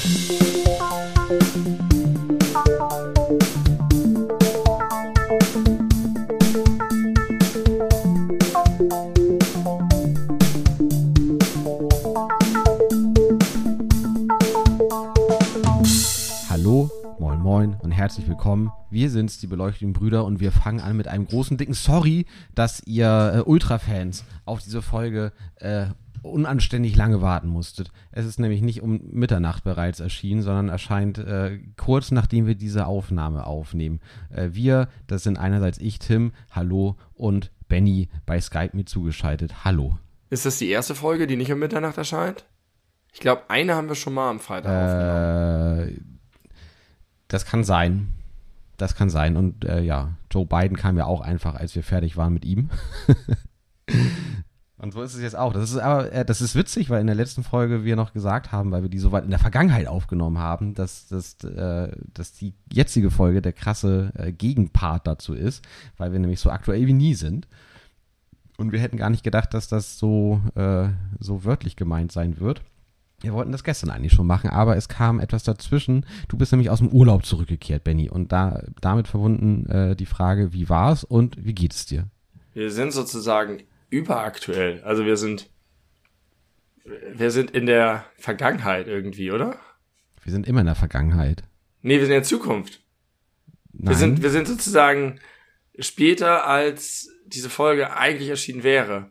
Hallo, moin moin und herzlich willkommen. Wir sind's, die beleuchteten Brüder und wir fangen an mit einem großen dicken Sorry, dass ihr äh, Ultra-Fans auf diese Folge äh, unanständig lange warten musstet. Es ist nämlich nicht um Mitternacht bereits erschienen, sondern erscheint äh, kurz nachdem wir diese Aufnahme aufnehmen. Äh, wir, das sind einerseits ich, Tim, hallo und Benny bei Skype mir zugeschaltet. Hallo. Ist das die erste Folge, die nicht um Mitternacht erscheint? Ich glaube, eine haben wir schon mal am Freitag aufgenommen. Äh, das kann sein. Das kann sein. Und äh, ja, Joe Biden kam ja auch einfach, als wir fertig waren mit ihm. Und so ist es jetzt auch. Das ist aber, äh, das ist witzig, weil in der letzten Folge wir noch gesagt haben, weil wir die so weit in der Vergangenheit aufgenommen haben, dass, dass, äh, dass die jetzige Folge der krasse äh, Gegenpart dazu ist, weil wir nämlich so aktuell wie nie sind. Und wir hätten gar nicht gedacht, dass das so, äh, so wörtlich gemeint sein wird. Wir wollten das gestern eigentlich schon machen, aber es kam etwas dazwischen. Du bist nämlich aus dem Urlaub zurückgekehrt, Benny. Und da damit verbunden äh, die Frage, wie war's und wie geht es dir? Wir sind sozusagen überaktuell. Also wir sind, wir sind in der Vergangenheit irgendwie, oder? Wir sind immer in der Vergangenheit. Nee, wir sind in der Zukunft. Nein. Wir sind, wir sind sozusagen später, als diese Folge eigentlich erschienen wäre.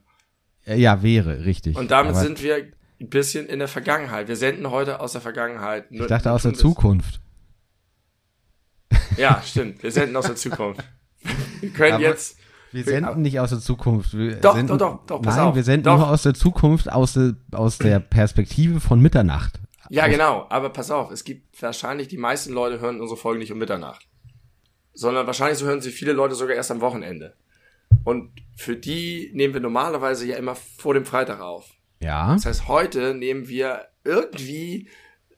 Äh, ja, wäre, richtig. Und damit Aber sind wir ein bisschen in der Vergangenheit. Wir senden heute aus der Vergangenheit. Ich dachte aus der Zukunft. Ja, stimmt. Wir senden aus der Zukunft. Wir können Aber- jetzt. Wir senden nicht aus der Zukunft. Wir Doch, senden, doch, doch, doch, pass Nein, auf. wir senden Doch. nur aus der Zukunft, aus der, aus der Perspektive von Mitternacht. Ja, Aus- genau. Aber pass auf, es gibt wahrscheinlich, die meisten Leute hören unsere Folge nicht um Mitternacht. Sondern wahrscheinlich so hören sie viele Leute sogar erst am Wochenende. Und für die nehmen wir normalerweise ja immer vor dem Freitag auf. Ja. Das heißt, heute nehmen wir irgendwie,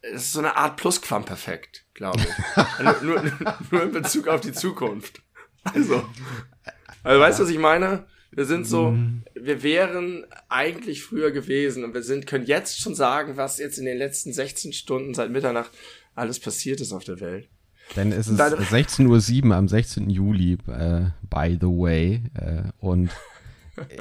es ist so eine Art Plusquamperfekt, glaube ich. nur, nur, nur in Bezug auf die Zukunft. Also, also weißt du, was ich meine? Wir sind so, wir wären eigentlich früher gewesen und wir sind, können jetzt schon sagen, was jetzt in den letzten 16 Stunden seit Mitternacht alles passiert ist auf der Welt. Denn es ist Deine- 16.07 Uhr am 16. Juli, äh, by the way. Äh, und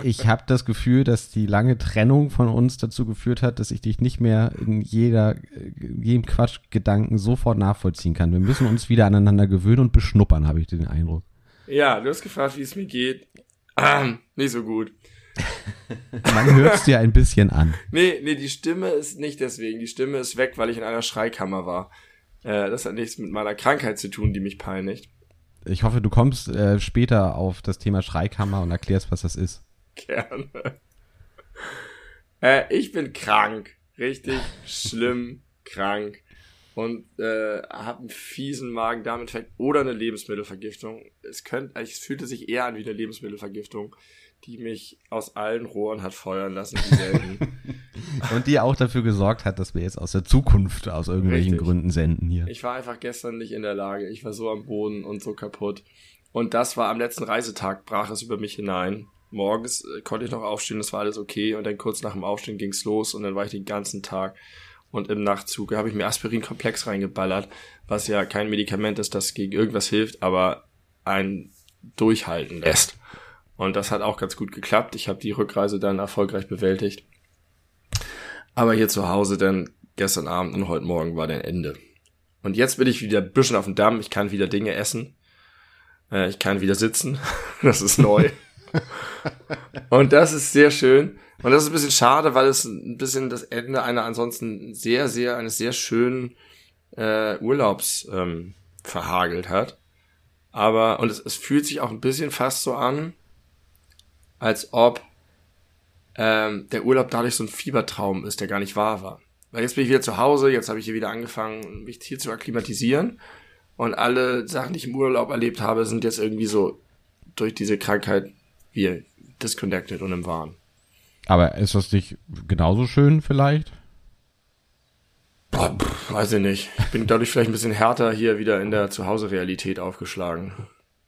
ich habe das Gefühl, dass die lange Trennung von uns dazu geführt hat, dass ich dich nicht mehr in jeder, äh, jedem Quatschgedanken sofort nachvollziehen kann. Wir müssen uns wieder aneinander gewöhnen und beschnuppern, habe ich den Eindruck. Ja, du hast gefragt, wie es mir geht. Ähm, nicht so gut. Man hört es dir ein bisschen an. Nee, nee, die Stimme ist nicht deswegen. Die Stimme ist weg, weil ich in einer Schreikammer war. Äh, das hat nichts mit meiner Krankheit zu tun, die mich peinigt. Ich hoffe, du kommst äh, später auf das Thema Schreikammer und erklärst, was das ist. Gerne. Äh, ich bin krank. Richtig schlimm krank. Und äh, habe einen fiesen Magen-Darm-Infekt oder eine Lebensmittelvergiftung. Es könnte, es fühlte sich eher an wie eine Lebensmittelvergiftung, die mich aus allen Rohren hat feuern lassen. Und die auch dafür gesorgt hat, dass wir jetzt aus der Zukunft aus irgendwelchen Richtig. Gründen senden hier. Ich war einfach gestern nicht in der Lage. Ich war so am Boden und so kaputt. Und das war am letzten Reisetag, brach es über mich hinein. Morgens äh, konnte ich noch aufstehen, das war alles okay. Und dann kurz nach dem Aufstehen ging's los und dann war ich den ganzen Tag. Und im Nachtzug habe ich mir Aspirin-Komplex reingeballert, was ja kein Medikament ist, das gegen irgendwas hilft, aber ein Durchhalten lässt. Und das hat auch ganz gut geklappt. Ich habe die Rückreise dann erfolgreich bewältigt. Aber hier zu Hause dann gestern Abend und heute Morgen war dann Ende. Und jetzt bin ich wieder ein bisschen auf dem Damm. Ich kann wieder Dinge essen. Äh, ich kann wieder sitzen. Das ist neu. und das ist sehr schön. Und das ist ein bisschen schade, weil es ein bisschen das Ende einer ansonsten sehr, sehr, eines sehr schönen äh, Urlaubs ähm, verhagelt hat. Aber, und es, es fühlt sich auch ein bisschen fast so an, als ob ähm, der Urlaub dadurch so ein Fiebertraum ist, der gar nicht wahr war. Weil jetzt bin ich wieder zu Hause, jetzt habe ich hier wieder angefangen, mich hier zu akklimatisieren. Und alle Sachen, die ich im Urlaub erlebt habe, sind jetzt irgendwie so durch diese Krankheit wie disconnected und im Wahn. Aber ist das nicht genauso schön vielleicht? Boah, pff, weiß ich nicht. Ich bin dadurch vielleicht ein bisschen härter hier wieder in der Zuhause-Realität aufgeschlagen.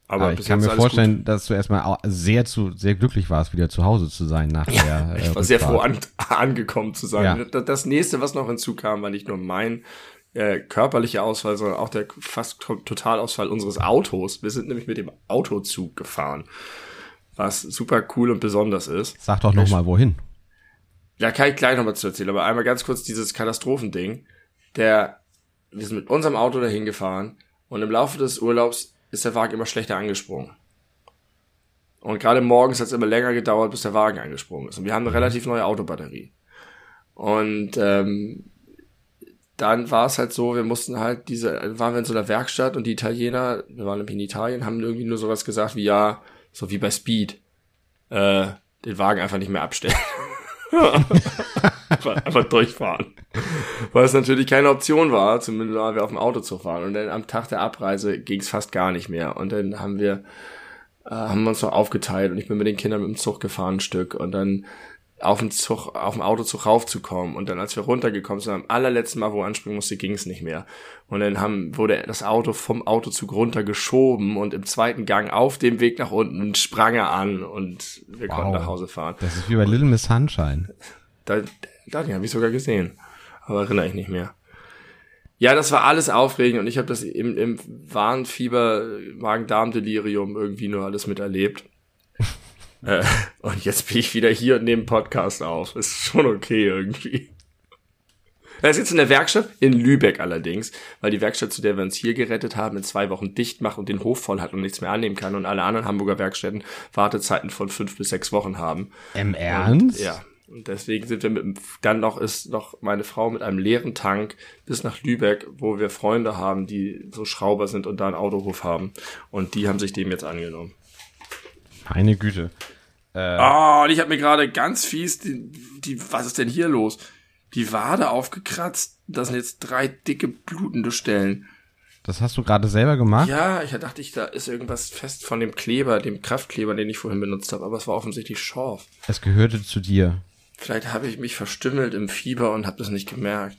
Aber, Aber ich kann mir vorstellen, dass du erstmal sehr zu sehr glücklich warst, wieder zu Hause zu sein nach der. Gut. äh, Ich war sehr froh Rückfahrt. an, angekommen zu sein. Ja. Das, das nächste, was noch hinzukam, war nicht nur mein äh, körperliche Ausfall, sondern auch der fast Totalausfall unseres Autos. Wir sind nämlich mit dem Autozug gefahren, was super cool und besonders ist. Sag doch nochmal, wohin? Ja, kann ich gleich nochmal zu erzählen, aber einmal ganz kurz dieses Katastrophending. Der, wir sind mit unserem Auto dahin gefahren und im Laufe des Urlaubs ist der Wagen immer schlechter angesprungen. Und gerade morgens hat es immer länger gedauert, bis der Wagen angesprungen ist. Und wir haben eine relativ neue Autobatterie. Und ähm, dann war es halt so, wir mussten halt diese, waren wir in so einer Werkstatt und die Italiener, wir waren nämlich in Italien, haben irgendwie nur sowas gesagt wie, ja, so wie bei Speed, äh, den Wagen einfach nicht mehr abstellen. einfach, einfach durchfahren. Weil es natürlich keine Option war, zumindest waren wir auf dem Auto zu fahren. Und dann am Tag der Abreise ging es fast gar nicht mehr. Und dann haben wir, äh, haben wir uns noch aufgeteilt und ich bin mit den Kindern mit dem Zug gefahren ein Stück und dann auf dem Zug, auf dem Autozug raufzukommen. Und dann, als wir runtergekommen sind, am allerletzten Mal, wo wir anspringen musste, ging es nicht mehr. Und dann haben, wurde das Auto vom Autozug runtergeschoben und im zweiten Gang auf dem Weg nach unten sprang er an und wir wow. konnten nach Hause fahren. Das ist wie bei Little Miss Sunshine. Da, da den habe ich sogar gesehen. Aber erinnere ich nicht mehr. Ja, das war alles aufregend und ich habe das im, im Warnfieber, Magen-Darm-Delirium irgendwie nur alles miterlebt. Äh, und jetzt bin ich wieder hier und nehme Podcast auf. Ist schon okay irgendwie. Er ist jetzt in der Werkstatt, in Lübeck allerdings, weil die Werkstatt, zu der wir uns hier gerettet haben, in zwei Wochen dicht macht und den Hof voll hat und nichts mehr annehmen kann und alle anderen Hamburger Werkstätten Wartezeiten von fünf bis sechs Wochen haben. Im Ernst? Und, ja. Und deswegen sind wir mit, dann noch ist noch meine Frau mit einem leeren Tank bis nach Lübeck, wo wir Freunde haben, die so Schrauber sind und da einen Autohof haben. Und die haben sich dem jetzt angenommen. Meine Güte. Äh, oh, und ich habe mir gerade ganz fies die, die, was ist denn hier los? Die Wade aufgekratzt. Das sind jetzt drei dicke blutende Stellen. Das hast du gerade selber gemacht? Ja, ich dachte, ich, da ist irgendwas fest von dem Kleber, dem Kraftkleber, den ich vorhin benutzt habe, aber es war offensichtlich Schorf. Es gehörte zu dir. Vielleicht habe ich mich verstümmelt im Fieber und habe das nicht gemerkt.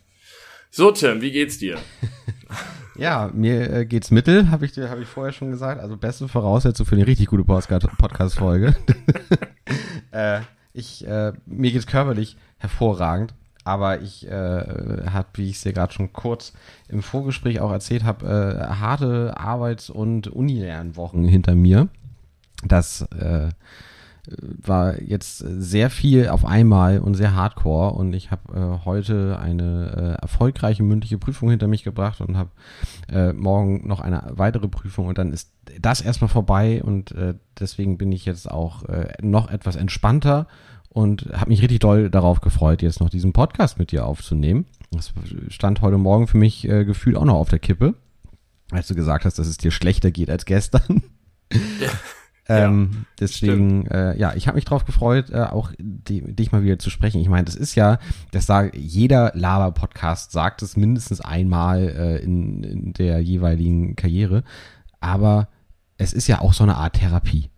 So, Tim, wie geht's dir? ja, mir äh, geht's mittel, habe ich dir habe ich vorher schon gesagt. Also beste Voraussetzung für eine richtig gute Podcast-Folge. äh, ich, äh, mir geht's körperlich hervorragend, aber ich äh, habe, wie ich es dir gerade schon kurz im Vorgespräch auch erzählt habe, äh, harte Arbeits- und Unilernwochen hinter mir. Das äh, war jetzt sehr viel auf einmal und sehr hardcore und ich habe äh, heute eine äh, erfolgreiche mündliche Prüfung hinter mich gebracht und habe äh, morgen noch eine weitere Prüfung und dann ist das erstmal vorbei und äh, deswegen bin ich jetzt auch äh, noch etwas entspannter und habe mich richtig doll darauf gefreut, jetzt noch diesen Podcast mit dir aufzunehmen. Das stand heute Morgen für mich äh, gefühlt auch noch auf der Kippe, als du gesagt hast, dass es dir schlechter geht als gestern. Ja. Ähm, ja, deswegen, äh, ja, ich habe mich drauf gefreut, äh, auch die, dich mal wieder zu sprechen. Ich meine, das ist ja, das sagt jeder Lava-Podcast sagt es mindestens einmal äh, in, in der jeweiligen Karriere, aber es ist ja auch so eine Art Therapie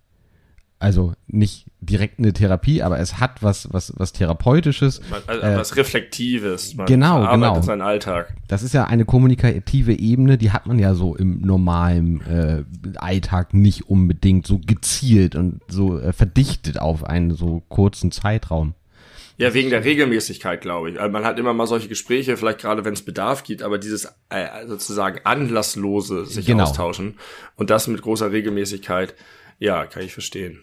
also nicht direkt eine Therapie, aber es hat was, was, was Therapeutisches. Also äh, was Reflektives. Man genau, genau. seinen Alltag. Das ist ja eine kommunikative Ebene, die hat man ja so im normalen äh, Alltag nicht unbedingt so gezielt und so äh, verdichtet auf einen so kurzen Zeitraum. Ja, wegen der Regelmäßigkeit, glaube ich. Also man hat immer mal solche Gespräche, vielleicht gerade wenn es Bedarf gibt, aber dieses äh, sozusagen anlasslose sich genau. austauschen und das mit großer Regelmäßigkeit, ja, kann ich verstehen.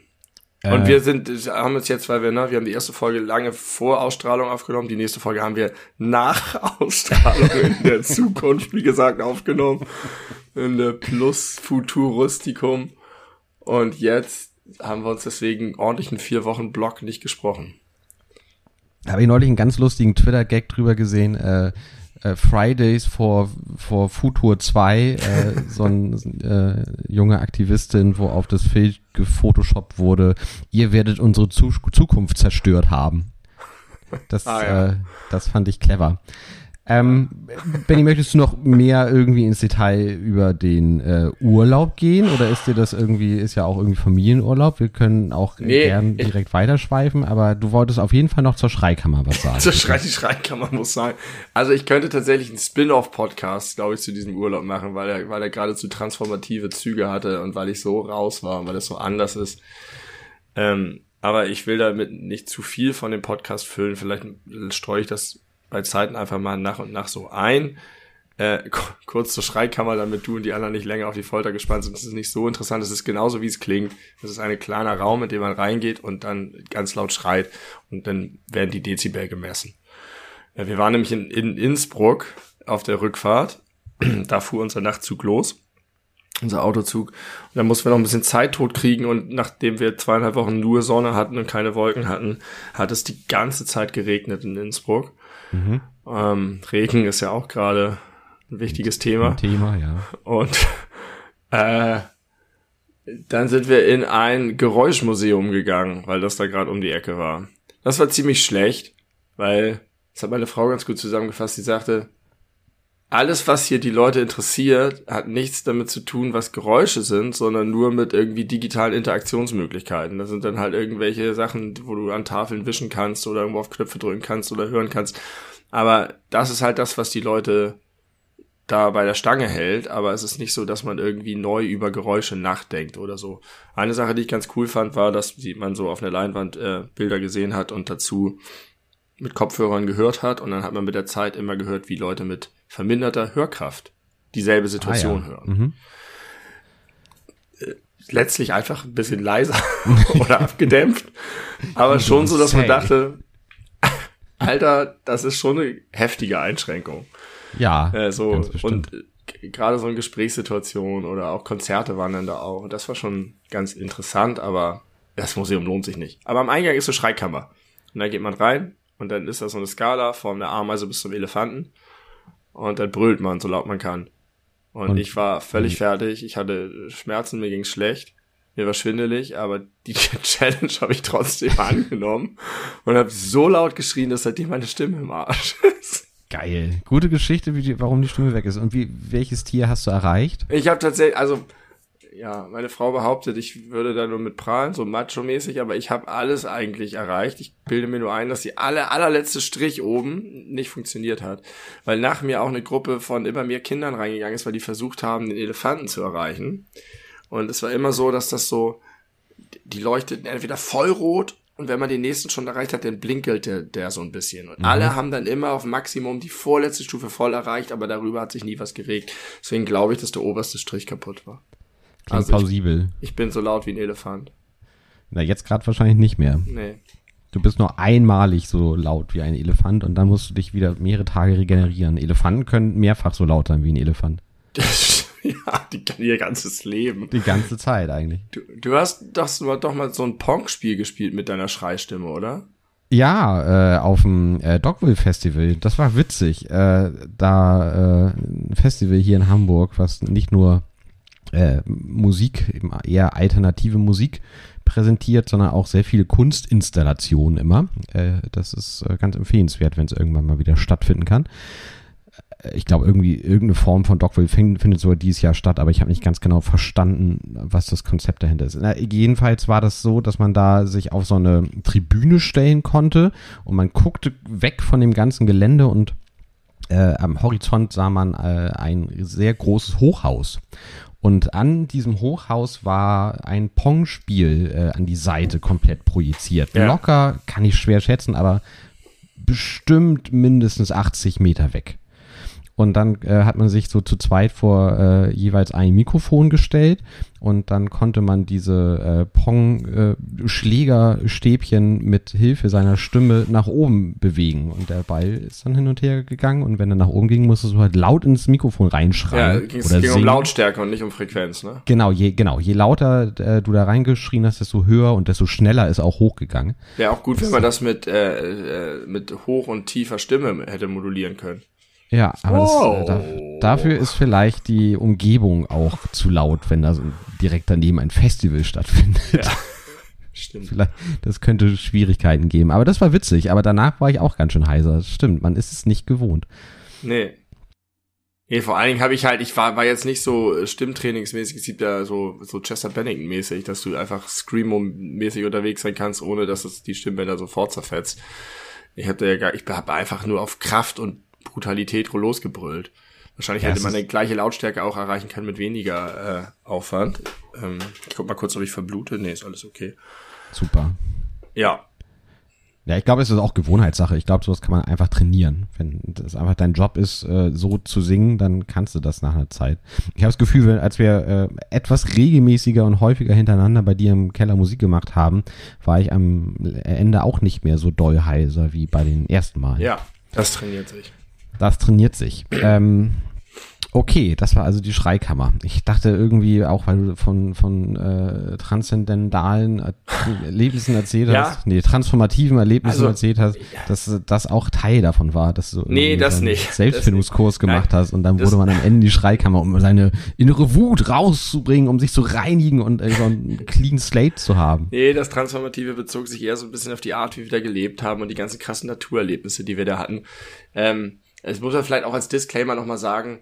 Und äh, wir sind, haben uns jetzt, weil wir, ne, wir haben die erste Folge lange vor Ausstrahlung aufgenommen, die nächste Folge haben wir nach Ausstrahlung in der Zukunft, wie gesagt, aufgenommen. In der Plus Futuristicum. Und jetzt haben wir uns deswegen ordentlich einen vier Wochen Block nicht gesprochen. Da habe ich neulich einen ganz lustigen Twitter-Gag drüber gesehen. Äh, Fridays for, for Futur 2, äh, so ein äh, junge Aktivistin, wo auf das Bild gefotoshoppt wurde, ihr werdet unsere Zu Zukunft zerstört haben. Das, ah, ja. äh, das fand ich clever. Ähm, Benny, möchtest du noch mehr irgendwie ins Detail über den äh, Urlaub gehen oder ist dir das irgendwie, ist ja auch irgendwie Familienurlaub? Wir können auch nee, gern direkt weiterschweifen, aber du wolltest auf jeden Fall noch zur Schreikammer was sagen. zur Schrei die Schreikammer muss sein. Also ich könnte tatsächlich einen Spin-off-Podcast, glaube ich, zu diesem Urlaub machen, weil er, weil er geradezu transformative Züge hatte und weil ich so raus war und weil es so anders ist. Ähm, aber ich will damit nicht zu viel von dem Podcast füllen. Vielleicht streue ich das bei Zeiten einfach mal nach und nach so ein. Äh, kurz zur Schreikammer, damit du und die anderen nicht länger auf die Folter gespannt sind. Das ist nicht so interessant. Es ist genauso, wie es klingt. Es ist ein kleiner Raum, in dem man reingeht und dann ganz laut schreit und dann werden die Dezibel gemessen. Ja, wir waren nämlich in, in Innsbruck auf der Rückfahrt. da fuhr unser Nachtzug los unser Autozug. Und dann mussten wir noch ein bisschen Zeit tot kriegen und nachdem wir zweieinhalb Wochen nur Sonne hatten und keine Wolken hatten, hat es die ganze Zeit geregnet in Innsbruck. Mhm. Ähm, Regen ist ja auch gerade ein wichtiges Thema. Thema, ja. Und äh, dann sind wir in ein Geräuschmuseum gegangen, weil das da gerade um die Ecke war. Das war ziemlich schlecht, weil, das hat meine Frau ganz gut zusammengefasst, die sagte, alles, was hier die Leute interessiert, hat nichts damit zu tun, was Geräusche sind, sondern nur mit irgendwie digitalen Interaktionsmöglichkeiten. Das sind dann halt irgendwelche Sachen, wo du an Tafeln wischen kannst oder irgendwo auf Knöpfe drücken kannst oder hören kannst. Aber das ist halt das, was die Leute da bei der Stange hält, aber es ist nicht so, dass man irgendwie neu über Geräusche nachdenkt oder so. Eine Sache, die ich ganz cool fand, war, dass man so auf einer Leinwand äh, Bilder gesehen hat und dazu mit Kopfhörern gehört hat und dann hat man mit der Zeit immer gehört, wie Leute mit verminderter Hörkraft dieselbe Situation ah, ja. hören. Mhm. Äh, letztlich einfach ein bisschen leiser oder abgedämpft, aber schon so, dass man dachte, Alter, das ist schon eine heftige Einschränkung. Ja. Äh, so und gerade so eine Gesprächssituation oder auch Konzerte waren dann da auch. Das war schon ganz interessant, aber das Museum lohnt sich nicht. Aber am Eingang ist so Schreikammer. Und da geht man rein und dann ist da so eine Skala von der Ameise bis zum Elefanten. Und dann brüllt man, so laut man kann. Und, und ich war völlig fertig. Ich hatte Schmerzen, mir ging schlecht. Mir war schwindelig, aber die Challenge habe ich trotzdem angenommen und habe so laut geschrien, dass seitdem meine Stimme im Arsch ist. Geil. Gute Geschichte, wie die, warum die Stimme weg ist. Und wie, welches Tier hast du erreicht? Ich habe tatsächlich, also ja, meine Frau behauptet, ich würde da nur mit prahlen, so macho-mäßig, aber ich habe alles eigentlich erreicht. Ich bilde mir nur ein, dass die alle, allerletzte Strich oben nicht funktioniert hat. Weil nach mir auch eine Gruppe von immer mehr Kindern reingegangen ist, weil die versucht haben, den Elefanten zu erreichen. Und es war immer so, dass das so, die leuchteten entweder vollrot und wenn man den nächsten schon erreicht hat, dann blinkelte der so ein bisschen. Und mhm. alle haben dann immer auf Maximum die vorletzte Stufe voll erreicht, aber darüber hat sich nie was geregt. Deswegen glaube ich, dass der oberste Strich kaputt war. Klingt also plausibel. Ich, ich, bin so laut wie ein Elefant. Na, jetzt gerade wahrscheinlich nicht mehr. Nee. Du bist nur einmalig so laut wie ein Elefant und dann musst du dich wieder mehrere Tage regenerieren. Elefanten können mehrfach so laut sein wie ein Elefant. ja, die kann ihr ganzes Leben. Die ganze Zeit eigentlich. Du, du hast doch, doch mal so ein Pong-Spiel gespielt mit deiner Schreistimme, oder? Ja, äh, auf dem äh, Dogville Festival. Das war witzig. Äh, da äh, ein Festival hier in Hamburg, was nicht nur äh, Musik, eher alternative Musik präsentiert, sondern auch sehr viele Kunstinstallationen immer. Äh, das ist äh, ganz empfehlenswert, wenn es irgendwann mal wieder stattfinden kann. Äh, ich glaube, irgendwie irgendeine Form von Dogville findet sogar dieses Jahr statt, aber ich habe nicht ganz genau verstanden, was das Konzept dahinter ist. Na, jedenfalls war das so, dass man da sich auf so eine Tribüne stellen konnte und man guckte weg von dem ganzen Gelände und äh, am Horizont sah man äh, ein sehr großes Hochhaus. Und an diesem Hochhaus war ein Pong-Spiel äh, an die Seite komplett projiziert. Ja. Locker kann ich schwer schätzen, aber bestimmt mindestens 80 Meter weg. Und dann äh, hat man sich so zu zweit vor äh, jeweils ein Mikrofon gestellt und dann konnte man diese äh, Pong-Schlägerstäbchen äh, mit Hilfe seiner Stimme nach oben bewegen. Und der Ball ist dann hin und her gegangen und wenn er nach oben ging, musstest du halt laut ins Mikrofon reinschreien. Ja, es ging um Lautstärke und nicht um Frequenz, ne? Genau, je, genau. Je lauter äh, du da reingeschrien hast, desto höher und desto schneller ist auch hochgegangen. Wäre auch gut, das wenn man das mit, äh, äh, mit hoch und tiefer Stimme hätte modulieren können. Ja, aber das, äh, da, dafür ist vielleicht die Umgebung auch zu laut, wenn da so direkt daneben ein Festival stattfindet. Ja, stimmt. Vielleicht, das könnte Schwierigkeiten geben. Aber das war witzig. Aber danach war ich auch ganz schön heiser. Stimmt, man ist es nicht gewohnt. Nee. Nee, vor allen Dingen habe ich halt, ich war, war jetzt nicht so stimmtrainingsmäßig, es gibt ja so, so Chester Bennington-mäßig, dass du einfach Screamo-mäßig unterwegs sein kannst, ohne dass es die Stimmbänder sofort zerfetzt. Ich habe ja gar, ich habe einfach nur auf Kraft und Brutalität losgebrüllt. Wahrscheinlich ja, hätte man die gleiche Lautstärke auch erreichen können mit weniger äh, Aufwand. Ähm, ich guck mal kurz, ob ich verblute. Nee, ist alles okay. Super. Ja. Ja, ich glaube, es ist auch Gewohnheitssache. Ich glaube, sowas kann man einfach trainieren. Wenn das einfach dein Job ist, äh, so zu singen, dann kannst du das nach einer Zeit. Ich habe das Gefühl, wenn, als wir äh, etwas regelmäßiger und häufiger hintereinander bei dir im Keller Musik gemacht haben, war ich am Ende auch nicht mehr so doll heiser wie bei den ersten Mal. Ja, das trainiert sich. Das trainiert sich. Ähm, Okay, das war also die Schreikammer. Ich dachte irgendwie auch, weil du von, von äh, transzendentalen Erlebnissen erzählt hast, ja? nee, transformativen Erlebnissen also, erzählt hast, dass das auch Teil davon war, dass du nee, das nicht. Selbstfindungskurs gemacht Nein, hast und dann wurde man am Ende die Schreikammer, um seine innere Wut rauszubringen, um sich zu reinigen und äh, so ein clean slate zu haben. Nee, das Transformative bezog sich eher so ein bisschen auf die Art, wie wir da gelebt haben und die ganzen krassen Naturerlebnisse, die wir da hatten. Ähm, es muss man vielleicht auch als Disclaimer nochmal sagen,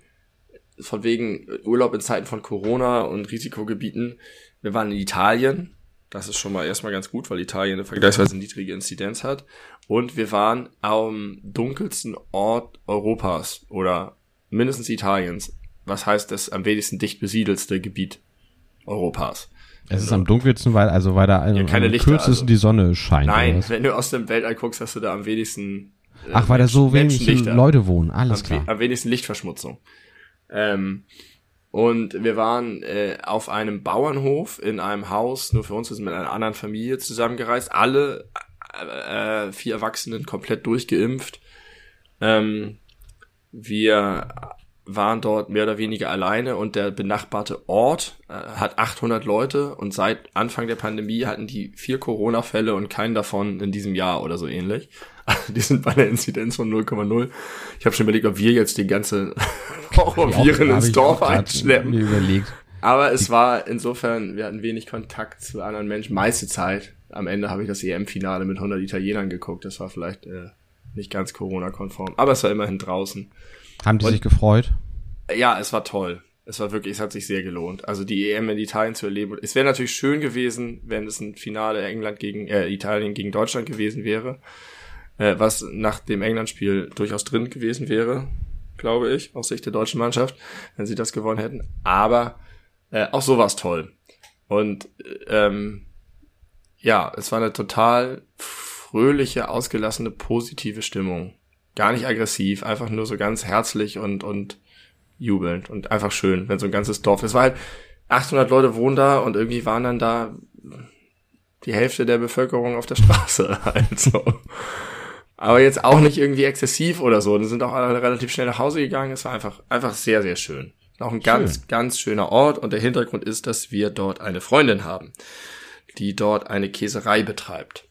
von wegen Urlaub in Zeiten von Corona und Risikogebieten. Wir waren in Italien. Das ist schon mal erstmal ganz gut, weil Italien eine vergleichsweise niedrige Inzidenz hat. Und wir waren am dunkelsten Ort Europas oder mindestens Italiens. Was heißt das am wenigsten dicht besiedelste Gebiet Europas? Es ist am dunkelsten, weil, also, weil da ja, keine am kürzesten also. die Sonne scheint. Nein, wenn du aus dem Weltall guckst, hast du da am wenigsten. Äh, Ach, weil da so wenig Leute wohnen, alles klar. Am wenigsten Lichtverschmutzung. Ähm, und wir waren äh, auf einem Bauernhof in einem Haus, nur für uns, wir sind mit einer anderen Familie zusammengereist, alle äh, vier Erwachsenen komplett durchgeimpft. Ähm, wir waren dort mehr oder weniger alleine und der benachbarte Ort äh, hat 800 Leute und seit Anfang der Pandemie hatten die vier Corona-Fälle und keinen davon in diesem Jahr oder so ähnlich. die sind bei einer Inzidenz von 0,0. Ich habe schon überlegt, ob wir jetzt die ganze Horrorviren ins Dorf einschleppen. Überlegt. Aber es war insofern, wir hatten wenig Kontakt zu anderen Menschen, meiste Zeit. Am Ende habe ich das EM-Finale mit 100 Italienern geguckt. Das war vielleicht äh, nicht ganz Corona-konform, aber es war immerhin draußen. Haben die Und, sich gefreut? Ja, es war toll. Es war wirklich, es hat sich sehr gelohnt. Also die EM in Italien zu erleben. Es wäre natürlich schön gewesen, wenn es ein Finale England gegen äh, Italien gegen Deutschland gewesen wäre äh, was nach dem England-Spiel durchaus drin gewesen wäre, glaube ich, aus Sicht der deutschen Mannschaft, wenn sie das gewonnen hätten. Aber äh, auch so war es toll. Und ähm, ja, es war eine total fröhliche, ausgelassene, positive Stimmung. Gar nicht aggressiv, einfach nur so ganz herzlich und, und jubelnd und einfach schön, wenn so ein ganzes Dorf. Es war halt, 800 Leute wohnen da und irgendwie waren dann da die Hälfte der Bevölkerung auf der Straße halt so. Aber jetzt auch nicht irgendwie exzessiv oder so. Die sind auch alle relativ schnell nach Hause gegangen. Es war einfach, einfach sehr, sehr schön. Auch ein ganz, schön. ganz schöner Ort. Und der Hintergrund ist, dass wir dort eine Freundin haben, die dort eine Käserei betreibt.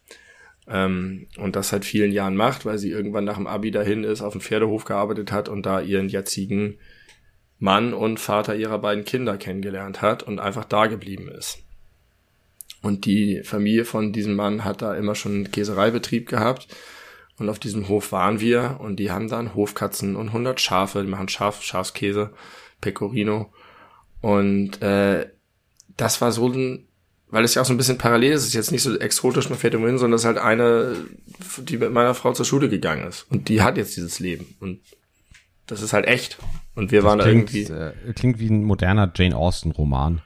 Ähm, und das seit vielen Jahren macht, weil sie irgendwann nach dem Abi dahin ist, auf dem Pferdehof gearbeitet hat und da ihren jetzigen Mann und Vater ihrer beiden Kinder kennengelernt hat und einfach da geblieben ist. Und die Familie von diesem Mann hat da immer schon einen Käsereibetrieb gehabt und auf diesem Hof waren wir und die haben dann Hofkatzen und 100 Schafe, die machen Schaf, Schafskäse, Pecorino. Und äh, das war so ein, weil es ja auch so ein bisschen parallel ist, es ist jetzt nicht so exotisch, man fährt hin, sondern es ist halt eine, die mit meiner Frau zur Schule gegangen ist. Und die hat jetzt dieses Leben. Und das ist halt echt. Und wir das waren klingt, da irgendwie. Äh, klingt wie ein moderner Jane Austen-Roman.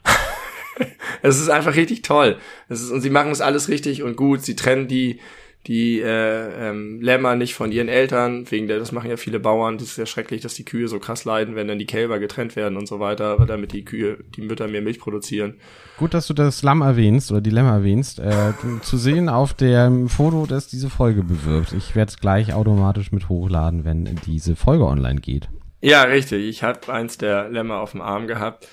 es ist einfach richtig toll. Es ist, und sie machen es alles richtig und gut. Sie trennen die, die äh, ähm, Lämmer nicht von ihren Eltern, wegen der, das machen ja viele Bauern, das ist ja schrecklich, dass die Kühe so krass leiden, wenn dann die Kälber getrennt werden und so weiter, damit die Kühe, die Mütter mehr Milch produzieren. Gut, dass du das Lamm erwähnst oder die Lämmer erwähnst. Äh, zu sehen auf dem Foto, das diese Folge bewirbt. Ich werde es gleich automatisch mit hochladen, wenn diese Folge online geht. Ja, richtig. Ich habe eins der Lämmer auf dem Arm gehabt.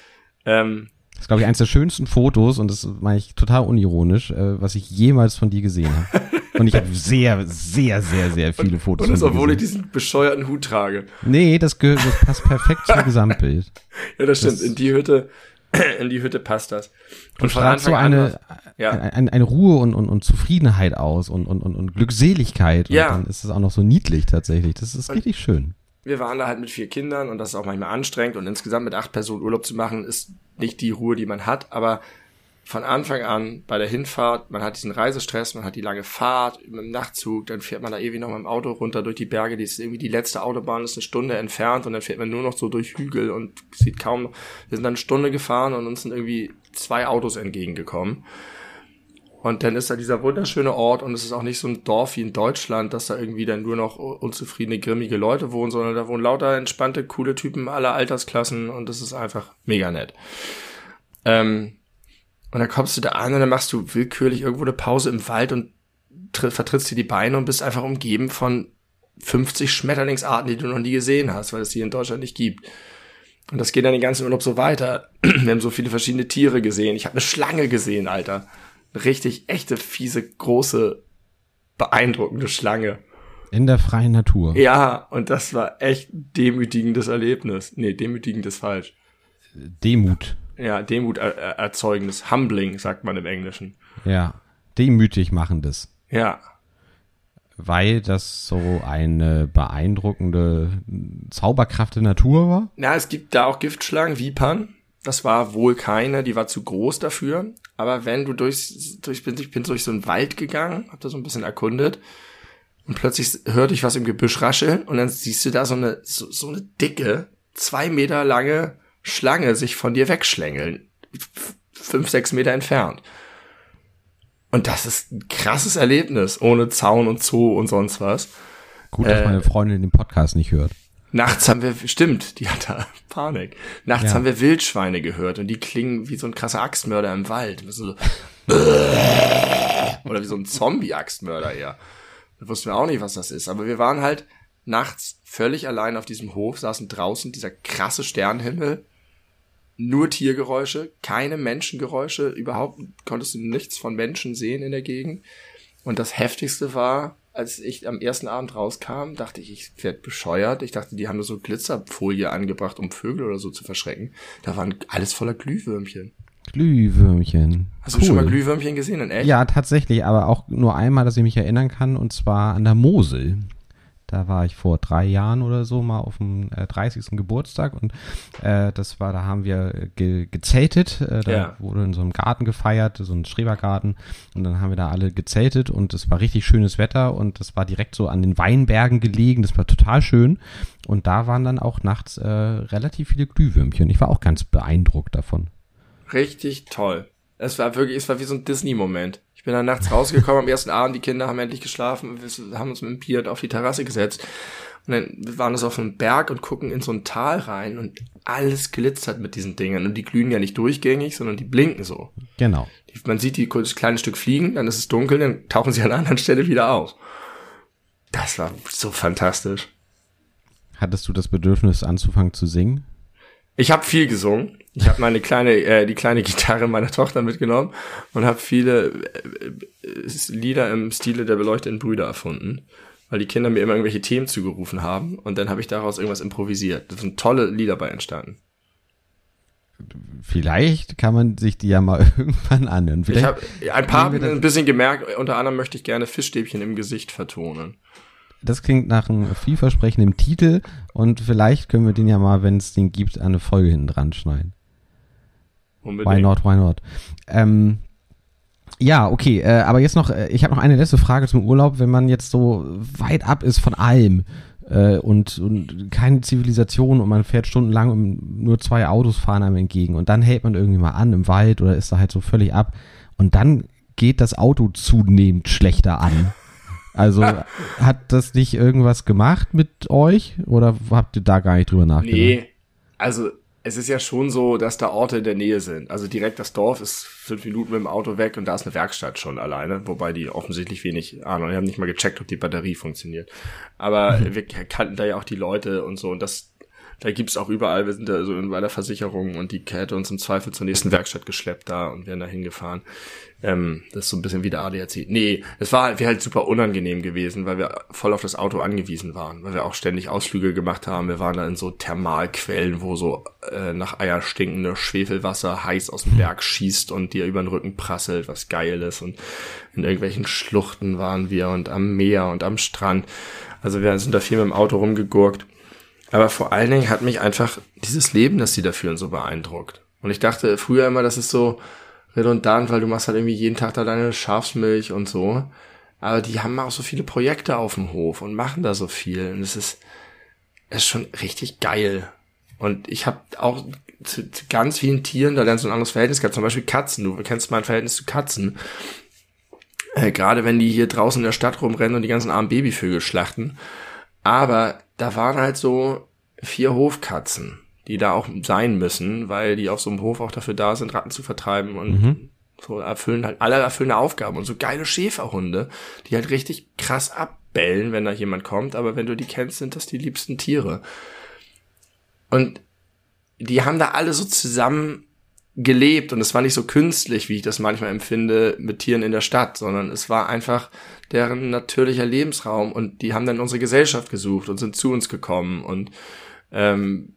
Ähm, das ist, glaube ich, eins der schönsten Fotos, und das meine ich total unironisch, äh, was ich jemals von dir gesehen habe. Und ich habe sehr, sehr, sehr, sehr viele und, Fotos. Und das, obwohl ich diesen bescheuerten Hut trage. Nee, das, das passt perfekt zum Gesamtbild. Ja, das stimmt. Das, in die Hütte, in die Hütte passt das. Und, und strahlt so eine, ja. eine, eine Ruhe und, und, und Zufriedenheit aus und, und, und, und Glückseligkeit. Und ja. dann ist es auch noch so niedlich tatsächlich. Das ist und richtig schön. Wir waren da halt mit vier Kindern und das ist auch manchmal anstrengend und insgesamt mit acht Personen Urlaub zu machen, ist nicht die Ruhe, die man hat, aber von Anfang an bei der Hinfahrt, man hat diesen Reisestress, man hat die lange Fahrt mit dem Nachtzug, dann fährt man da ewig noch mit dem Auto runter durch die Berge, die ist irgendwie die letzte Autobahn ist eine Stunde entfernt und dann fährt man nur noch so durch Hügel und sieht kaum, wir sind dann eine Stunde gefahren und uns sind irgendwie zwei Autos entgegengekommen. Und dann ist da dieser wunderschöne Ort und es ist auch nicht so ein Dorf wie in Deutschland, dass da irgendwie dann nur noch unzufriedene, grimmige Leute wohnen, sondern da wohnen lauter entspannte, coole Typen aller Altersklassen und das ist einfach mega nett. Ähm, und dann kommst du da an und dann machst du willkürlich irgendwo eine Pause im Wald und vertrittst dir die Beine und bist einfach umgeben von 50 Schmetterlingsarten, die du noch nie gesehen hast, weil es die in Deutschland nicht gibt. Und das geht dann den ganzen Urlaub so weiter. Wir haben so viele verschiedene Tiere gesehen. Ich habe eine Schlange gesehen, Alter. Eine richtig echte, fiese, große, beeindruckende Schlange. In der freien Natur. Ja, und das war echt demütigendes Erlebnis. Nee, demütigend ist falsch. Demut. Ja, Demut er erzeugendes. Humbling, sagt man im Englischen. Ja, demütig machendes. Ja. Weil das so eine beeindruckende Zauberkraft der Natur war? Ja, es gibt da auch Giftschlangen, Vipern. Das war wohl keine, die war zu groß dafür. Aber wenn du durchs, durch, ich bin durch so einen Wald gegangen, hab da so ein bisschen erkundet und plötzlich hörte ich was im Gebüsch rascheln und dann siehst du da so eine, so, so eine dicke, zwei Meter lange Schlange sich von dir wegschlängeln. Fünf, sechs Meter entfernt. Und das ist ein krasses Erlebnis, ohne Zaun und Zoo und sonst was. Gut, dass äh, meine Freundin den Podcast nicht hört. Nachts haben wir, stimmt, die hat da Panik. Nachts ja. haben wir Wildschweine gehört und die klingen wie so ein krasser Axtmörder im Wald. So, oder wie so ein Zombie-Axtmörder eher. Da wussten wir auch nicht, was das ist. Aber wir waren halt nachts völlig allein auf diesem Hof, saßen draußen, dieser krasse Sternenhimmel nur Tiergeräusche, keine Menschengeräusche, überhaupt konntest du nichts von Menschen sehen in der Gegend. Und das heftigste war, als ich am ersten Abend rauskam, dachte ich, ich werde bescheuert. Ich dachte, die haben nur so Glitzerfolie angebracht, um Vögel oder so zu verschrecken. Da waren alles voller Glühwürmchen. Glühwürmchen. Hast cool. du schon mal Glühwürmchen gesehen in echt? Ja, tatsächlich, aber auch nur einmal, dass ich mich erinnern kann, und zwar an der Mosel. Da war ich vor drei Jahren oder so mal auf dem äh, 30. Geburtstag und äh, das war, da haben wir ge gezeltet. Äh, da ja. wurde in so einem Garten gefeiert, so ein Schrebergarten. Und dann haben wir da alle gezeltet und es war richtig schönes Wetter und das war direkt so an den Weinbergen gelegen. Das war total schön. Und da waren dann auch nachts äh, relativ viele Glühwürmchen. Ich war auch ganz beeindruckt davon. Richtig toll. Es war wirklich, es war wie so ein Disney-Moment. Ich bin dann nachts rausgekommen am ersten Abend, die Kinder haben endlich geschlafen, wir haben uns mit dem Piat auf die Terrasse gesetzt. Und dann wir waren wir auf einem Berg und gucken in so ein Tal rein und alles glitzert mit diesen Dingen. Und die glühen ja nicht durchgängig, sondern die blinken so. Genau. Man sieht die kurz kleine Stück fliegen, dann ist es dunkel, dann tauchen sie an einer anderen Stelle wieder auf. Das war so fantastisch. Hattest du das Bedürfnis anzufangen zu singen? Ich habe viel gesungen. Ich habe meine kleine, äh, die kleine Gitarre meiner Tochter mitgenommen und habe viele äh, Lieder im Stile der beleuchteten Brüder erfunden, weil die Kinder mir immer irgendwelche Themen zugerufen haben und dann habe ich daraus irgendwas improvisiert. Da sind tolle Lieder bei entstanden. Vielleicht kann man sich die ja mal irgendwann anhören. Vielleicht ich habe ein paar ein bisschen gemerkt, unter anderem möchte ich gerne Fischstäbchen im Gesicht vertonen. Das klingt nach einem vielversprechenden Titel und vielleicht können wir den ja mal, wenn es den gibt, eine Folge hinten dran schneiden. Unbedingt. Why not, why not? Ähm, ja, okay, äh, aber jetzt noch, äh, ich habe noch eine letzte Frage zum Urlaub, wenn man jetzt so weit ab ist von allem äh, und, und keine Zivilisation und man fährt stundenlang und nur zwei Autos fahren einem entgegen und dann hält man irgendwie mal an im Wald oder ist da halt so völlig ab und dann geht das Auto zunehmend schlechter an. Also hat das nicht irgendwas gemacht mit euch oder habt ihr da gar nicht drüber nachgedacht? Nee, also es ist ja schon so, dass da Orte in der Nähe sind. Also direkt das Dorf ist fünf Minuten mit dem Auto weg und da ist eine Werkstatt schon alleine, wobei die offensichtlich wenig Ahnung, die haben nicht mal gecheckt, ob die Batterie funktioniert. Aber mhm. wir kannten da ja auch die Leute und so und das da gibt's auch überall, wir sind da so in, bei der Versicherung und die hätte uns im Zweifel zur nächsten Werkstatt geschleppt da und wären da hingefahren. Ähm, das ist so ein bisschen wie der ADAC. Nee, es war wäre halt super unangenehm gewesen, weil wir voll auf das Auto angewiesen waren, weil wir auch ständig Ausflüge gemacht haben. Wir waren da in so Thermalquellen, wo so äh, nach Eier stinkende Schwefelwasser heiß aus dem Berg schießt und dir über den Rücken prasselt, was geil ist. Und in irgendwelchen Schluchten waren wir und am Meer und am Strand. Also wir sind da viel mit dem Auto rumgegurkt. Aber vor allen Dingen hat mich einfach dieses Leben, das sie da führen, so beeindruckt. Und ich dachte früher immer, das ist so redundant, weil du machst halt irgendwie jeden Tag da deine Schafsmilch und so. Aber die haben auch so viele Projekte auf dem Hof und machen da so viel. Und es ist, es ist schon richtig geil. Und ich habe auch zu, zu ganz vielen Tieren, da lernst du ein anderes Verhältnis gehabt. Zum Beispiel Katzen. Du kennst mein Verhältnis zu Katzen. Äh, Gerade wenn die hier draußen in der Stadt rumrennen und die ganzen armen Babyvögel schlachten. Aber da waren halt so vier Hofkatzen, die da auch sein müssen, weil die auf so einem Hof auch dafür da sind, Ratten zu vertreiben und mhm. so erfüllen halt alle erfüllen Aufgaben. Und so geile Schäferhunde, die halt richtig krass abbellen, wenn da jemand kommt, aber wenn du die kennst, sind das die liebsten Tiere. Und die haben da alle so zusammen gelebt. Und es war nicht so künstlich, wie ich das manchmal empfinde, mit Tieren in der Stadt, sondern es war einfach deren natürlicher Lebensraum. Und die haben dann unsere Gesellschaft gesucht und sind zu uns gekommen. Und ähm,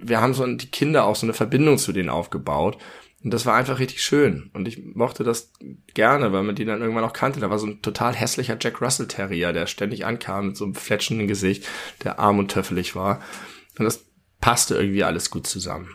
wir haben so die Kinder auch so eine Verbindung zu denen aufgebaut und das war einfach richtig schön und ich mochte das gerne, weil man die dann irgendwann auch kannte. Da war so ein total hässlicher Jack Russell Terrier, der ständig ankam mit so einem fletschenden Gesicht, der arm und töffelig war und das passte irgendwie alles gut zusammen.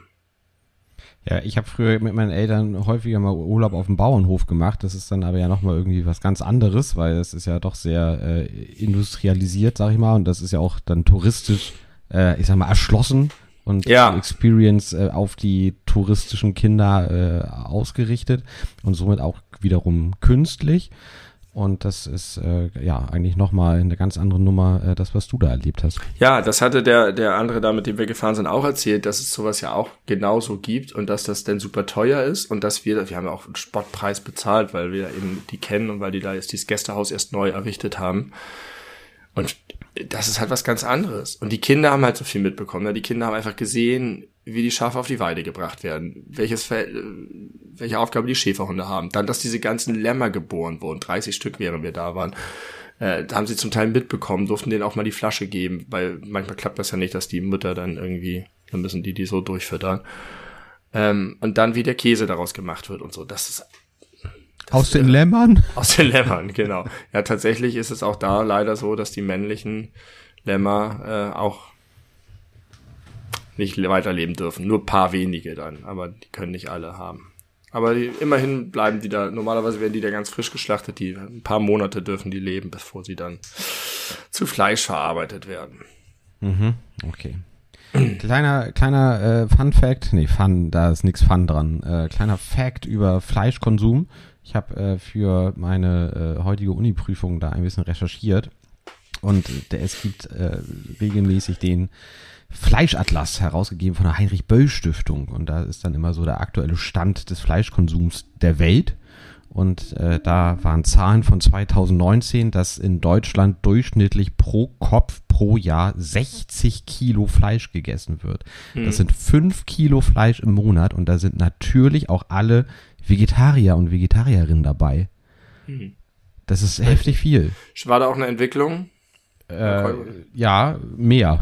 Ja, ich habe früher mit meinen Eltern häufiger mal Urlaub auf dem Bauernhof gemacht. Das ist dann aber ja nochmal irgendwie was ganz anderes, weil es ist ja doch sehr äh, industrialisiert, sag ich mal. Und das ist ja auch dann touristisch, äh, ich sag mal, erschlossen und ja. Experience äh, auf die touristischen Kinder äh, ausgerichtet und somit auch wiederum künstlich. Und das ist äh, ja eigentlich nochmal eine ganz andere Nummer, äh, das, was du da erlebt hast. Ja, das hatte der, der andere da, mit dem wir gefahren sind, auch erzählt, dass es sowas ja auch genauso gibt und dass das denn super teuer ist und dass wir, wir haben ja auch einen Spottpreis bezahlt, weil wir eben die kennen und weil die da jetzt dieses Gästehaus erst neu errichtet haben. Und das ist halt was ganz anderes. Und die Kinder haben halt so viel mitbekommen. Ne? Die Kinder haben einfach gesehen, wie die Schafe auf die Weide gebracht werden, welches äh, welche Aufgabe die Schäferhunde haben. Dann, dass diese ganzen Lämmer geboren wurden, 30 Stück, während wir da waren. Äh, da haben sie zum Teil mitbekommen, durften denen auch mal die Flasche geben, weil manchmal klappt das ja nicht, dass die Mütter dann irgendwie, dann müssen die die so durchfüttern. Ähm, und dann, wie der Käse daraus gemacht wird und so. Das ist aus den Lämmern? Aus den Lämmern, genau. Ja, tatsächlich ist es auch da leider so, dass die männlichen Lämmer äh, auch nicht weiterleben dürfen. Nur paar wenige dann, aber die können nicht alle haben. Aber die, immerhin bleiben die da, normalerweise werden die da ganz frisch geschlachtet, die ein paar Monate dürfen die leben, bevor sie dann zu Fleisch verarbeitet werden. Mhm, okay. kleiner kleiner äh, Fun Fact, nee, Fun, da ist nichts Fun dran. Äh, kleiner Fact über Fleischkonsum. Ich habe äh, für meine äh, heutige Uni-Prüfung da ein bisschen recherchiert und äh, es gibt äh, regelmäßig den Fleischatlas herausgegeben von der Heinrich Böll Stiftung und da ist dann immer so der aktuelle Stand des Fleischkonsums der Welt. Und äh, da waren Zahlen von 2019, dass in Deutschland durchschnittlich pro Kopf pro Jahr 60 Kilo Fleisch gegessen wird. Mhm. Das sind 5 Kilo Fleisch im Monat und da sind natürlich auch alle Vegetarier und Vegetarierinnen dabei. Mhm. Das ist heftig viel. War da auch eine Entwicklung? Äh, ja, mehr.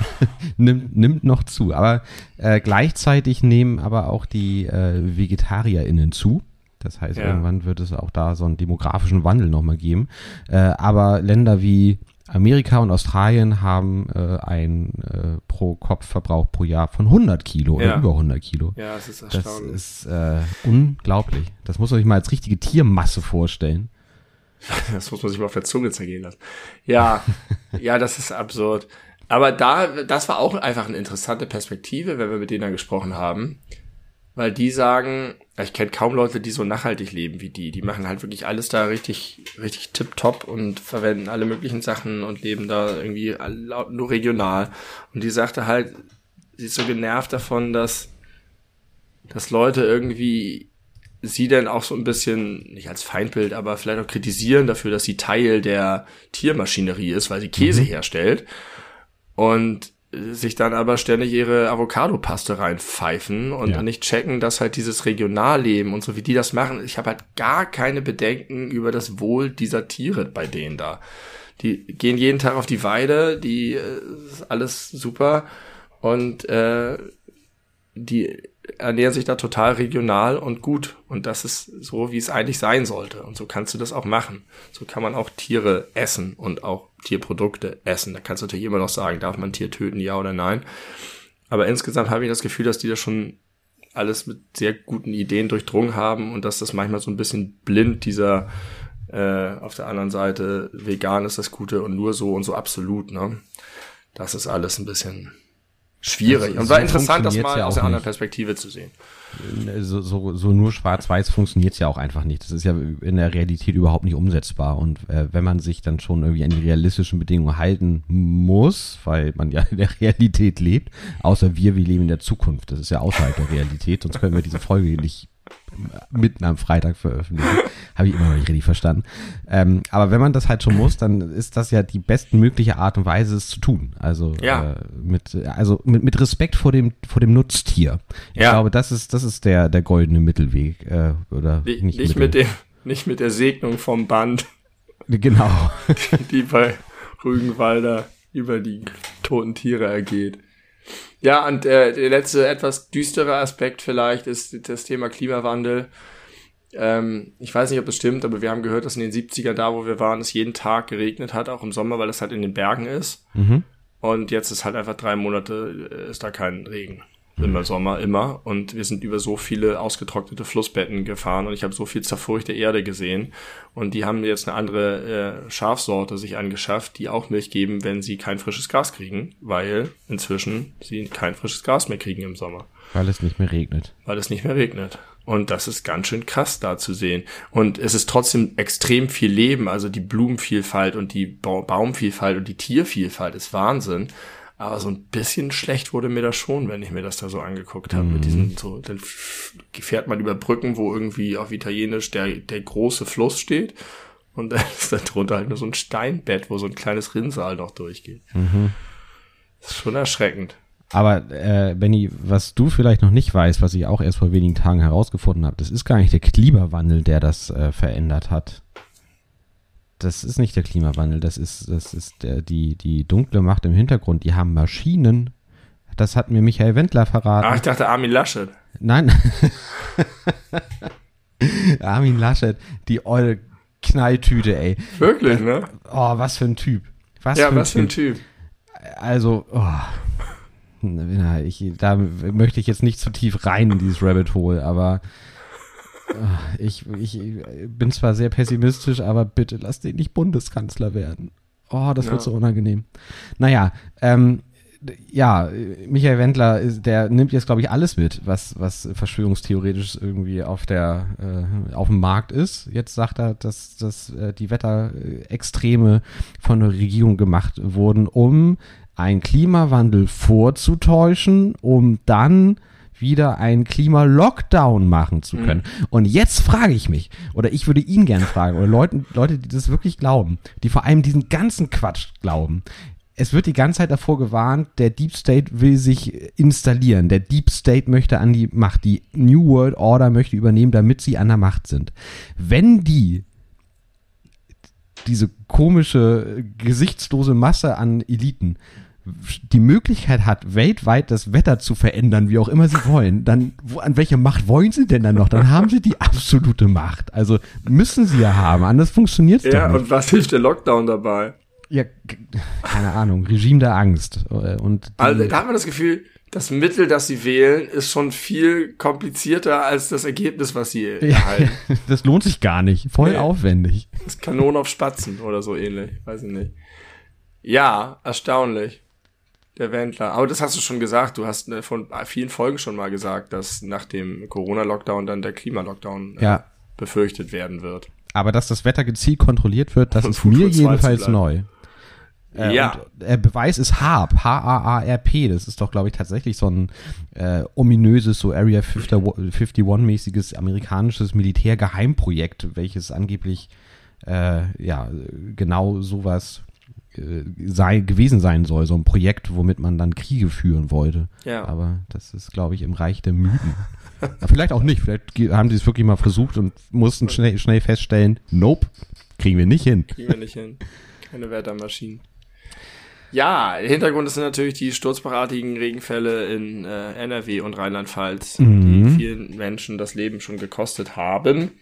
nimmt, nimmt noch zu. Aber äh, gleichzeitig nehmen aber auch die äh, VegetarierInnen zu. Das heißt, ja. irgendwann wird es auch da so einen demografischen Wandel nochmal geben. Äh, aber Länder wie Amerika und Australien haben äh, einen äh, Pro-Kopf-Verbrauch pro Jahr von 100 Kilo ja. oder über 100 Kilo. Ja, das ist erstaunlich. Das ist äh, unglaublich. Das muss man sich mal als richtige Tiermasse vorstellen. Das muss man sich mal auf der Zunge zergehen lassen. Ja, ja, das ist absurd. Aber da, das war auch einfach eine interessante Perspektive, wenn wir mit denen dann gesprochen haben. Weil die sagen, ich kenne kaum Leute, die so nachhaltig leben wie die. Die machen halt wirklich alles da richtig, richtig tipptopp und verwenden alle möglichen Sachen und leben da irgendwie nur regional. Und die sagte halt, sie ist so genervt davon, dass, dass Leute irgendwie sie denn auch so ein bisschen, nicht als Feindbild, aber vielleicht auch kritisieren dafür, dass sie Teil der Tiermaschinerie ist, weil sie Käse mhm. herstellt. Und sich dann aber ständig ihre Avocado-Paste reinpfeifen und ja. nicht checken, dass halt dieses Regionalleben und so wie die das machen, ich habe halt gar keine Bedenken über das Wohl dieser Tiere bei denen da. Die gehen jeden Tag auf die Weide, die äh, ist alles super und äh, die ernähren sich da total regional und gut. Und das ist so, wie es eigentlich sein sollte. Und so kannst du das auch machen. So kann man auch Tiere essen und auch Tierprodukte essen. Da kannst du natürlich immer noch sagen, darf man Tier töten, ja oder nein. Aber insgesamt habe ich das Gefühl, dass die das schon alles mit sehr guten Ideen durchdrungen haben und dass das manchmal so ein bisschen blind dieser äh, auf der anderen Seite vegan ist das Gute und nur so und so absolut, ne? Das ist alles ein bisschen schwierig. Das- Und war so interessant, das mal ja aus einer anderen. Perspektive zu sehen. so, so, so nur schwarz-weiß funktioniert ja auch einfach nicht. Das ist ja in der Realität überhaupt nicht umsetzbar. Und äh, wenn man sich dann schon irgendwie an die realistischen Bedingungen halten muss, weil man ja in der Realität lebt, außer wir, wir leben in der Zukunft. Das ist ja außerhalb der Realität, sonst können wir diese Folge nicht mitten am Freitag veröffentlichen. Habe ich immer noch nicht richtig verstanden. Ähm, aber wenn man das halt schon muss, dann ist das ja die bestmögliche Art und Weise, es zu tun. Also Ja. äh, mit, also mit, mit Respekt vor dem, vor dem Nutztier. Ich Ja. glaube, das ist, das ist der, der goldene Mittelweg. Äh, oder Nicht, nicht, Mittel- mit dem, nicht mit der Segnung vom Band, Genau. die bei Rügenwalder über die toten Tiere ergeht. Ja, und äh, der letzte etwas düstere Aspekt vielleicht ist das Thema Klimawandel. Ähm, ich weiß nicht, ob das stimmt, aber wir haben gehört, dass in den 70ern, da wo wir waren, es jeden Tag geregnet hat, auch im Sommer, weil es halt in den Bergen ist. Mhm. Und jetzt ist halt einfach drei Monate, äh, ist da kein Regen. Immer Sommer, immer. Und wir sind über so viele ausgetrocknete Flussbetten gefahren und ich habe so viel zerfurchte Erde gesehen. Und die haben jetzt eine andere äh, Schafsorte sich angeschafft, die auch Milch geben, wenn sie kein frisches Gras kriegen, weil inzwischen sie kein frisches Gras mehr kriegen im Sommer Weil es nicht mehr regnet. weil es nicht mehr regnet. Und das ist ganz schön krass da zu sehen. Und es ist trotzdem extrem viel Leben. Also die Blumenvielfalt und die ba Baumvielfalt und die Tiervielfalt ist Wahnsinn. Aber so ein bisschen schlecht wurde mir das schon, wenn ich mir das da so angeguckt habe. Mit diesen so, dann fährt man über Brücken, wo irgendwie auf Italienisch der, der große Fluss steht. Und dann ist da drunter halt nur so ein Steinbett, wo so ein kleines Rinnsal noch durchgeht. Das ist schon erschreckend. Aber äh, Benny, was du vielleicht noch nicht weißt, was ich auch erst vor wenigen Tagen herausgefunden habe, das ist gar nicht der Klimawandel, der das äh, verändert hat. Das ist nicht der Klimawandel, das ist, das ist der, die, die dunkle Macht im Hintergrund. Die haben Maschinen. Das hat mir Michael Wendler verraten. Ah, ich dachte Armin Laschet. Nein. Armin Laschet, die olle Knalltüte, ey. Wirklich, ne? Oh, was für ein Typ. Was Ja, für ein was für ein Typ. Typ. Also, oh. Na, ich, da möchte ich jetzt nicht zu tief rein in dieses Rabbit Hole, aber ich, ich bin zwar sehr pessimistisch, aber bitte lass den nicht Bundeskanzler werden. Oh, das Ja. wird so unangenehm. Naja, ähm, ja, Michael Wendler, der nimmt jetzt, glaube ich, alles mit, was, was verschwörungstheoretisch irgendwie auf der, äh, auf dem Markt ist. Jetzt sagt er, dass, dass äh, die Wetterextreme von der Regierung gemacht wurden, um einen Klimawandel vorzutäuschen, um dann wieder einen Klima-Lockdown machen zu können. Und jetzt frage ich mich, oder ich würde ihn gerne fragen, oder Leute, Leute, die das wirklich glauben, die vor allem diesen ganzen Quatsch glauben, es wird die ganze Zeit davor gewarnt, der Deep State will sich installieren. Der Deep State möchte an die Macht. Die New World Order möchte übernehmen, damit sie an der Macht sind. Wenn die diese komische, gesichtslose Masse an Eliten die Möglichkeit hat, weltweit das Wetter zu verändern, wie auch immer sie wollen, dann wo, an welche Macht wollen sie denn dann noch? Dann haben sie die absolute Macht. Also müssen sie ja haben, anders funktioniert es Ja, nicht. und was hilft der Lockdown dabei? Ja, keine Ahnung, Regime der Angst. äh, Und Also da hat man das Gefühl, das Mittel, das sie wählen, ist schon viel komplizierter als das Ergebnis, was sie erhalten. das lohnt sich gar nicht. Voll Nee. aufwendig. Das ist Kanon auf Spatzen oder so ähnlich. Weiß ich nicht. Ja, erstaunlich. Der Wendler. Aber das hast du schon gesagt. Du hast äh, von vielen Folgen schon mal gesagt, dass nach dem Corona-Lockdown dann der Klima-Lockdown äh, Ja. befürchtet werden wird. Aber dass das Wetter gezielt kontrolliert wird, das Und ist mir jedenfalls neu. Äh, Ja. Und, äh, Beweis ist HARP, H-A-A-R-P. Das ist doch, glaube ich, tatsächlich so ein äh, ominöses, so Area 51-mäßiges amerikanisches Militärgeheimprojekt, welches angeblich äh, ja genau sowas sei, gewesen sein soll. So ein Projekt, womit man dann Kriege führen wollte. Ja. Aber das ist, glaube ich, im Reich der Mythen. Vielleicht auch nicht. Vielleicht haben sie es wirklich mal versucht und mussten schnell, schnell feststellen, nope, kriegen wir nicht hin. Kriegen wir nicht hin. Keine Wettermaschinen. Ja, Hintergrund sind natürlich die sturzbachartigen Regenfälle in äh, NRW und Rheinland-Pfalz, Mhm. die vielen Menschen das Leben schon gekostet haben.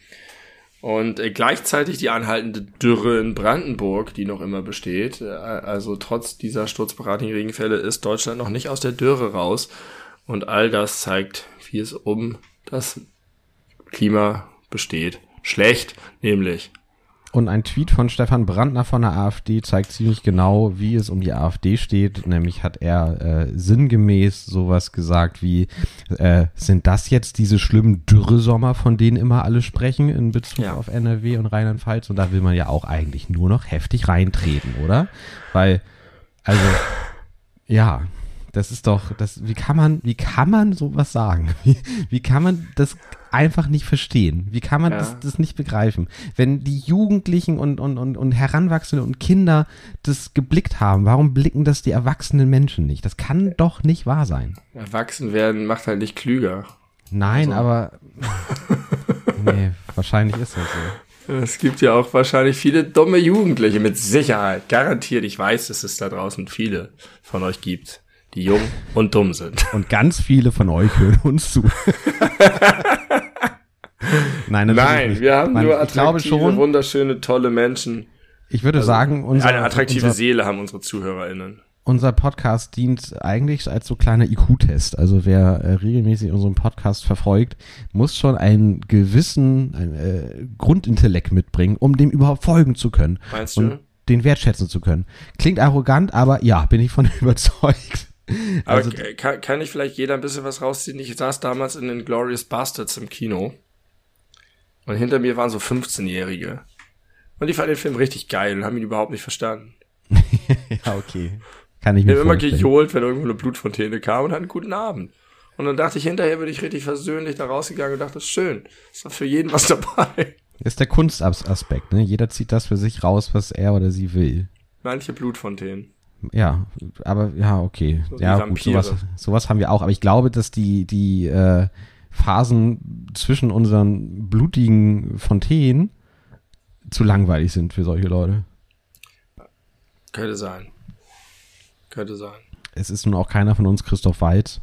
Und äh, gleichzeitig die anhaltende Dürre in Brandenburg, die noch immer besteht. Äh, also trotz dieser sturzbachartigen Regenfälle ist Deutschland noch nicht aus der Dürre raus. Und all das zeigt, wie es um das Klima besteht. Schlecht, nämlich. Und ein Tweet von Stefan Brandner von der AfD zeigt ziemlich genau, wie es um die AfD steht. Nämlich hat er äh, sinngemäß sowas gesagt wie, äh, sind das jetzt diese schlimmen Dürresommer, von denen immer alle sprechen in Bezug ja. auf NRW und Rheinland-Pfalz? Und da will man ja auch eigentlich nur noch heftig reintreten, oder? Weil, also, ja, das ist doch, das, wie kann man, wie kann man sowas sagen? Wie, wie kann man das einfach nicht verstehen? Wie kann man ja. das, das nicht begreifen? Wenn die Jugendlichen und, und, und, und Heranwachsende und Kinder das geblickt haben, warum blicken das die erwachsenen Menschen nicht? Das kann doch nicht wahr sein. Erwachsen werden macht halt nicht klüger. Nein, also. aber nee, wahrscheinlich ist das so. Es gibt ja auch wahrscheinlich viele dumme Jugendliche, mit Sicherheit. Garantiert, ich weiß, dass es da draußen viele von euch gibt die jung und dumm sind. Und ganz viele von euch hören uns zu. Nein, Nein nicht. wir haben Man, nur attraktive, schon, wunderschöne, tolle Menschen. Ich würde also sagen, unser, eine attraktive unser, Seele haben unsere ZuhörerInnen. Unser Podcast dient eigentlich als so kleiner IQ-Test. Also wer äh, regelmäßig unseren Podcast verfolgt, muss schon einen gewissen einen, äh, Grundintellekt mitbringen, um dem überhaupt folgen zu können. Meinst du? Und den wertschätzen zu können. Klingt arrogant, aber ja, bin ich von überzeugt. Aber also, kann, kann ich vielleicht jeder ein bisschen was rausziehen? Ich saß damals in den Glorious Bastards im Kino. Und hinter mir waren so 15-Jährige. Und die fanden den Film richtig geil und haben ihn überhaupt nicht verstanden. ja, okay. Kann ich mir Ich immer gejohlt, wenn irgendwo eine Blutfontäne kam und hatten einen guten Abend. Und dann dachte ich, hinterher bin ich richtig versöhnlich da rausgegangen und dachte, das ist schön. Ist doch für jeden was dabei. Ist der Kunstaspekt, ne? Jeder zieht das für sich raus, was er oder sie will. Manche Blutfontänen. Ja, aber ja, okay. So ja, gut, sowas, sowas haben wir auch. Aber ich glaube, dass die, die äh, Phasen zwischen unseren blutigen Fontänen zu langweilig sind für solche Leute. Könnte sein. Könnte sein. Es ist nun auch keiner von uns Christoph Waltz.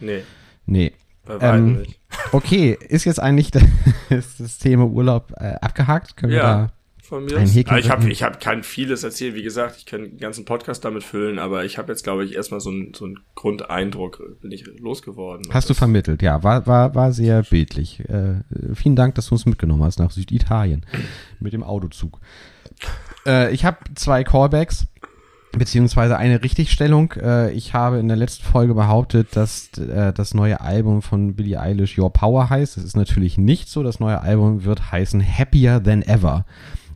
Nee. Nee. Bei ähm, nicht. Okay, ist jetzt eigentlich das, das Thema Urlaub äh, abgehakt? Können ja. wir da von mir. Ein Häkchen ich habe ich hab kein vieles erzählt, wie gesagt, ich kann den ganzen Podcast damit füllen, aber ich habe jetzt, glaube ich, erstmal so einen so einen Grundeindruck, bin ich losgeworden. Hast du vermittelt, ja, war, war, war sehr bildlich. Äh, vielen Dank, dass du uns mitgenommen hast nach Süditalien mit dem Autozug. Äh, ich habe zwei Callbacks beziehungsweise eine Richtigstellung. Äh, ich habe in der letzten Folge behauptet, dass äh, das neue Album von Billie Eilish Your Power heißt. Das ist natürlich nicht so. Das neue Album wird heißen Happier Than Ever.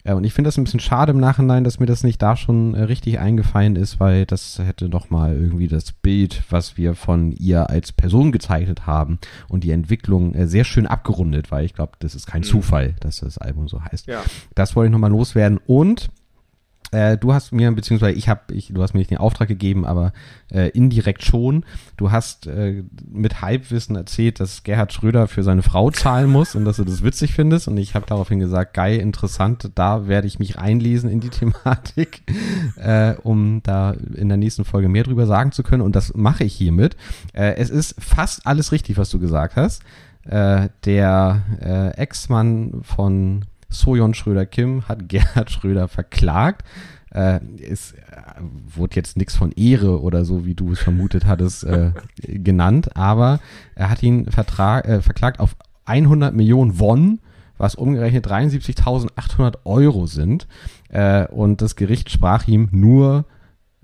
Ja, und ich finde das ein bisschen schade im Nachhinein, dass mir das nicht da schon äh, richtig eingefallen ist, weil das hätte doch mal irgendwie das Bild, was wir von ihr als Person gezeichnet haben und die Entwicklung äh, sehr schön abgerundet, weil ich glaube, das ist kein mhm. Zufall, dass das Album so heißt. Ja. Das wollte ich nochmal loswerden und äh, du hast mir, beziehungsweise ich habe, ich, du hast mir nicht den Auftrag gegeben, aber äh, indirekt schon. Du hast äh, mit Halbwissen erzählt, dass Gerhard Schröder für seine Frau zahlen muss und dass du das witzig findest. Und ich habe daraufhin gesagt, geil, interessant, da werde ich mich einlesen in die Thematik, äh, um da in der nächsten Folge mehr drüber sagen zu können. Und das mache ich hiermit. Äh, es ist fast alles richtig, was du gesagt hast. Äh, der äh, Ex-Mann von Sojon Schröder-Kim hat Gerhard Schröder verklagt. Äh, es äh, wurde jetzt nichts von Ehre oder so, wie du es vermutet hattest, äh, genannt, aber er hat ihn vertrag, äh, verklagt auf 100 Millionen Won, was umgerechnet 73.800 Euro sind. Äh, und das Gericht sprach ihm nur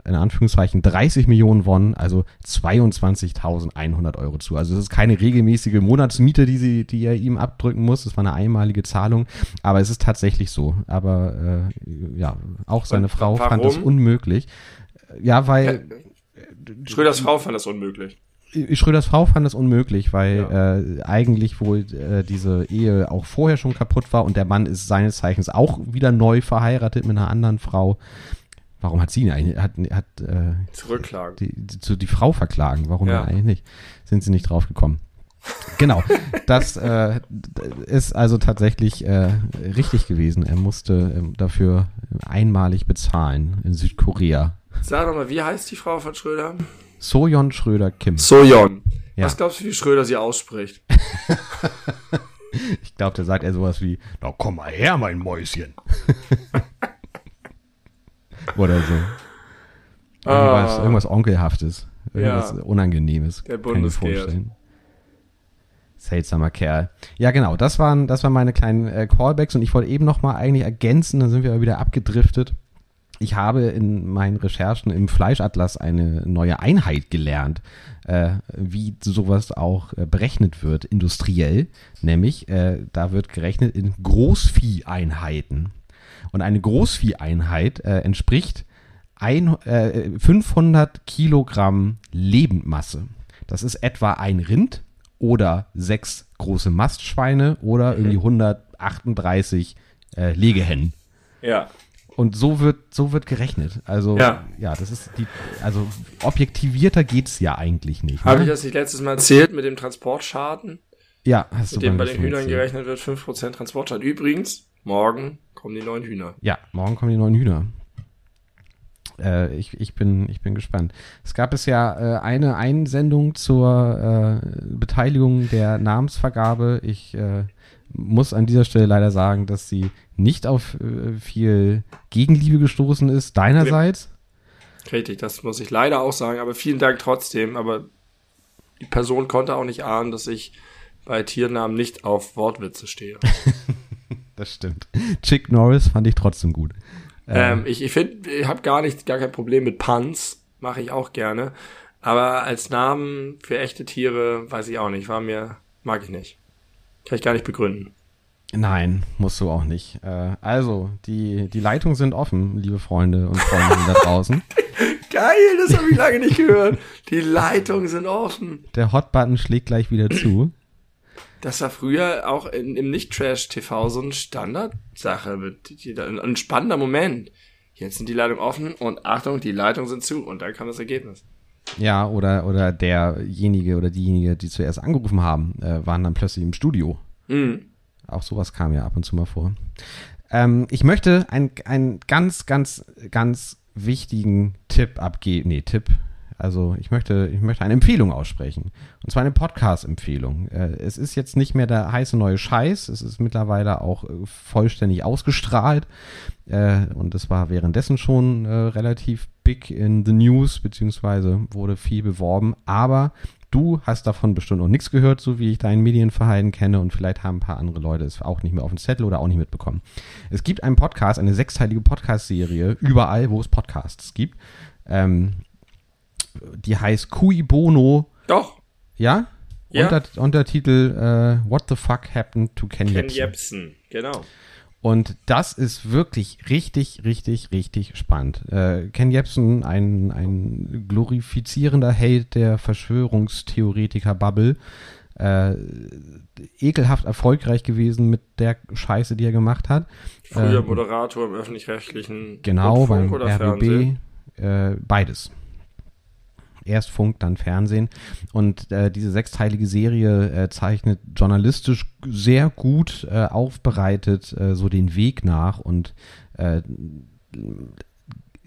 in Anführungszeichen 30 Millionen Won, also 22.100 Euro zu. Also es ist keine regelmäßige Monatsmiete, die sie, die er ihm abdrücken muss. Das war eine einmalige Zahlung, aber es ist tatsächlich so. Aber äh, ja, auch seine Und Frau warum? fand das unmöglich. Ja, weil Schröders Frau fand das unmöglich. Schröders Frau fand das unmöglich, weil ja. äh, eigentlich wohl äh, diese Ehe auch vorher schon kaputt war und der Mann ist seines Zeichens auch wieder neu verheiratet mit einer anderen Frau. Warum hat sie ihn eigentlich, hat, hat äh, Zurückklagen. Die, die, die, Frau verklagen? Warum ja. eigentlich nicht? Sind sie nicht drauf gekommen? genau, das äh, ist also tatsächlich äh, richtig gewesen. Er musste äh, dafür einmalig bezahlen in Südkorea. Sag doch mal, wie heißt die Frau von Schröder? Sojon Schröder Kim. Sojon. Ja. Was glaubst du, wie Schröder sie ausspricht? ich glaube, der sagt eher sowas wie, na komm mal her, mein Mäuschen. Oder so. Irgendwas, ah. irgendwas Onkelhaftes. Irgendwas ja. Unangenehmes. Der Bundesgeld. Seltsamer Kerl. Ja, genau, das waren, das waren meine kleinen äh, Callbacks und ich wollte eben noch mal eigentlich ergänzen, dann sind wir aber wieder abgedriftet. Ich habe in meinen Recherchen im Fleischatlas eine neue Einheit gelernt, äh, wie sowas auch äh, berechnet wird, industriell. Nämlich, äh, da wird gerechnet in Großvieheinheiten. Und eine Großvieheinheit äh, entspricht ein, 500 äh, Kilogramm Lebendmasse. Das ist etwa ein Rind oder sechs große Mastschweine oder irgendwie 138 äh, Legehennen. Ja. Und so wird, so wird gerechnet. Also, ja, ja das ist die, also objektivierter geht's ja eigentlich nicht. Habe ne? ich das nicht letztes Mal erzählt mit dem Transportschaden? Ja, hast mit du Mit dem bei den Hühnern erzählt. gerechnet wird 5% Transportschaden. Übrigens, morgen kommen die neuen Hühner. Ja, morgen kommen die neuen Hühner. Äh, ich, ich, bin, ich bin gespannt. Es gab es ja äh, eine Einsendung zur äh, Beteiligung der Namensvergabe. Ich muss an dieser Stelle leider sagen, dass sie nicht auf viel Gegenliebe gestoßen ist, deinerseits. Richtig, das muss ich leider auch sagen, aber vielen Dank trotzdem. Aber die Person konnte auch nicht ahnen, dass ich bei Tiernamen nicht auf Wortwitze stehe. das stimmt. Chick Norris fand ich trotzdem gut. Ähm, ich ich finde, ich habe gar nicht, gar kein Problem mit Puns, mache ich auch gerne. Aber als Namen für echte Tiere, weiß ich auch nicht, war mir, mag ich nicht. Kann ich gar nicht begründen. Nein, musst du auch nicht. Äh, also, die, die Leitungen sind offen, liebe Freunde und Freundinnen da draußen. Geil, das habe ich lange nicht gehört. Die Leitungen sind offen. Der Hotbutton schlägt gleich wieder zu. Das war früher auch in, im Nicht-Trash-TV so eine Standardsache, mit, ein spannender Moment. Jetzt sind die Leitungen offen und Achtung, die Leitungen sind zu und dann kam das Ergebnis. Ja, oder, oder derjenige oder diejenige, die zuerst angerufen haben, äh, waren dann plötzlich im Studio. Mhm. Auch sowas kam ja ab und zu mal vor. Ähm, ich möchte einen ganz, ganz, ganz wichtigen Tipp abgeben. Nee, Tipp also ich möchte, ich möchte eine Empfehlung aussprechen. Und zwar eine Podcast-Empfehlung. Äh, es ist jetzt nicht mehr der heiße neue Scheiß. Es ist mittlerweile auch äh, vollständig ausgestrahlt. Äh, und es war währenddessen schon relativ big in the news, beziehungsweise wurde viel beworben. Aber Du hast davon bestimmt noch nichts gehört, so wie ich dein Medienverhalten kenne und vielleicht haben ein paar andere Leute es auch nicht mehr auf dem Zettel oder auch nicht mitbekommen. Es gibt einen Podcast, eine sechsteilige Podcast-Serie, überall, wo es Podcasts gibt. Ähm, die heißt Cui Bono. Doch. Ja? ja. Unter, Untertitel uh, What the fuck happened to Ken, Ken Jebsen. Jebsen, genau. Und das ist wirklich richtig, richtig, richtig spannend. Äh, Ken Jebsen, ein, ein glorifizierender Held der Verschwörungstheoretiker-Bubble, äh, ekelhaft erfolgreich gewesen mit der Scheiße, die er gemacht hat. Früher äh, Moderator im öffentlich-rechtlichen Genau, beim RBB. Äh, beides erst Funk, dann Fernsehen. Und äh, diese sechsteilige Serie äh, zeichnet journalistisch sehr gut äh, aufbereitet äh, so den Weg nach und äh,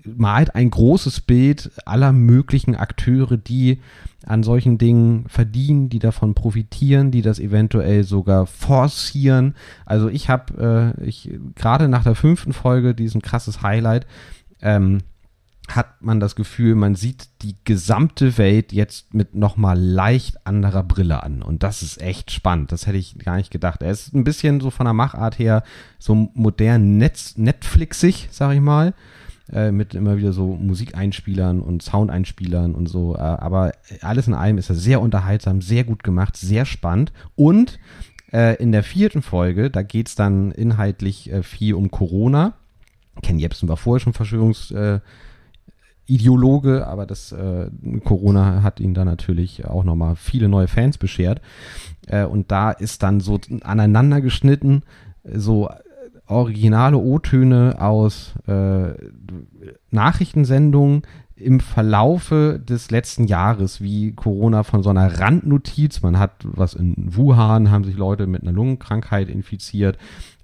malt ein großes Bild aller möglichen Akteure, die an solchen Dingen verdienen, die davon profitieren, die das eventuell sogar forcieren. Also ich habe, äh, ich gerade nach der fünften Folge diesen krasses Highlight. Ähm, hat man das Gefühl, man sieht die gesamte Welt jetzt mit nochmal leicht anderer Brille an. Und das ist echt spannend. Das hätte ich gar nicht gedacht. Er ist ein bisschen so von der Machart her so modern Netz, Netflixig, sag ich mal. Äh, mit immer wieder so Musikeinspielern und Soundeinspielern und so. Äh, aber alles in allem ist er sehr unterhaltsam, sehr gut gemacht, sehr spannend. Und äh, in der vierten Folge, da geht es dann inhaltlich äh, viel um Corona. Ken Jebsen war vorher schon Verschwörungs äh, Ideologe, aber das äh, Corona hat ihn da natürlich auch nochmal viele neue Fans beschert. Äh, und da ist dann so aneinander geschnitten, so originale O-Töne aus äh, Nachrichtensendungen im Verlaufe des letzten Jahres, wie Corona von so einer Randnotiz, man hat was in Wuhan, haben sich Leute mit einer Lungenkrankheit infiziert,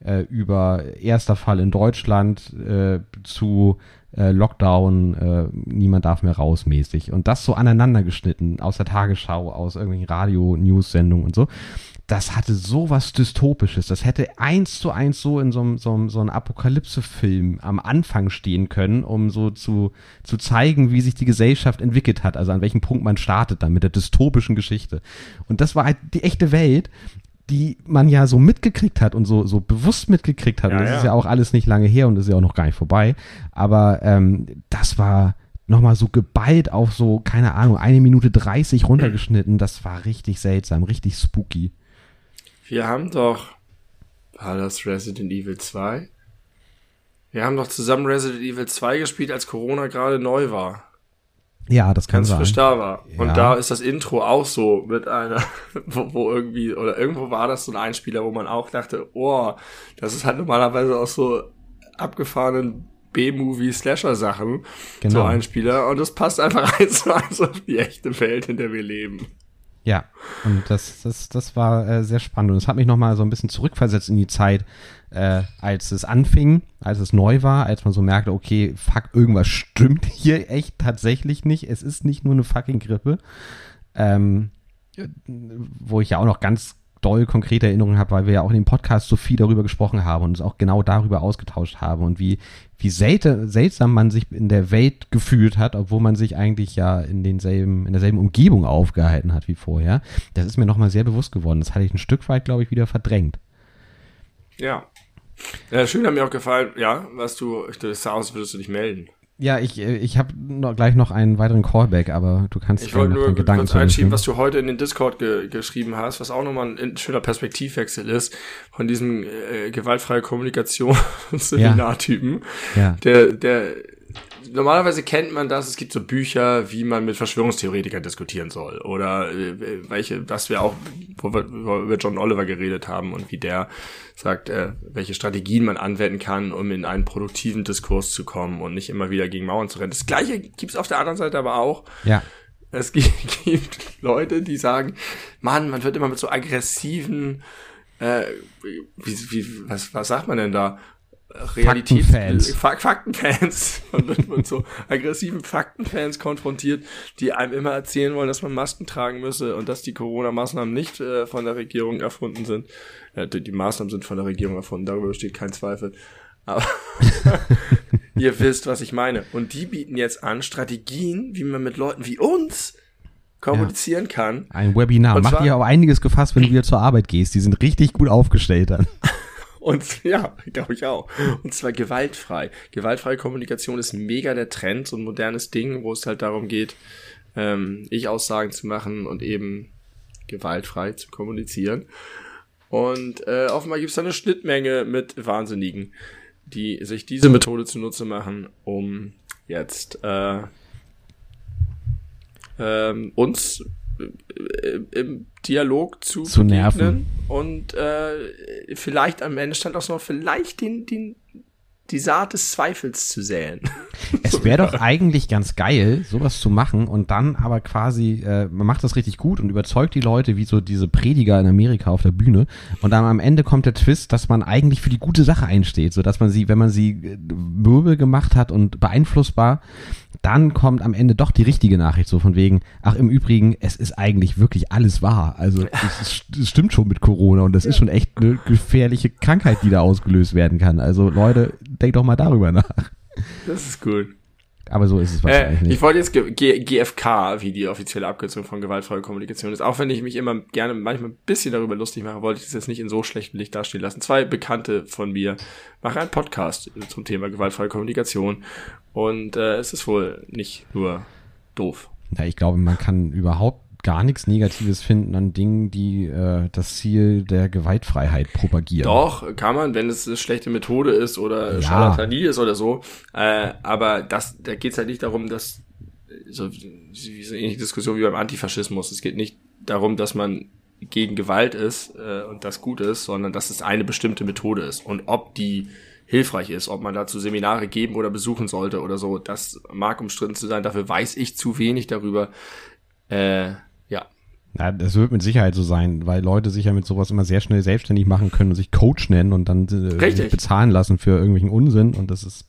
äh, über erster Fall in Deutschland äh, zu äh, Lockdown, äh, niemand darf mehr raus mäßig. Und das so aneinander geschnitten aus der Tagesschau, aus irgendwelchen Radio-News-Sendungen und so. das hatte sowas Dystopisches. Das hätte eins zu eins so in so einem, so so einem Apokalypse-Film am Anfang stehen können, um so zu, zu zeigen, wie sich die Gesellschaft entwickelt hat, also an welchem Punkt man startet dann mit der dystopischen Geschichte. Und das war halt die echte Welt, die man ja so mitgekriegt hat und so, so bewusst mitgekriegt hat. Ja, und das ja. ist ja auch alles nicht lange her und ist ja auch noch gar nicht vorbei. Aber ähm, das war nochmal so geballt auf so, keine Ahnung, eine Minute 30 runtergeschnitten. Das war richtig seltsam, richtig spooky. Wir haben doch, war das Resident Evil 2? Wir haben doch zusammen Resident Evil 2 gespielt, als Corona gerade neu war. Ja, das kann Ganz sein. frisch da war. Ja. Und da ist das Intro auch so mit einer, wo, wo, irgendwie, oder irgendwo war das so ein Einspieler, wo man auch dachte, oh, das ist halt normalerweise auch so abgefahrenen B-Movie-Slasher-Sachen, genau. so Einspieler. Und das passt einfach eins zu eins auf die echte Welt, in der wir leben. Ja, und das, das, das war äh, sehr spannend. Und es hat mich nochmal so ein bisschen zurückversetzt in die Zeit, äh, als es anfing, als es neu war, als man so merkte, okay, fuck, irgendwas stimmt hier echt tatsächlich nicht. Es ist nicht nur eine fucking Grippe. Ähm, wo ich ja auch noch ganz doll konkrete Erinnerungen habe, weil wir ja auch in dem Podcast so viel darüber gesprochen haben und uns auch genau darüber ausgetauscht haben und wie, wie selten, seltsam man sich in der Welt gefühlt hat, obwohl man sich eigentlich ja in denselben, in derselben Umgebung aufgehalten hat wie vorher. Das ist mir nochmal sehr bewusst geworden. Das hatte ich ein Stück weit, glaube ich, wieder verdrängt. Ja. Ja schön hat mir auch gefallen, ja, was du, das sah aus, würdest du dich melden. Ja, ich, äh, ich habe noch, gleich noch einen weiteren Callback, aber du kannst Ich wollte nur Gedanken kurz einschieben, was du heute in den Discord ge geschrieben hast, was auch nochmal ein, ein schöner Perspektivwechsel ist von diesem äh, gewaltfreie Kommunikationsseminartypen. Ja. ja. Der, der normalerweise kennt man das, es gibt so Bücher, wie man mit Verschwörungstheoretikern diskutieren soll. Oder äh, welche, was wir auch, wo wir, wo wir über John Oliver geredet haben und wie der sagt, äh, welche Strategien man anwenden kann, um in einen produktiven Diskurs zu kommen und nicht immer wieder gegen Mauern zu rennen. Das gleiche gibt's auf der anderen Seite aber auch. Ja. Es gibt, gibt Leute, die sagen, Mann, man wird immer mit so aggressiven äh, wie, wie, was, was sagt man denn da? Realitätsfans. Faktenfans. Man wird mit so aggressiven Faktenfans konfrontiert, die einem immer erzählen wollen, dass man Masken tragen müsse und dass die Corona-Maßnahmen nicht äh, von der Regierung erfunden sind. Ja, die, die, Maßnahmen sind von der Regierung erfunden, darüber besteht kein Zweifel. Aber ihr wisst, was ich meine. Und die bieten jetzt an Strategien, wie man mit Leuten wie uns kommunizieren ja. kann. Ein Webinar. Macht ihr auch einiges gefasst, wenn du wieder zur Arbeit gehst. Die sind richtig gut aufgestellt dann. Und ja, glaube ich auch. Und zwar gewaltfrei. Gewaltfreie Kommunikation ist mega der Trend, so ein modernes Ding, wo es halt darum geht, ähm, Ich-Aussagen zu machen und eben gewaltfrei zu kommunizieren. Und äh, offenbar gibt es da eine Schnittmenge mit Wahnsinnigen, die sich diese Methode zunutze machen, um jetzt äh, ähm, uns im Dialog zu, zu nerven und äh, vielleicht am Ende stand auch noch vielleicht den, den die Saat des Zweifels zu säen. Es wäre doch eigentlich ganz geil, sowas zu machen und dann aber quasi, äh, man macht das richtig gut und überzeugt die Leute wie so diese Prediger in Amerika auf der Bühne und dann am Ende kommt der Twist, dass man eigentlich für die gute Sache einsteht, so dass man sie, wenn man sie äh, mürbe gemacht hat und beeinflussbar, dann kommt am Ende doch die richtige Nachricht, so von wegen, ach im Übrigen, es ist eigentlich wirklich alles wahr. Also es, es stimmt schon mit Corona und das ja. ist schon echt eine gefährliche Krankheit, die da ausgelöst werden kann. Also Leute, denkt doch mal darüber nach. Das ist cool. Aber so ist es wahrscheinlich äh, nicht. Ich wollte jetzt G GFK, wie die offizielle Abkürzung von gewaltfreie Kommunikation ist, auch wenn ich mich immer gerne manchmal ein bisschen darüber lustig mache, wollte ich das jetzt nicht in so schlechtem Licht dastehen lassen. Zwei Bekannte von mir machen einen Podcast zum Thema gewaltfreie Kommunikation und äh, es ist wohl nicht nur doof. Ja, ich glaube, man kann überhaupt gar nichts Negatives finden an Dingen, die äh, das Ziel der Gewaltfreiheit propagieren. Doch, kann man, wenn es eine schlechte Methode ist oder ja. Charlatanie ist oder so. Äh, aber das, da geht es halt nicht darum, dass so, so ähnliche Diskussion wie beim Antifaschismus. Es geht nicht darum, dass man gegen Gewalt ist äh, und das gut ist, sondern dass es eine bestimmte Methode ist. Und ob die hilfreich ist, ob man dazu Seminare geben oder besuchen sollte oder so, das mag umstritten zu sein. Dafür weiß ich zu wenig darüber. Äh, ja, das wird mit Sicherheit so sein, weil Leute sich ja mit sowas immer sehr schnell selbstständig machen können und sich Coach nennen und dann äh, bezahlen lassen für irgendwelchen Unsinn und das ist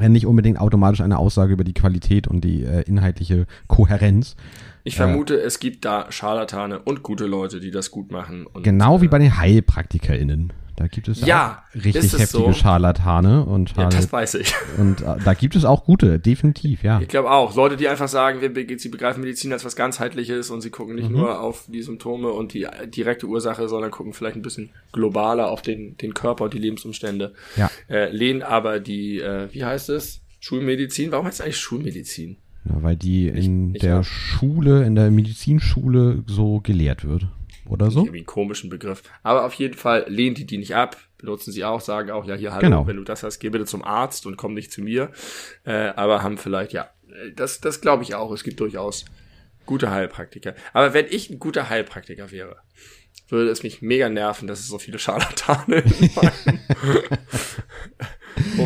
nicht unbedingt automatisch eine Aussage über die Qualität und die äh, inhaltliche Kohärenz. Ich vermute, äh, es gibt da Scharlatane und gute Leute, die das gut machen. Und, genau wie bei den HeilpraktikerInnen. Da gibt es ja richtig heftige so? Scharlatane und Scharlat Ja, das weiß ich. Und äh, da gibt es auch gute, definitiv, ja. Ich glaube auch. Leute, die einfach sagen, wir, sie begreifen Medizin als was ganzheitliches und sie gucken nicht mhm. nur auf die Symptome und die direkte Ursache, sondern gucken vielleicht ein bisschen globaler auf den, den Körper und die Lebensumstände. Ja. Äh, lehnen aber die, äh, wie heißt es? Schulmedizin? Warum heißt es eigentlich Schulmedizin? Ja, weil die in ich, der Schule, in der Medizinschule so gelehrt wird oder so. Irgendwie einen komischen Begriff. Aber auf jeden Fall lehnen die die nicht ab, benutzen sie auch, sagen auch, ja, hier, hallo, genau. wenn du das hast, geh bitte zum Arzt und komm nicht zu mir. Äh, aber haben vielleicht, ja, das, das glaube ich auch. Es gibt durchaus gute Heilpraktiker. Aber wenn ich ein guter Heilpraktiker wäre, würde es mich mega nerven, dass es so viele Scharlatane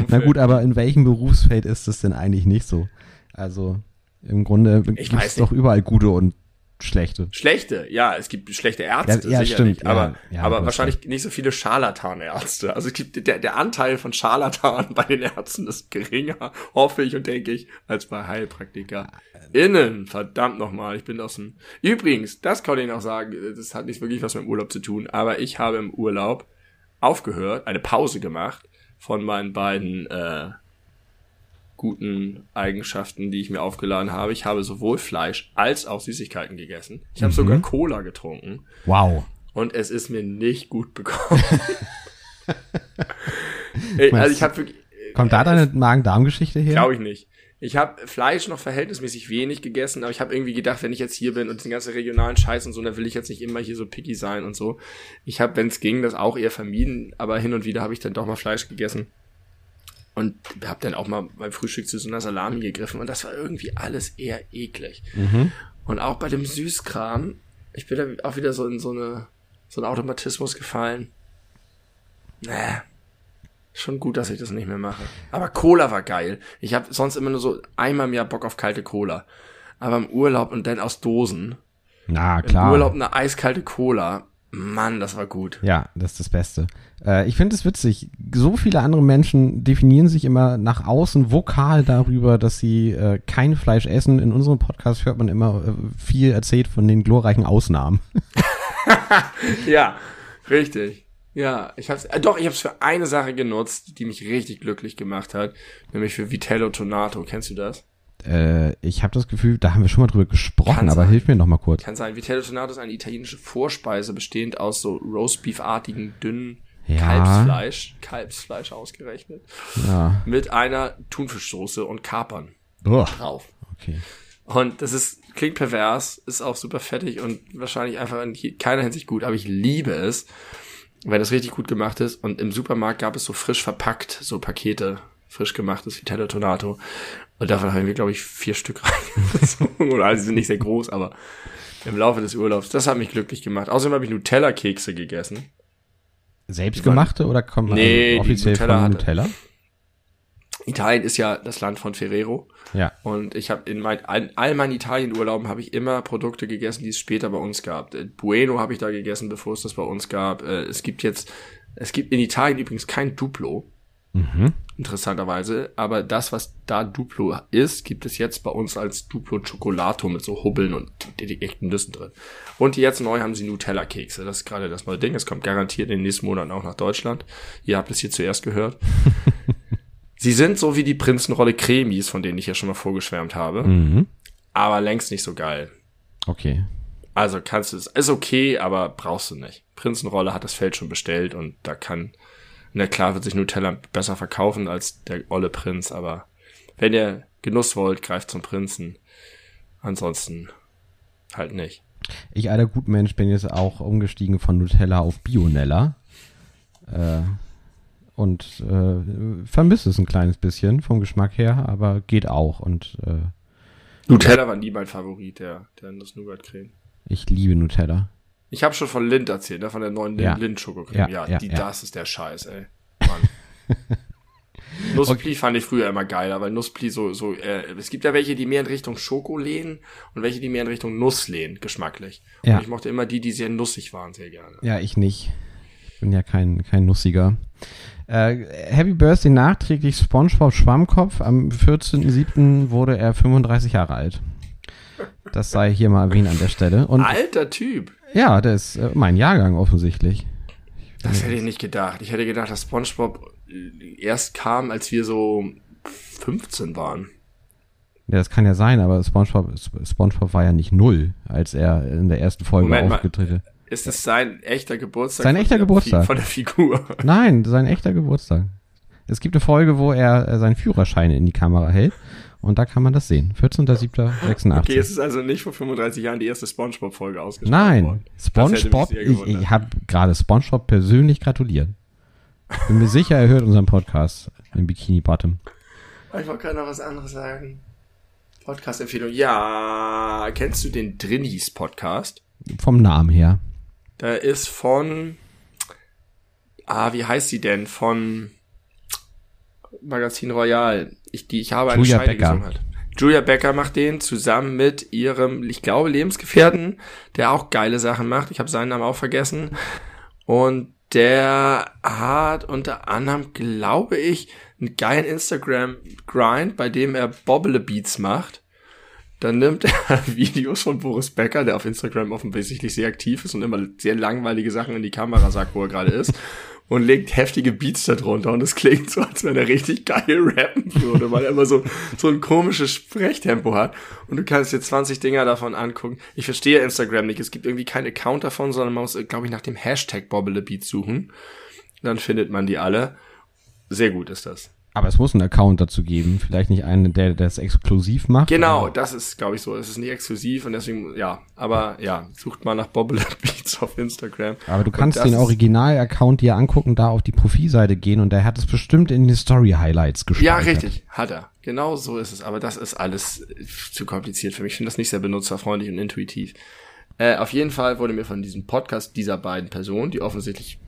Na gut, aber in welchem Berufsfeld ist das denn eigentlich nicht so? Also im Grunde gibt es doch überall gute und schlechte. Schlechte, ja, es gibt schlechte Ärzte, ja, ja, sicherlich, stimmt, aber, ja, aber wahrscheinlich stimmt. nicht so viele Scharlatanärzte. Also es gibt der, der Anteil von Scharlatanen bei den Ärzten ist geringer, hoffe ich und denke ich, als bei Heilpraktiker. Innen, verdammt nochmal, ich bin aus dem. Übrigens, das kann ich noch sagen, das hat nicht wirklich was mit dem Urlaub zu tun, aber ich habe im Urlaub aufgehört, eine Pause gemacht von meinen beiden äh, guten Eigenschaften, die ich mir aufgeladen habe. Ich habe sowohl Fleisch als auch Süßigkeiten gegessen. Ich habe mhm. sogar Cola getrunken. Wow. Und es ist mir nicht gut bekommen. also ich habe wirklich. Kommt da deine Magen-Darm-Geschichte her? Glaube ich nicht. Ich habe Fleisch noch verhältnismäßig wenig gegessen, aber ich habe irgendwie gedacht, wenn ich jetzt hier bin und den ganzen regionalen Scheiß und so, dann will ich jetzt nicht immer hier so picky sein und so. Ich habe, wenn es ging, das auch eher vermieden, aber hin und wieder habe ich dann doch mal Fleisch gegessen. Und hab dann auch mal beim Frühstück zu so einer Salami gegriffen und das war irgendwie alles eher eklig. Mhm. Und auch bei dem Süßkram, ich bin da auch wieder so in so eine, so einen Automatismus gefallen. Naja, schon gut, dass ich das nicht mehr mache. Aber Cola war geil. Ich habe sonst immer nur so einmal im Jahr Bock auf kalte Cola. Aber im Urlaub und dann aus Dosen. Na, klar. Im Urlaub eine eiskalte Cola. Mann, das war gut. Ja, das ist das Beste. Äh, ich finde es witzig. So viele andere Menschen definieren sich immer nach außen vokal darüber, dass sie äh, kein Fleisch essen. In unserem Podcast hört man immer äh, viel erzählt von den glorreichen Ausnahmen. ja, richtig. Ja, ich hab's, äh, doch, ich hab's für eine Sache genutzt, die mich richtig glücklich gemacht hat, nämlich für Vitello Tonato. Kennst du das? Äh, ich habe das Gefühl, da haben wir schon mal drüber gesprochen, Kann aber sein. hilf mir noch mal kurz. Kann sein. Vitello Tonato ist eine italienische Vorspeise, bestehend aus so Roastbeef-artigen, dünnen ja. Kalbsfleisch, Kalbsfleisch ausgerechnet, ja. mit einer Thunfischsoße und Kapern oh. drauf. Okay. Und das ist, klingt pervers, ist auch super fettig und wahrscheinlich einfach in keiner Hinsicht gut, aber ich liebe es, wenn es richtig gut gemacht ist. Und im Supermarkt gab es so frisch verpackt, so Pakete, frisch gemachtes Vitello Tonato. Und davon haben wir, glaube ich, vier Stück reingezogen. Oder also, sie sind nicht sehr groß, aber im Laufe des Urlaubs. Das hat mich glücklich gemacht. Außerdem habe ich Nutella-Kekse gegessen. Selbstgemachte oder kommt man nee, offiziell Nutella von Nutella? Italien ist ja das Land von Ferrero. Ja. Und ich habe in mein, all, all meinen Italienurlauben habe ich immer Produkte gegessen, die es später bei uns gab. Äh, bueno habe ich da gegessen, bevor es das bei uns gab. Äh, es gibt jetzt, es gibt in Italien übrigens kein Duplo. Mhm. Interessanterweise. Aber das, was da Duplo ist, gibt es jetzt bei uns als Duplo Chocolato mit so Hubbeln und echten Nüssen drin. Und jetzt neu haben sie Nutella-Kekse. Das ist gerade das neue Ding. Es kommt garantiert in den nächsten Monaten auch nach Deutschland. Ihr habt es hier zuerst gehört. sie sind so wie die Prinzenrolle Cremis, von denen ich ja schon mal vorgeschwärmt habe. Mhm. Aber längst nicht so geil. Okay. Also kannst du es, ist okay, aber brauchst du nicht. Prinzenrolle hat das Feld schon bestellt und da kann na klar wird sich Nutella besser verkaufen als der olle Prinz, aber wenn ihr Genuss wollt, greift zum Prinzen. Ansonsten halt nicht. Ich, alter Gutmensch, bin jetzt auch umgestiegen von Nutella auf Bionella. Äh, und äh, vermisse es ein kleines bisschen vom Geschmack her, aber geht auch. Und äh, Nutella war nie mein Favorit, der, der Nuss-Nougat-Creme. Ich liebe Nutella. Ich habe schon von Lind erzählt, ne? von der neuen ja. Lind-Schokocreme. Ja, ja, die, das ist der Scheiß, ey. Mann. Nusspli okay. fand ich früher immer geiler, weil Nusspli so, so, äh, es gibt ja welche, die mehr in Richtung Schoko lehnen und welche, die mehr in Richtung Nuss lehnen, geschmacklich. Ja. Und ich mochte immer die, die sehr nussig waren, sehr gerne. Ja, ich nicht. bin ja kein, kein Nussiger. Äh, Happy Birthday nachträglich SpongeBob Schwammkopf. Am 14.07. wurde er 35 Jahre alt. Das sei hier mal erwähnt an der Stelle. Und Alter Typ. Ja, der ist äh, mein Jahrgang offensichtlich. Das hätte ich nicht gedacht. Ich hätte gedacht, dass SpongeBob äh, erst kam, als wir so 15 waren. Ja, das kann ja sein, aber SpongeBob, SpongeBob war ja nicht null, als er in der ersten Folge Moment aufgetreten Ist es sein echter Geburtstag? Sein echter Geburtstag. Von der Figur. Nein, sein echter Geburtstag. Es gibt eine Folge, wo er äh, seinen Führerschein in die Kamera hält und da kann man das sehen. 14.07.86. Okay, es ist also nicht vor 35 Jahren die erste SpongeBob-Folge ausgestrahlt Nein, worden. SpongeBob, ich, ich habe gerade SpongeBob persönlich gratuliert. Bin mir sicher, er hört unseren Podcast im Bikini Bottom. Ich wollte gerade noch was anderes sagen. Podcast-Empfehlung. Ja, kennst du den Drinnies Podcast? Vom Namen her. Da ist von, ah, wie heißt sie denn? Von Magazin Royal. Ich, die, ich habe eine Julia Scheide Becker. gesungen hat. Julia Becker macht den zusammen mit ihrem, ich glaube, Lebensgefährten, der auch geile Sachen macht. Ich habe seinen Namen auch vergessen. Und der hat unter anderem, glaube ich, einen geilen Instagram-Grind, bei dem er Bobble Beats macht. Dann nimmt er Videos von Boris Becker, der auf Instagram offensichtlich sehr aktiv ist und immer sehr langweilige Sachen in die Kamera sagt, wo er gerade ist. Und legt heftige Beats darunter und es klingt so, als wenn er richtig geil rappen würde, weil er immer so, so ein komisches Sprechtempo hat. Und du kannst dir 20 Dinger davon angucken. Ich verstehe Instagram nicht. Es gibt irgendwie keinen Account davon, sondern man muss, glaube ich, nach dem Hashtag Bobblebeats suchen. Dann findet man die alle. Sehr gut ist das. Aber es muss einen Account dazu geben. Vielleicht nicht einen, der das exklusiv macht. Genau, das ist, glaube ich, so. Es ist nicht exklusiv und deswegen, ja. Aber ja, sucht mal nach Bobblebeats auf Instagram. Aber du kannst den Original-Account dir angucken, da auf die Profilseite gehen und der hat es bestimmt in die Story-Highlights gespeichert. Ja, richtig, hat er. Genau so ist es. Aber das ist alles zu kompliziert für mich. Ich finde das nicht sehr benutzerfreundlich und intuitiv. Äh, auf jeden Fall wurde mir von diesem Podcast dieser beiden Personen, die offensichtlich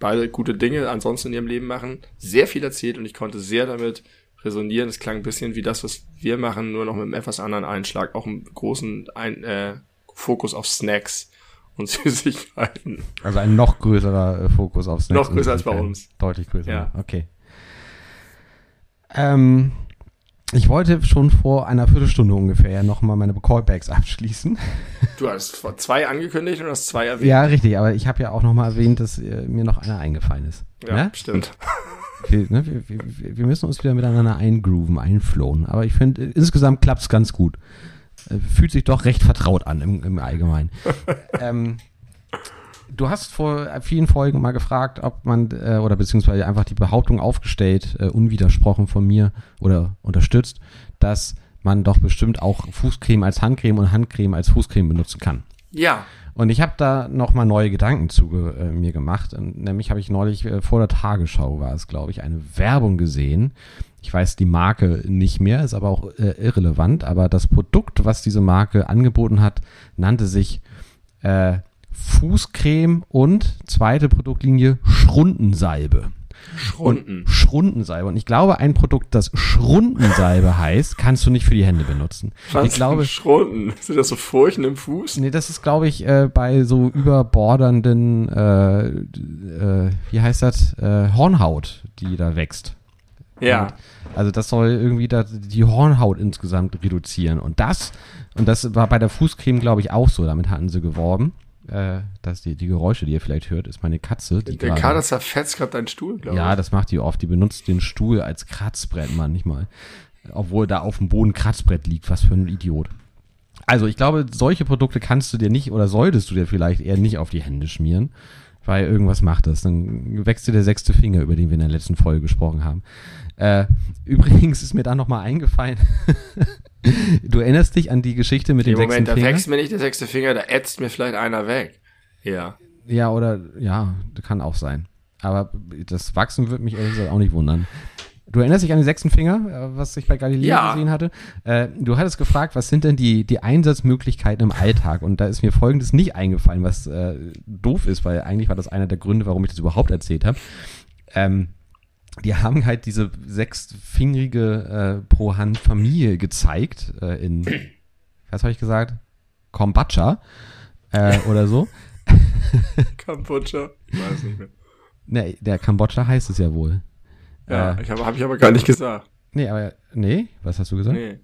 beide gute Dinge ansonsten in ihrem Leben machen, sehr viel erzählt und ich konnte sehr damit resonieren. Es klang ein bisschen wie das, was wir machen, nur noch mit einem etwas anderen Einschlag, auch einen großen ein, äh, Fokus auf Snacks und Süßigkeiten. Also ein noch größerer äh, Fokus auf Snacks. Noch größer als bei uns. Deutlich größer. Ja. Okay. Ähm, ich wollte schon vor einer Viertelstunde ungefähr nochmal meine Callbacks abschließen. Du hast vor zwei angekündigt und hast zwei erwähnt. Ja, richtig, aber ich habe ja auch nochmal erwähnt, dass äh, mir noch einer eingefallen ist. Ja, Ne? stimmt. Wir, ne, wir, wir, wir müssen uns wieder miteinander eingrooven, einflowen. Aber ich finde, äh, insgesamt klappt's ganz gut. Äh, Fühlt sich doch recht vertraut an im, im Allgemeinen. ähm, du hast vor vielen Folgen mal gefragt, ob man, äh, oder beziehungsweise einfach die Behauptung aufgestellt, äh, unwidersprochen von mir oder unterstützt, dass man doch bestimmt auch Fußcreme als Handcreme und Handcreme als Fußcreme benutzen kann. Ja, Und ich habe da noch mal neue Gedanken zu äh, mir gemacht. Und nämlich habe ich neulich äh, vor der Tagesschau war es, glaube ich, eine Werbung gesehen. Ich weiß die Marke nicht mehr, ist aber auch äh, irrelevant. Aber das Produkt, was diese Marke angeboten hat, nannte sich äh, Fußcreme und zweite Produktlinie Schrundensalbe. Schrunden. Und Schrundensalbe. Und ich glaube, ein Produkt, das Schrundensalbe heißt, kannst du nicht für die Hände benutzen. Was ich glaube, Schrunden. Sind das so Furchen im Fuß? Nee, das ist, glaube ich, äh, bei so überbordernden, äh, äh, wie heißt das, äh, Hornhaut, die da wächst. Ja. Und, also das soll irgendwie da, die Hornhaut insgesamt reduzieren. Und das, und das war bei der Fußcreme, glaube ich, auch so. Damit hatten sie geworben. Äh, dass die, die Geräusche, die ihr vielleicht hört, ist meine Katze. Die Der Kader zerfetzt gerade deinen Stuhl, glaube ja, ich. das macht die oft. Die benutzt den Stuhl als Kratzbrett manchmal. Obwohl da auf dem Boden Kratzbrett liegt. Was für ein Idiot. Also ich glaube, solche Produkte kannst du dir nicht oder solltest du dir vielleicht eher nicht auf die Hände schmieren, weil irgendwas macht das. Dann wächst dir der sechste Finger, über den wir in der letzten Folge gesprochen haben. Äh, übrigens ist mir da nochmal eingefallen, du erinnerst dich an die Geschichte mit dem sechsten Moment, da Finger? wächst mir nicht der sechste Finger, da ätzt mir vielleicht einer weg. Ja. Ja, oder ja, kann auch sein. Aber das Wachsen würde mich ehrlich gesagt auch nicht wundern. Du erinnerst dich an den sechsten Finger, äh, was ich bei Galileo Ja. gesehen hatte? Äh, du hattest gefragt, was sind denn die, die Einsatzmöglichkeiten im Alltag? Und da ist mir folgendes nicht eingefallen, was äh, doof ist, weil eigentlich war das einer der Gründe, warum ich das überhaupt erzählt habe. Ähm, die haben halt diese sechsfingerige äh, pro Hand Familie gezeigt äh, in, was habe ich gesagt? Kombatscha äh, oder so. Kambodscha. Ich weiß nicht mehr. Ne, der Kambodscha heißt es ja wohl. Ja, äh, ich habe hab ich aber gar nicht gesagt. Nee, aber, nee, was hast du gesagt? Nee.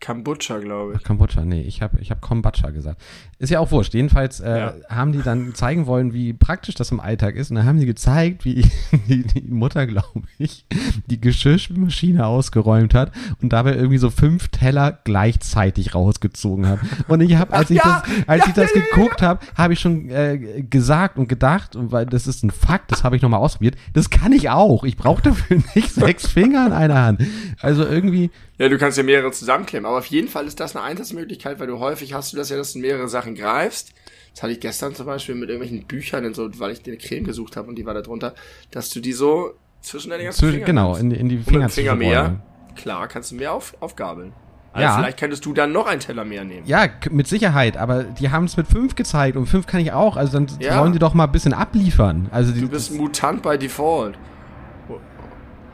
Kambodscha, glaube ich. Ach, Kambodscha, nee, ich habe ich hab Kombatscha gesagt. Ist ja auch wurscht. Jedenfalls äh, ja. haben die dann zeigen wollen, wie praktisch das im Alltag ist. Und dann haben die gezeigt, wie die, die Mutter, glaube ich, die Geschirrmaschine ausgeräumt hat und dabei irgendwie so fünf Teller gleichzeitig rausgezogen hat. Und ich habe, als ich ja, das, als ja, ich das geguckt habe, habe ich schon äh, gesagt und gedacht, und weil das ist ein Fakt, das habe ich nochmal ausprobiert, das kann ich auch. Ich brauche dafür nicht sechs Finger in einer Hand. Also irgendwie ja, du kannst ja mehrere zusammenklemmen, aber auf jeden Fall ist das eine Einsatzmöglichkeit, weil du häufig hast du das ja, dass du mehrere Sachen greifst. Das hatte ich gestern zum Beispiel mit irgendwelchen Büchern und so, weil ich dir eine Creme gesucht habe und die war da drunter, dass du die so zwischen deine ganzen Finger Genau, in, in die Finger, Finger mehr. Klar, kannst du mehr auf, aufgabeln. Also ja. vielleicht könntest du dann noch einen Teller mehr nehmen. Ja, mit Sicherheit, aber die haben es mit fünf gezeigt und fünf kann ich auch, also dann ja. sollen die doch mal ein bisschen abliefern. Also die, du bist Mutant bei Default.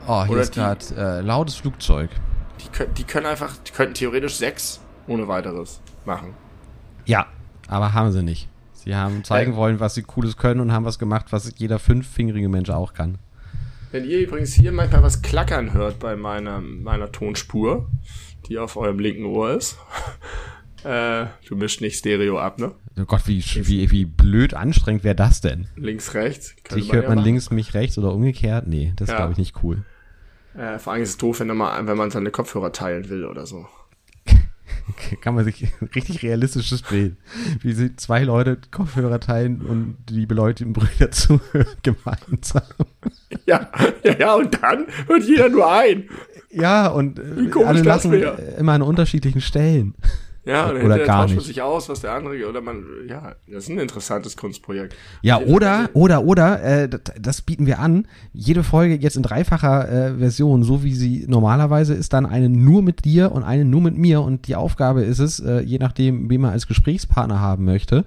Oh, hier Oder ist gerade äh, lautes Flugzeug. Die, die können einfach, die könnten theoretisch sechs ohne weiteres machen. Ja, aber haben sie nicht. Sie haben zeigen äh, wollen, was sie Cooles können und haben was gemacht, was jeder fünffingerige Mensch auch kann. Wenn ihr übrigens hier manchmal was klackern hört bei meiner, meiner Tonspur, die auf eurem linken Ohr ist, äh, du mischt nicht Stereo ab, ne? Oh Gott, wie, wie, wie blöd anstrengend wäre das denn? Links, rechts. Dich hört man ja links, mich rechts oder umgekehrt? Nee, das ja. glaube ich nicht cool. Äh, vor allem ist es doof, wenn man, wenn man seine Kopfhörer teilen will oder so. Kann man sich richtig realistisches Bild, wie sie zwei Leute Kopfhörer teilen und die beleuchteten Brüder zuhören gemeinsam. Ja, ja, ja, und dann hört jeder nur ein. Ja, und alle lachen immer an unterschiedlichen Stellen. Ja, oder, oder gar nicht. sich aus, was der andere, oder man, ja, das ist ein interessantes Kunstprojekt. Ja, oder, oder, oder, äh, das, das bieten wir an. Jede Folge jetzt in dreifacher äh, Version, so wie sie normalerweise ist, dann eine nur mit dir und eine nur mit mir. Und die Aufgabe ist es, äh, je nachdem, wen man als Gesprächspartner haben möchte,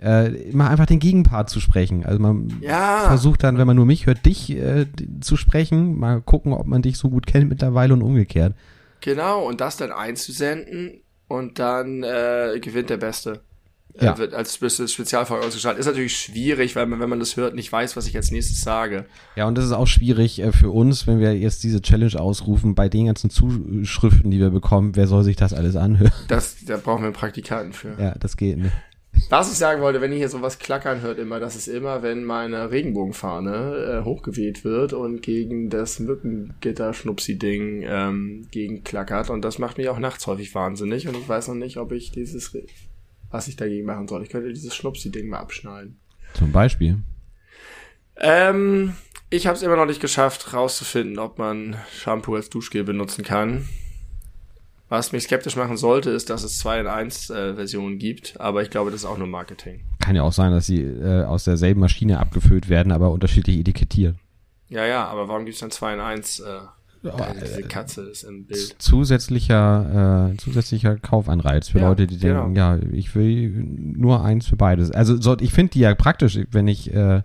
äh, immer einfach den Gegenpart zu sprechen. Also man ja. versucht dann, wenn man nur mich hört, dich äh, zu sprechen, mal gucken, ob man dich so gut kennt mittlerweile und umgekehrt. Genau, und das dann einzusenden und dann äh, gewinnt der Beste. Ja. wird als Spezialfolge ausgestrahlt. Ist natürlich schwierig, weil man, wenn man das hört, nicht weiß, was ich als nächstes sage. Ja, und das ist auch schwierig äh, für uns, wenn wir jetzt diese Challenge ausrufen, bei den ganzen Zuschriften, die wir bekommen, wer soll sich das alles anhören? Das, da brauchen wir einen Praktikanten für. Ja, das geht nicht. Was ich sagen wollte, wenn ihr hier sowas klackern hört, immer, das ist immer, wenn meine Regenbogenfahne äh, hochgeweht wird und gegen das Mückengitter-Schnupsi-Ding ähm, gegen klackert. Und das macht mich auch nachts häufig wahnsinnig. Und ich weiß noch nicht, ob ich dieses, was ich dagegen machen soll. Ich könnte dieses Schnupsi-Ding mal abschneiden. Zum Beispiel? Ähm, ich habe es immer noch nicht geschafft, rauszufinden, ob man Shampoo als Duschgel benutzen kann. Was mich skeptisch machen sollte, ist, dass es 2 in 1 äh, Versionen gibt, aber ich glaube, das ist auch nur Marketing. Kann ja auch sein, dass sie äh, aus derselben Maschine abgefüllt werden, aber unterschiedlich etikettiert. Ja, ja, aber warum gibt es dann 2 in 1? Äh, ja, diese Katze ist im Bild. Zusätzlicher, äh, zusätzlicher Kaufanreiz für ja, Leute, die genau. denken, ja, ich will nur eins für beides. Also so, ich finde die ja praktisch, wenn ich äh,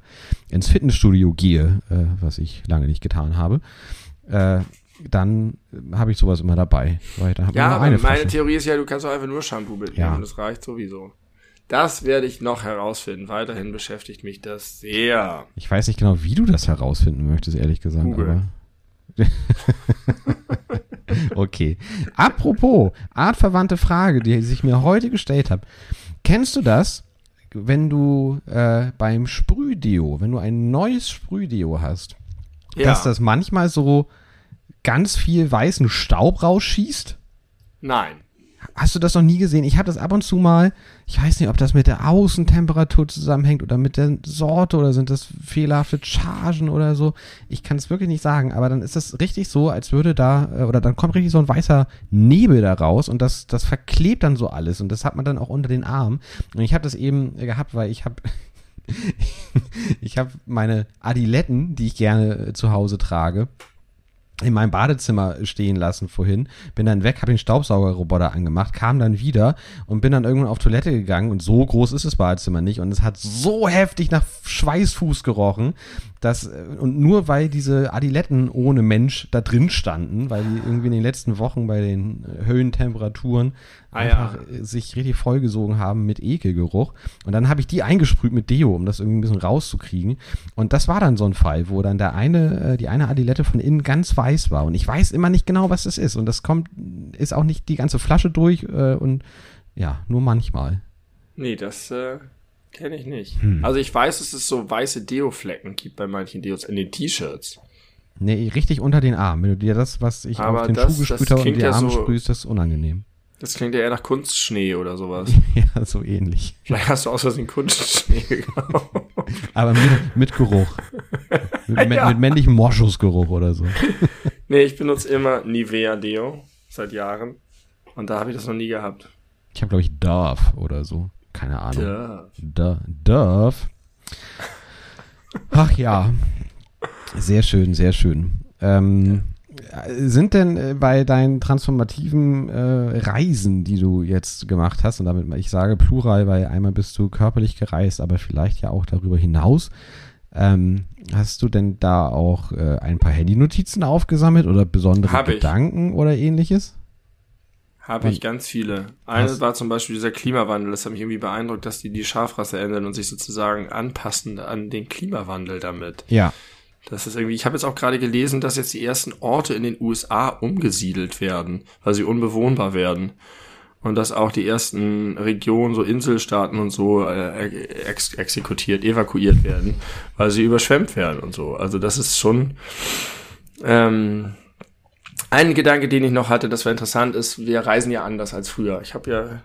ins Fitnessstudio gehe, äh, was ich lange nicht getan habe. Äh, dann habe ich sowas immer dabei. Weil da ja, aber meine Flasche. Theorie ist ja, du kannst auch einfach nur Shampoo mitnehmen ja. und das reicht sowieso. Das werde ich noch herausfinden. Weiterhin beschäftigt mich das sehr. Ich weiß nicht genau, wie du das herausfinden möchtest, ehrlich gesagt. Google. okay. Apropos, artverwandte Frage, die sich mir heute gestellt habe. Kennst du das, wenn du äh, beim Sprühdeo, wenn du ein neues Sprühdeo hast, ja. dass das manchmal so ganz viel weißen Staub rausschießt? Nein. Hast du das noch nie gesehen? Ich habe das ab und zu mal, ich weiß nicht, ob das mit der Außentemperatur zusammenhängt oder mit der Sorte oder sind das fehlerhafte Chargen oder so. Ich kann es wirklich nicht sagen, aber dann ist das richtig so, als würde da, äh, oder dann kommt richtig so ein weißer Nebel da raus und das, das verklebt dann so alles und das hat man dann auch unter den Armen. Und ich habe das eben gehabt, weil ich habe ich habe meine Adiletten, die ich gerne zu Hause trage, in meinem Badezimmer stehen lassen vorhin, bin dann weg, habe den Staubsaugerroboter angemacht, kam dann wieder und bin dann irgendwann auf Toilette gegangen und so groß ist das Badezimmer nicht und es hat so heftig nach Schweißfuß gerochen, dass, und nur weil diese Adiletten ohne Mensch da drin standen, weil die irgendwie in den letzten Wochen bei den Höhentemperaturen Ah, einfach ja. sich richtig vollgesogen haben mit Ekelgeruch. Und dann habe ich die eingesprüht mit Deo, um das irgendwie ein bisschen rauszukriegen. Und das war dann so ein Fall, wo dann der eine, äh, die eine Adilette von innen ganz weiß war. Und ich weiß immer nicht genau, was das ist. Und das kommt, ist auch nicht die ganze Flasche durch äh, und ja, nur manchmal. Nee, das äh, kenne ich nicht. Hm. Also ich weiß, dass es so weiße Deo-Flecken gibt bei manchen Deos in den T-Shirts. Nee, richtig unter den Arm. Wenn du dir das, was ich Aber auf den das- Schuh gesprüht das habe, unter klingt die ja Arme so- sprühst, das ist unangenehm. Das klingt ja eher nach Kunstschnee oder sowas. ja, so ähnlich. Vielleicht hast du aus Versehen Kunstschnee gekauft. Aber mit, mit Geruch. Mit, Ja. mit männlichem Moschusgeruch oder so. nee, ich benutze immer Nivea Deo seit Jahren. Und da habe ich das noch nie gehabt. Ich habe, glaube ich, Dove oder so. Keine Ahnung. Da, Dove. Ach ja. Sehr schön, sehr schön. Ähm, sind denn äh, bei deinen transformativen äh, Reisen, die du jetzt gemacht hast, und damit ich sage Plural, weil einmal bist du körperlich gereist, aber vielleicht ja auch darüber hinaus, ähm, hast du denn da auch äh, ein paar Handynotizen aufgesammelt oder besondere Hab ich. Gedanken oder ähnliches? Habe ich ganz viele. Eine Was? war zum Beispiel dieser Klimawandel. Das hat mich irgendwie beeindruckt, dass die die Schafrasse ändern und sich sozusagen anpassen an den Klimawandel damit. Ja. Das ist irgendwie, ich habe jetzt auch gerade gelesen, dass jetzt die ersten Orte in den USA umgesiedelt werden, weil sie unbewohnbar werden. Und dass auch die ersten Regionen, so Inselstaaten und so, äh, ex exekutiert, evakuiert werden, weil sie überschwemmt werden und so. Also das ist schon ähm, ein Gedanke, den ich noch hatte, das war interessant ist, wir reisen ja anders als früher. Ich habe ja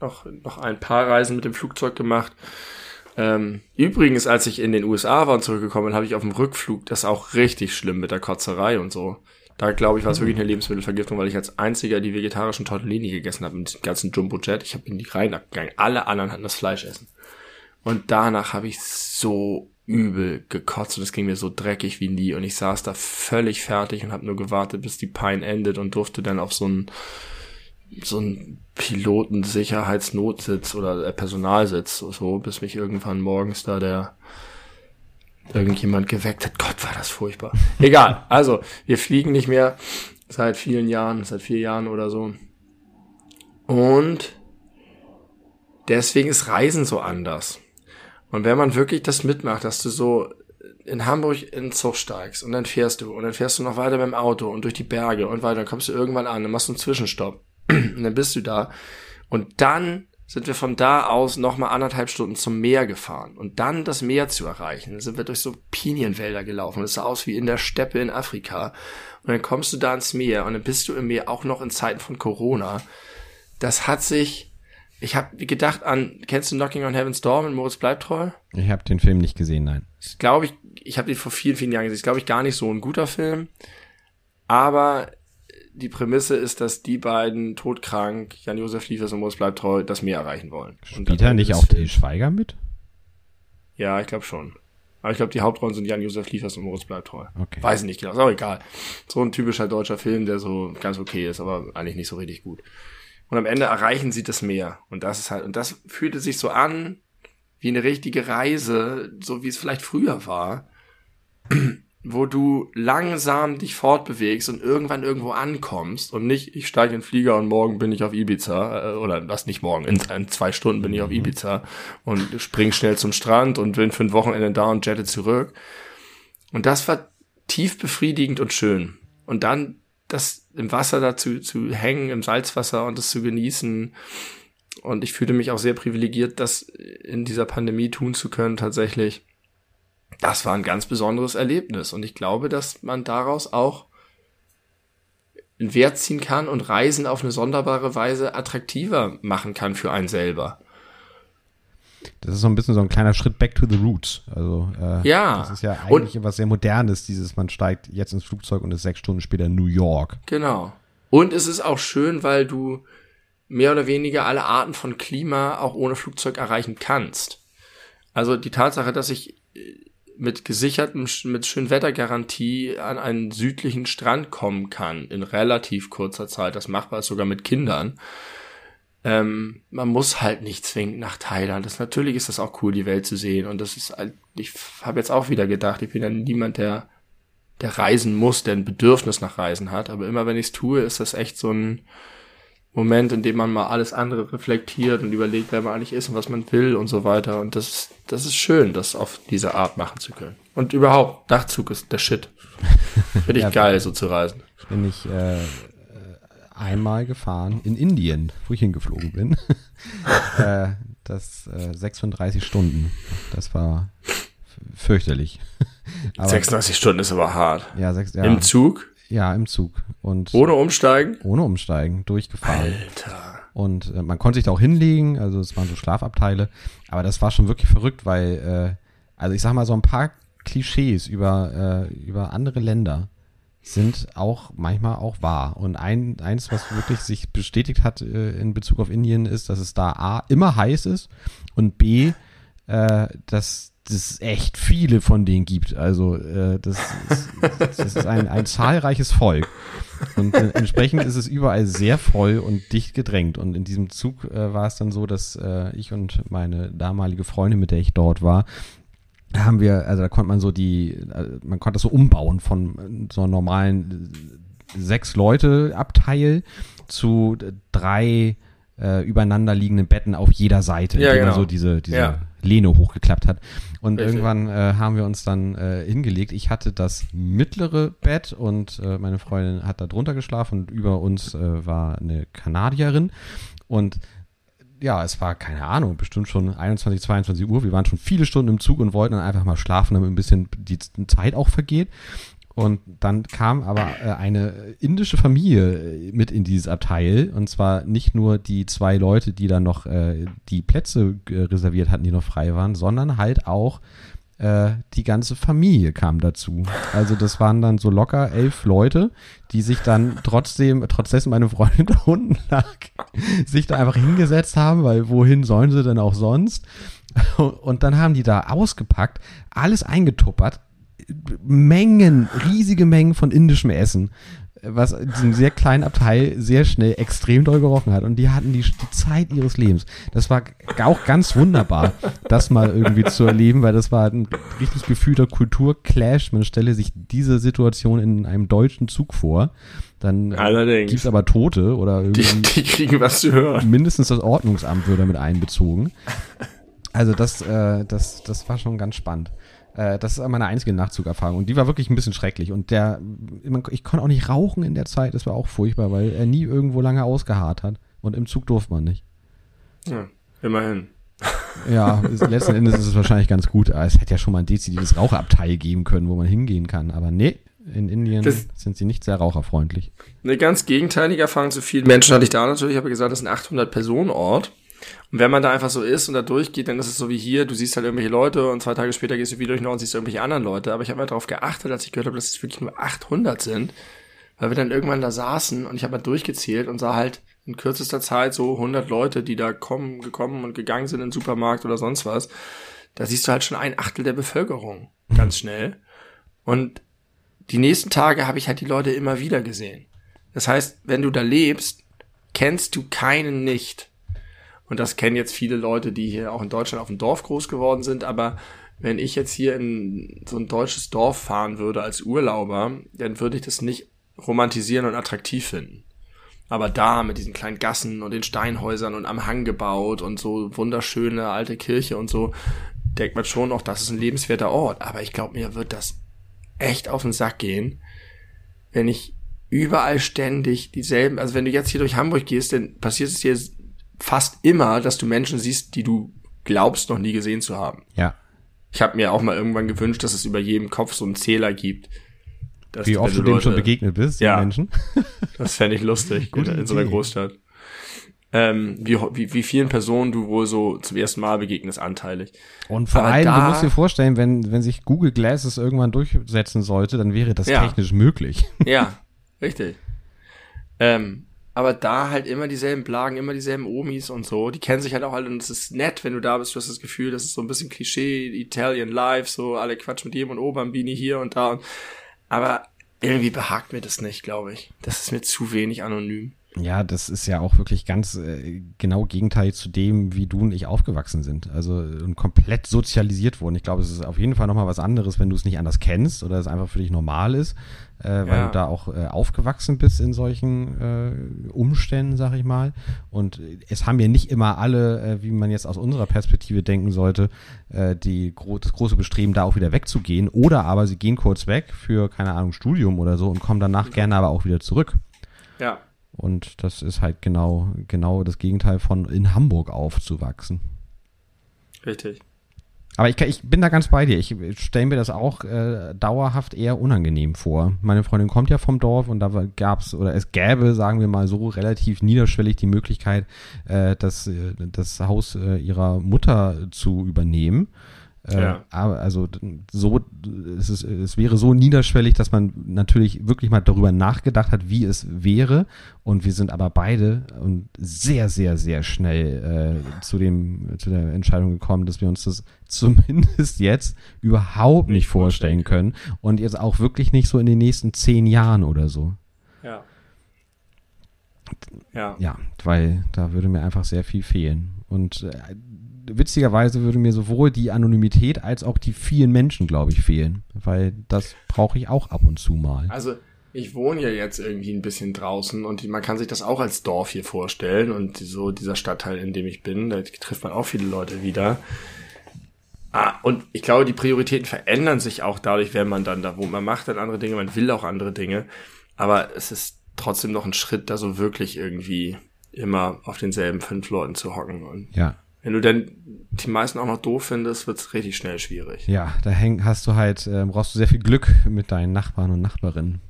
noch, noch ein paar Reisen mit dem Flugzeug gemacht. Ähm, übrigens, als ich in den USA war und zurückgekommen bin, habe ich auf dem Rückflug das auch richtig schlimm mit der Kotzerei und so. Da glaube ich, war es wirklich eine Lebensmittelvergiftung, weil ich als einziger die vegetarischen Tortellini gegessen habe mit diesem ganzen Jumbo-Jet. Ich habe in die Reihen abgegangen. Alle anderen hatten das Fleisch essen. Und danach habe ich so übel gekotzt und es ging mir so dreckig wie nie und ich saß da völlig fertig und habe nur gewartet, bis die Pein endet und durfte dann auf so einen so einen Pilotensicherheitsnotsitz oder äh, Personalsitz so, so, bis mich irgendwann morgens da der irgendjemand geweckt hat. Gott, war das furchtbar. Egal, also wir fliegen nicht mehr seit vielen Jahren, seit vier Jahren oder so. Und deswegen ist Reisen so anders. Und wenn man wirklich das mitmacht, dass du so in Hamburg in den Zug steigst und dann fährst du und dann fährst du noch weiter mit dem Auto und durch die Berge und weiter, dann kommst du irgendwann an, dann machst du einen Zwischenstopp und dann bist du da und dann sind wir von da aus nochmal anderthalb Stunden zum Meer gefahren und dann das Meer zu erreichen. Dann sind wir durch so Pinienwälder gelaufen. Das sah aus wie in der Steppe in Afrika. Und dann kommst du da ins Meer und dann bist du im Meer auch noch in Zeiten von Corona. Das hat sich, ich habe gedacht an, kennst du Knocking on Heaven's Door mit Moritz Bleibtreu? Ich habe den Film nicht gesehen, nein. Ich glaube, ich, ich habe den vor vielen, vielen Jahren gesehen. Ist, glaube ich, gar nicht so ein guter Film. Aber die Prämisse ist, dass die beiden todkrank, Jan-Josef Liefers und Moritz Bleibtreu, das Meer erreichen wollen. Und Spielt er nicht auch Till Schweiger mit? Ja, ich glaube schon. Aber ich glaube, die Hauptrollen sind Jan-Josef Liefers und Moritz Bleibtreu. Okay. Weiß ich nicht genau, ist auch egal. So ein typischer deutscher Film, der so ganz okay ist, aber eigentlich nicht so richtig gut. Und am Ende erreichen sie das Meer. Und das ist halt, und das fühlte sich so an, wie eine richtige Reise, so wie es vielleicht früher war, wo du langsam dich fortbewegst und irgendwann irgendwo ankommst und nicht, ich steige in den Flieger und morgen bin ich auf Ibiza, äh, oder was nicht morgen, in, in zwei Stunden bin ich auf Ibiza und spring schnell zum Strand und bin für ein Wochenende da und jette zurück. Und das war tief befriedigend und schön. Und dann das im Wasser dazu zu hängen, im Salzwasser und das zu genießen. Und ich fühlte mich auch sehr privilegiert, das in dieser Pandemie tun zu können, tatsächlich. Das war ein ganz besonderes Erlebnis. Und ich glaube, dass man daraus auch einen Wert ziehen kann und Reisen auf eine sonderbare Weise attraktiver machen kann für einen selber. Das ist so ein bisschen so ein kleiner Schritt back to the roots. Also äh, Ja. das ist ja Und- eigentlich etwas sehr Modernes, dieses man steigt jetzt ins Flugzeug und ist sechs Stunden später in New York. Genau. Und es ist auch schön, weil du mehr oder weniger alle Arten von Klima auch ohne Flugzeug erreichen kannst. Also die Tatsache, dass ich äh, mit gesichertem, mit Schönwettergarantie an einen südlichen Strand kommen kann in relativ kurzer Zeit, das machbar ist sogar mit Kindern, ähm, man muss halt nicht zwingend nach Thailand. Das, natürlich ist das auch cool, die Welt zu sehen. Und das ist, ich habe jetzt auch wieder gedacht, ich bin ja niemand, der, der reisen muss, der ein Bedürfnis nach Reisen hat. Aber immer wenn ich es tue, ist das echt so ein Moment, in dem man mal alles andere reflektiert und überlegt, wer man eigentlich ist und was man will und so weiter. Und das, das ist schön, das auf diese Art machen zu können. Und überhaupt, Nachtzug ist der Shit. Finde ich ja, geil, so zu reisen. Bin ich äh, einmal gefahren in Indien, wo ich hingeflogen bin. äh, das äh, 36 Stunden. Das war fürchterlich. aber, 36 Stunden ist aber hart. Ja, sechs, ja. Im Zug? Ja, im Zug. Und ohne Umsteigen? Ohne Umsteigen, durchgefahren. Alter. Und äh, man konnte sich da auch hinlegen, also es waren so Schlafabteile. Aber das war schon wirklich verrückt, weil, äh, also ich sag mal, so ein paar Klischees über, äh, über andere Länder sind auch manchmal auch wahr. Und ein, eins, was wirklich sich bestätigt hat äh, in Bezug auf Indien, ist, dass es da A immer heiß ist und B, äh, dass es echt viele von denen gibt. Also äh, das, ist, das ist ein, ein zahlreiches Volk. Und äh, entsprechend ist es überall sehr voll und dicht gedrängt. Und in diesem Zug äh, war es dann so, dass äh, ich und meine damalige Freundin, mit der ich dort war, haben wir, also da konnte man so die, äh, man konnte das so umbauen von so einem normalen sechs Leute Abteil zu drei äh, übereinander liegenden Betten auf jeder Seite, ja, genau. man so diese, diese ja. Lehne hochgeklappt hat. Und Richtig. irgendwann äh, haben wir uns dann äh, hingelegt. Ich hatte das mittlere Bett und äh, meine Freundin hat da drunter geschlafen und über uns äh, war eine Kanadierin. Und ja, es war, keine Ahnung, bestimmt schon 21, 22 Uhr. Wir waren schon viele Stunden im Zug und wollten dann einfach mal schlafen, damit ein bisschen die Zeit auch vergeht. Und dann kam aber äh, eine indische Familie mit in dieses Abteil. Und zwar nicht nur die zwei Leute, die dann noch äh, die Plätze äh, reserviert hatten, die noch frei waren, sondern halt auch äh, die ganze Familie kam dazu. Also das waren dann so locker elf Leute, die sich dann trotzdem, trotz dessen meine Freundin da unten lag, sich da einfach hingesetzt haben, weil wohin sollen sie denn auch sonst? Und dann haben die da ausgepackt, alles eingetuppert, Mengen, riesige Mengen von indischem Essen, was in diesem sehr kleinen Abteil sehr schnell extrem doll gerochen hat. Und die hatten die, die Zeit ihres Lebens. Das war auch ganz wunderbar, das mal irgendwie zu erleben, weil das war ein richtig gefühlter Kulturclash. Man stelle sich diese Situation in einem deutschen Zug vor. Dann Allerdings. gibt's aber Tote oder irgendwie. Die, die kriegen was zu hören. Mindestens das Ordnungsamt würde damit einbezogen. Also das, äh, das, das war schon ganz spannend. Äh, das ist meine einzige Nachzugerfahrung. Und die war wirklich ein bisschen schrecklich. Und der, ich konnte auch nicht rauchen in der Zeit. Das war auch furchtbar, weil er nie irgendwo lange ausgeharrt hat. Und im Zug durfte man nicht. Ja, immerhin. Ja, letzten Endes ist es wahrscheinlich ganz gut. Es hätte ja schon mal ein dezidiertes Raucherabteil geben können, wo man hingehen kann. Aber nee, in Indien Das- sind sie nicht sehr raucherfreundlich. Eine ganz gegenteilige Erfahrung zu vielen Menschen hatte ich da natürlich. Ich habe gesagt, das ist ein 800-Personen-Ort. Und wenn man da einfach so ist und da durchgeht, dann ist es so wie hier, du siehst halt irgendwelche Leute und zwei Tage später gehst du wieder durch und siehst irgendwelche anderen Leute. Aber ich habe mal darauf geachtet, als ich gehört habe, dass es wirklich nur 800 sind, weil wir dann irgendwann da saßen und ich habe mal durchgezählt und sah halt in kürzester Zeit so 100 Leute, die da kommen, gekommen und gegangen sind in den Supermarkt oder sonst was. Da siehst du halt schon ein Achtel der Bevölkerung ganz schnell. Und die nächsten Tage habe ich halt die Leute immer wieder gesehen. Das heißt, wenn du da lebst, kennst du keinen nicht. Und das kennen jetzt viele Leute, die hier auch in Deutschland auf dem Dorf groß geworden sind. Aber wenn ich jetzt hier in so ein deutsches Dorf fahren würde als Urlauber, dann würde ich das nicht romantisieren und attraktiv finden. Aber da mit diesen kleinen Gassen und den Steinhäusern und am Hang gebaut und so wunderschöne alte Kirche und so, denkt man schon noch, das ist ein lebenswerter Ort. Aber ich glaube, mir wird das echt auf den Sack gehen, wenn ich überall ständig dieselben, also wenn du jetzt hier durch Hamburg gehst, dann passiert es dir fast immer, dass du Menschen siehst, die du glaubst noch nie gesehen zu haben. Ja. Ich habe mir auch mal irgendwann gewünscht, dass es über jedem Kopf so einen Zähler gibt. Dass, Wie oft wenn du dem schon begegnet bist, Ja. Menschen. Das fände ich lustig Gute in, in so einer. Großstadt. Ähm, wie, wie, wie vielen Personen du wohl so zum ersten Mal begegnest, anteilig. Und vor Aber allem, du musst dir vorstellen, wenn, wenn sich Google Glasses irgendwann durchsetzen sollte, dann wäre das Ja. technisch möglich. Ja, richtig. Ähm, aber da halt immer dieselben Plagen, immer dieselben Omis und so. Die kennen sich halt auch alle und es ist nett, wenn du da bist. Du hast das Gefühl, das ist so ein bisschen Klischee, Italian Life, so alle quatschen mit jedem und Obambini hier und da. Und, aber irgendwie behagt mir das nicht, glaube ich. Das ist mir zu wenig anonym. Ja, das ist ja auch wirklich ganz äh, genau Gegenteil zu dem, wie du und ich aufgewachsen sind. Also äh, komplett sozialisiert wurden. Ich glaube, es ist auf jeden Fall nochmal was anderes, wenn du es nicht anders kennst oder es einfach für dich normal ist, äh, weil ja. du da auch äh, aufgewachsen bist in solchen äh, Umständen, sag ich mal. Und es haben ja nicht immer alle, äh, wie man jetzt aus unserer Perspektive denken sollte, äh, die gro das große Bestreben, da auch wieder wegzugehen. Oder aber sie gehen kurz weg für, keine Ahnung, Studium oder so und kommen danach gerne aber auch wieder zurück. Ja. Und das ist halt genau, genau das Gegenteil von in Hamburg aufzuwachsen. Richtig. Aber ich, ich bin da ganz bei dir. Ich stelle mir das auch äh, dauerhaft eher unangenehm vor. Meine Freundin kommt ja vom Dorf und da gab es oder es gäbe, sagen wir mal so, relativ niederschwellig die Möglichkeit, äh, das, äh, das Haus äh, ihrer Mutter zu übernehmen. Äh, ja. aber also so, es, ist, es wäre so niederschwellig, dass man natürlich wirklich mal darüber nachgedacht hat, wie es wäre. Und wir sind aber beide und sehr, sehr, sehr schnell äh, zu dem zu der Entscheidung gekommen, dass wir uns das zumindest jetzt überhaupt nicht vorstellen können und jetzt auch wirklich nicht so in den nächsten zehn Jahren oder so. Ja. Ja. Ja, weil da würde mir einfach sehr viel fehlen. Und äh, witzigerweise würde mir sowohl die Anonymität als auch die vielen Menschen, glaube ich, fehlen. Weil das brauche ich auch ab und zu mal. Also ich wohne ja jetzt irgendwie ein bisschen draußen und man kann sich das auch als Dorf hier vorstellen und so dieser Stadtteil, in dem ich bin, da trifft man auch viele Leute wieder. Ah, und ich glaube, die Prioritäten verändern sich auch dadurch, wenn man dann da wohnt. Man macht dann andere Dinge, man will auch andere Dinge, aber es ist trotzdem noch ein Schritt, da so wirklich irgendwie immer auf denselben fünf Leuten zu hocken. Und ja. Wenn du dann die meisten auch noch doof findest, wird's richtig schnell schwierig. Ja, da häng, hast du halt, äh, brauchst du sehr viel Glück mit deinen Nachbarn und Nachbarinnen.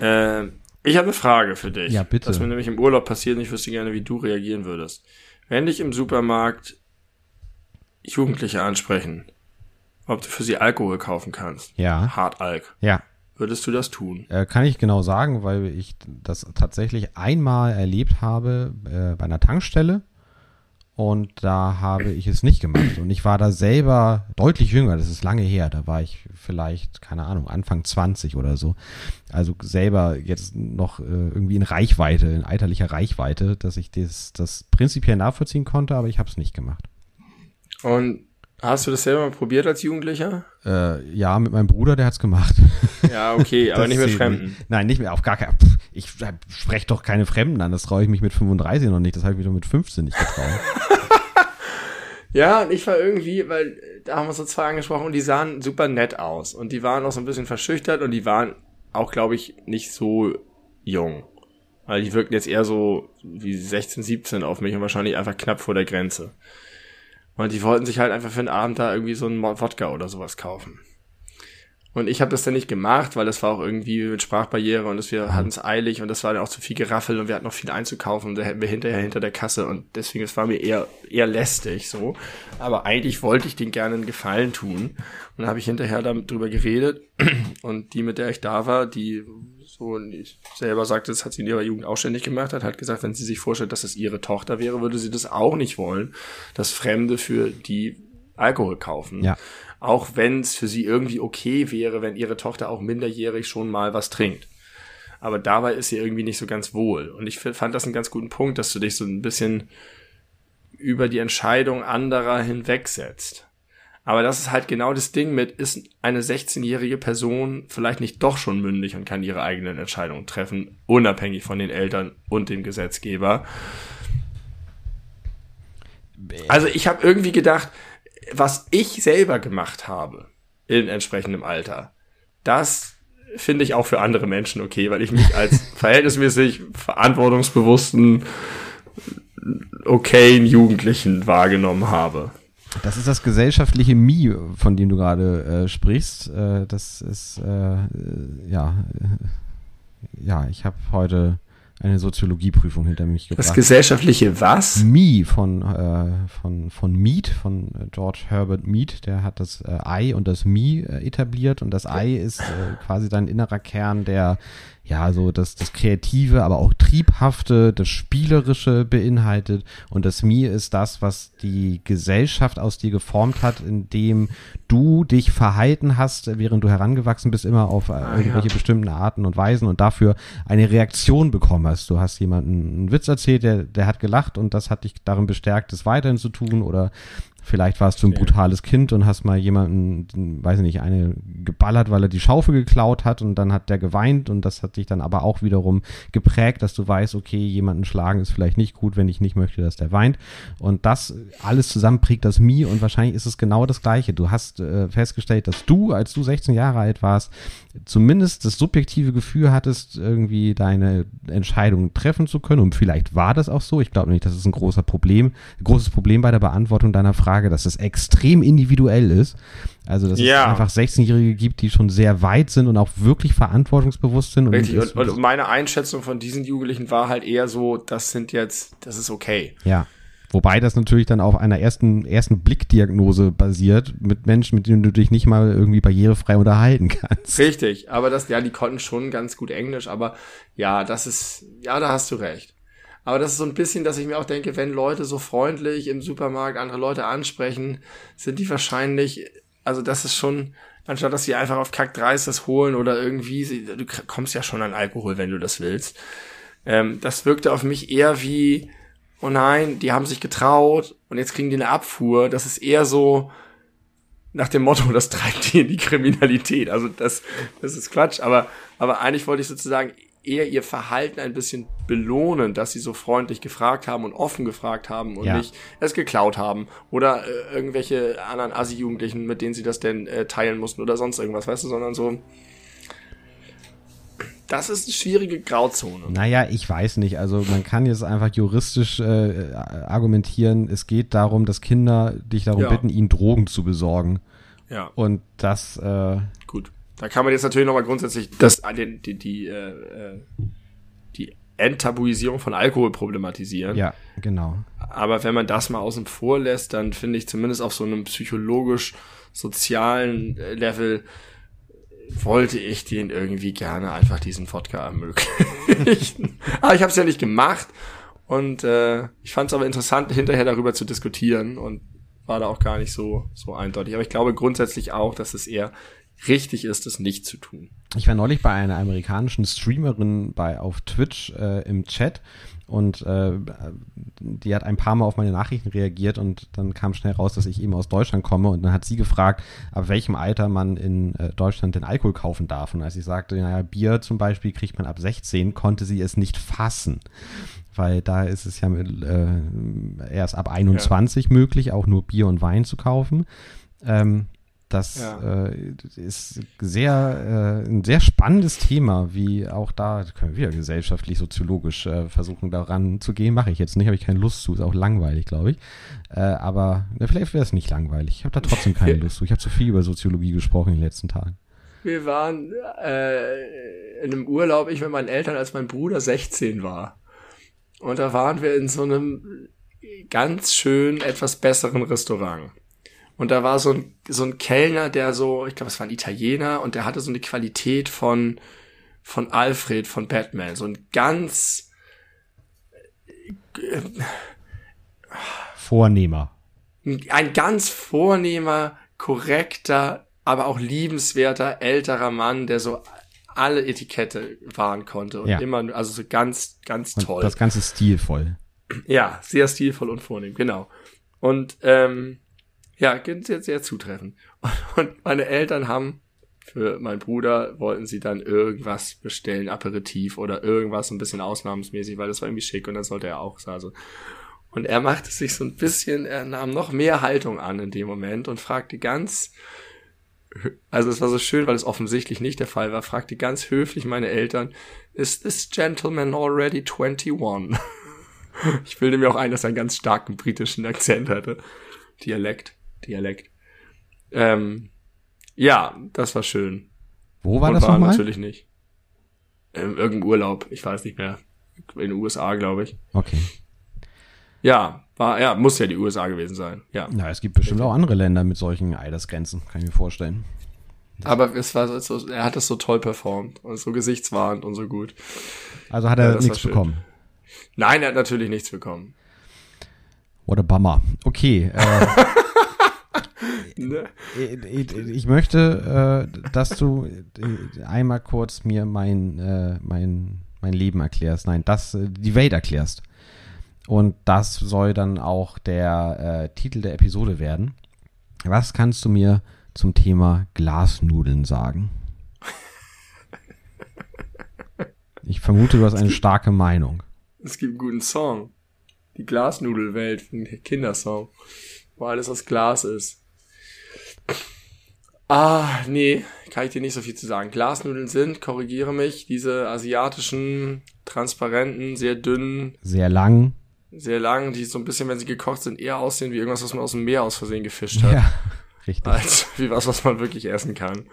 Äh, ich habe eine Frage für dich. Ja, bitte. Was mir nämlich im Urlaub passiert und ich wüsste gerne, wie du reagieren würdest. Wenn dich im Supermarkt Jugendliche ansprechen, ob du für sie Alkohol kaufen kannst. Ja. Hartalk. Ja. Würdest du das tun? Äh, kann ich genau sagen, weil ich das tatsächlich einmal erlebt habe äh, bei einer Tankstelle und da habe ich es nicht gemacht. Und ich war da selber deutlich jünger, das ist lange her. Da war ich vielleicht, keine Ahnung, Anfang 20 oder so. Also selber jetzt noch äh, irgendwie in Reichweite, in alterlicher Reichweite, dass ich das, das prinzipiell nachvollziehen konnte, aber ich habe es nicht gemacht. Und hast du das selber mal probiert als Jugendlicher? Äh, ja, mit meinem Bruder, der hat's gemacht. Ja, okay, aber nicht mit Fremden. Nein, nicht mehr, auf gar keinen Ich spreche doch keine Fremden an, das traue ich mich mit 35 noch nicht, das habe ich wieder mit 15 nicht getraut. ja, und ich war irgendwie, weil da haben wir so zwei angesprochen und die sahen super nett aus und die waren auch so ein bisschen verschüchtert und die waren auch, glaube ich, nicht so jung. Weil die wirkten jetzt eher so wie 16, 17 auf mich und wahrscheinlich einfach knapp vor der Grenze. Und die wollten sich halt einfach für den Abend da irgendwie so einen Wodka oder sowas kaufen. Und ich habe das dann nicht gemacht, weil das war auch irgendwie mit Sprachbarriere und das, wir hatten es eilig und das war dann auch zu viel Geraffel und wir hatten noch viel einzukaufen und da hätten wir hinterher hinter der Kasse und deswegen, es war mir eher, eher lästig so. Aber eigentlich wollte ich den gerne einen Gefallen tun. Und dann habe ich hinterher damit drüber geredet und die, mit der ich da war, die so ich selber sagte, das hat sie in ihrer Jugend auch ständig gemacht hat, hat gesagt, wenn sie sich vorstellt, dass es ihre Tochter wäre, würde sie das auch nicht wollen, dass Fremde für die Alkohol kaufen. Ja auch wenn es für sie irgendwie okay wäre, wenn ihre Tochter auch minderjährig schon mal was trinkt. Aber dabei ist sie irgendwie nicht so ganz wohl. Und ich fand das einen ganz guten Punkt, dass du dich so ein bisschen über die Entscheidung anderer hinwegsetzt. Aber das ist halt genau das Ding mit, ist eine 16-jährige Person vielleicht nicht doch schon mündig und kann ihre eigenen Entscheidungen treffen, unabhängig von den Eltern und dem Gesetzgeber. Also ich habe irgendwie gedacht, was ich selber gemacht habe in entsprechendem Alter, das finde ich auch für andere Menschen okay, weil ich mich als verhältnismäßig verantwortungsbewussten, okayen Jugendlichen wahrgenommen habe. Das ist das gesellschaftliche Mi, von dem du gerade äh, sprichst. Äh, das ist, äh, ja, äh, ja, ich habe heute eine Soziologieprüfung hinter mich gebracht. Das gesellschaftliche was? Me von, äh, von, von Mead, von George Herbert Mead, der hat das äh, I und das Me äh, etabliert und das I ist äh, quasi dein innerer Kern, der ja, so das, das Kreative, aber auch Triebhafte, das Spielerische beinhaltet. Und das Me ist das, was die Gesellschaft aus dir geformt hat, indem du dich verhalten hast, während du herangewachsen bist, immer auf äh, Ah, irgendwelche ja. bestimmten Arten und Weisen und dafür eine Reaktion bekommen hast. Du hast jemanden einen Witz erzählt, der, der hat gelacht und das hat dich darin bestärkt, es weiterhin zu tun oder Vielleicht warst du ein brutales Kind und hast mal jemanden, den, weiß ich nicht, eine geballert, weil er die Schaufel geklaut hat und dann hat der geweint und das hat dich dann aber auch wiederum geprägt, dass du weißt, okay, jemanden schlagen ist vielleicht nicht gut, wenn ich nicht möchte, dass der weint. Und das alles zusammen prägt das Mi und wahrscheinlich ist es genau das Gleiche. Du hast äh, festgestellt, dass du, als du 16 Jahre alt warst, zumindest das subjektive Gefühl hattest, irgendwie deine Entscheidung treffen zu können. Und vielleicht war das auch so. Ich glaube nicht, das ist ein großer Problem, großes Problem bei der Beantwortung deiner Frage, dass es extrem individuell ist. Also, dass Ja. es einfach 16-Jährige gibt, die schon sehr weit sind und auch wirklich verantwortungsbewusst sind. Richtig, es- und, und meine Einschätzung von diesen Jugendlichen war halt eher so, das sind jetzt, das ist okay. Ja. Wobei das natürlich dann auf einer ersten, ersten Blickdiagnose basiert mit Menschen, mit denen du dich nicht mal irgendwie barrierefrei unterhalten kannst. Richtig, aber das, ja, die konnten schon ganz gut Englisch, aber ja, das ist, ja, da hast du recht. Aber das ist so ein bisschen, dass ich mir auch denke, wenn Leute so freundlich im Supermarkt andere Leute ansprechen, sind die wahrscheinlich, also das ist schon, anstatt dass sie einfach auf Kack 3 das holen oder irgendwie, du kommst ja schon an Alkohol, wenn du das willst. Ähm, das wirkte auf mich eher wie, oh nein, die haben sich getraut und jetzt kriegen die eine Abfuhr. Das ist eher so nach dem Motto, das treibt die in die Kriminalität. Also das, das ist Quatsch, aber, aber eigentlich wollte ich sozusagen eher ihr Verhalten ein bisschen belohnen, dass sie so freundlich gefragt haben und offen gefragt haben und Ja. nicht es geklaut haben oder äh, irgendwelche anderen Assi-Jugendlichen, mit denen sie das denn äh, teilen mussten oder sonst irgendwas, weißt du, sondern so, das ist eine schwierige Grauzone. Naja, ich weiß nicht. Also man kann jetzt einfach juristisch äh, argumentieren, es geht darum, dass Kinder dich darum Ja. bitten, ihnen Drogen zu besorgen. Ja. Und das, äh. Da kann man jetzt natürlich nochmal grundsätzlich das, die, die, die, äh, äh, die Enttabuisierung von Alkohol problematisieren. ja, genau. Aber wenn man das mal außen vor lässt, dann finde ich zumindest auf so einem psychologisch-sozialen äh, Level wollte ich den irgendwie gerne einfach diesen Wodka ermöglichen. aber ich habe es ja nicht gemacht und äh, ich fand es aber interessant, hinterher darüber zu diskutieren und war da auch gar nicht so so eindeutig. Aber ich glaube grundsätzlich auch, dass es eher richtig ist, es nicht zu tun. Ich war neulich bei einer amerikanischen Streamerin bei auf Twitch äh, im Chat und äh, die hat ein paar Mal auf meine Nachrichten reagiert und dann kam schnell raus, dass ich eben aus Deutschland komme und dann hat sie gefragt, ab welchem Alter man in äh, Deutschland den Alkohol kaufen darf. Und als ich sagte, naja, Bier zum Beispiel kriegt man ab 16, konnte sie es nicht fassen. Weil da ist es ja mit, äh, erst ab 21 möglich, auch nur Bier und Wein zu kaufen. Ähm, das Ja. äh, ist sehr, äh, ein sehr spannendes Thema, wie auch da können wir gesellschaftlich, soziologisch äh, versuchen, daran zu gehen. Mache ich jetzt nicht, habe ich keine Lust zu, ist auch langweilig, glaube ich. Äh, aber na, vielleicht wäre es nicht langweilig. Ich habe da trotzdem keine Lust zu. Ich habe zu viel über Soziologie gesprochen in den letzten Tagen. Wir waren äh, in einem Urlaub, ich mit meinen Eltern, als mein Bruder 16 war. Und da waren wir in so einem ganz schön etwas besseren Restaurant. Und da war so ein, so ein Kellner, der so, ich glaube, es war ein Italiener, und der hatte so eine Qualität von, von Alfred, von Batman. So ein ganz, Vornehmer. ein ganz vornehmer, korrekter, aber auch liebenswerter älterer Mann, der so alle Etikette wahren konnte und Ja. immer, also so ganz, ganz Und toll. das Ganze stilvoll. Ja, sehr stilvoll und vornehm, genau. Und ähm, ja, sehr, sehr zutreffend. Und meine Eltern haben für meinen Bruder wollten sie dann irgendwas bestellen, Aperitif oder irgendwas ein bisschen ausnahmsmäßig, weil das war irgendwie schick und dann sollte er auch also. Und er machte sich so ein bisschen, er nahm noch mehr Haltung an in dem Moment und fragte ganz, also es war so schön, weil es offensichtlich nicht der Fall war, fragte ganz höflich meine Eltern, is this gentleman already 21? Ich bilde mir auch ein, dass er einen ganz starken britischen Akzent hatte. Dialekt, Dialekt. Ähm, ja, das war schön. Wo war Und das nochmal? natürlich nicht. Ähm, irgendein Urlaub, ich weiß nicht mehr. In den USA, glaube ich. Okay. Ja, war, ja, muss ja die USA gewesen sein. Ja. Na, es gibt bestimmt auch andere Länder mit solchen Altersgrenzen, kann ich mir vorstellen. Aber es war so, er hat es so toll performt und so gesichtswahrend und so gut. Also hat Ja, er das war nichts bekommen. Nein, er hat natürlich nichts bekommen. What a bummer. Okay. Äh, Ne? Ich, ich möchte, äh, dass du äh, einmal kurz mir mein, äh, mein, mein Leben erklärst. Nein, das, äh, die Welt erklärst. Und das soll dann auch der äh, Titel der Episode werden. Was kannst du mir zum Thema Glasnudeln sagen? Ich vermute, du hast eine starke Meinung. Es gibt einen guten Song. Die Glasnudelwelt, ein Kindersong, wo alles aus Glas ist. Ah, nee, kann ich dir nicht so viel zu sagen. Glasnudeln sind, korrigiere mich, diese asiatischen, transparenten, sehr dünnen, Sehr lang. sehr langen, die so ein bisschen, wenn sie gekocht sind, eher aussehen wie irgendwas, was man aus dem Meer aus Versehen gefischt hat, Ja, richtig. als wie was, was man wirklich essen kann.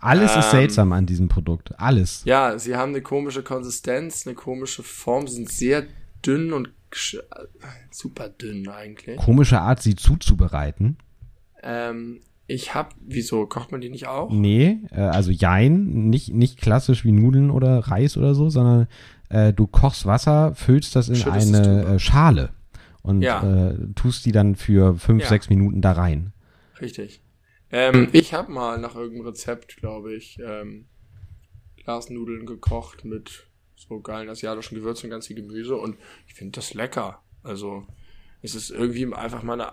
Alles ist Ähm, seltsam an diesem Produkt. Alles. Ja, sie haben eine komische Konsistenz, eine komische Form, sind sehr dünn und gesch- super dünn eigentlich. Komische Art, sie zuzubereiten. Ähm, ich hab, wieso kocht man die nicht auch? Nee, äh, also Jein, nicht, nicht klassisch wie Nudeln oder Reis oder so, sondern äh, du kochst Wasser, füllst das in es eine äh, Schale und Ja. äh, tust die dann für fünf, Ja. sechs Minuten da rein. Richtig. Ähm, ich habe mal nach irgendeinem Rezept, glaube ich, ähm, Glasnudeln gekocht mit so geilen asiatischen Gewürzen und ganz viel Gemüse und ich finde das lecker. Also es ist irgendwie einfach mal eine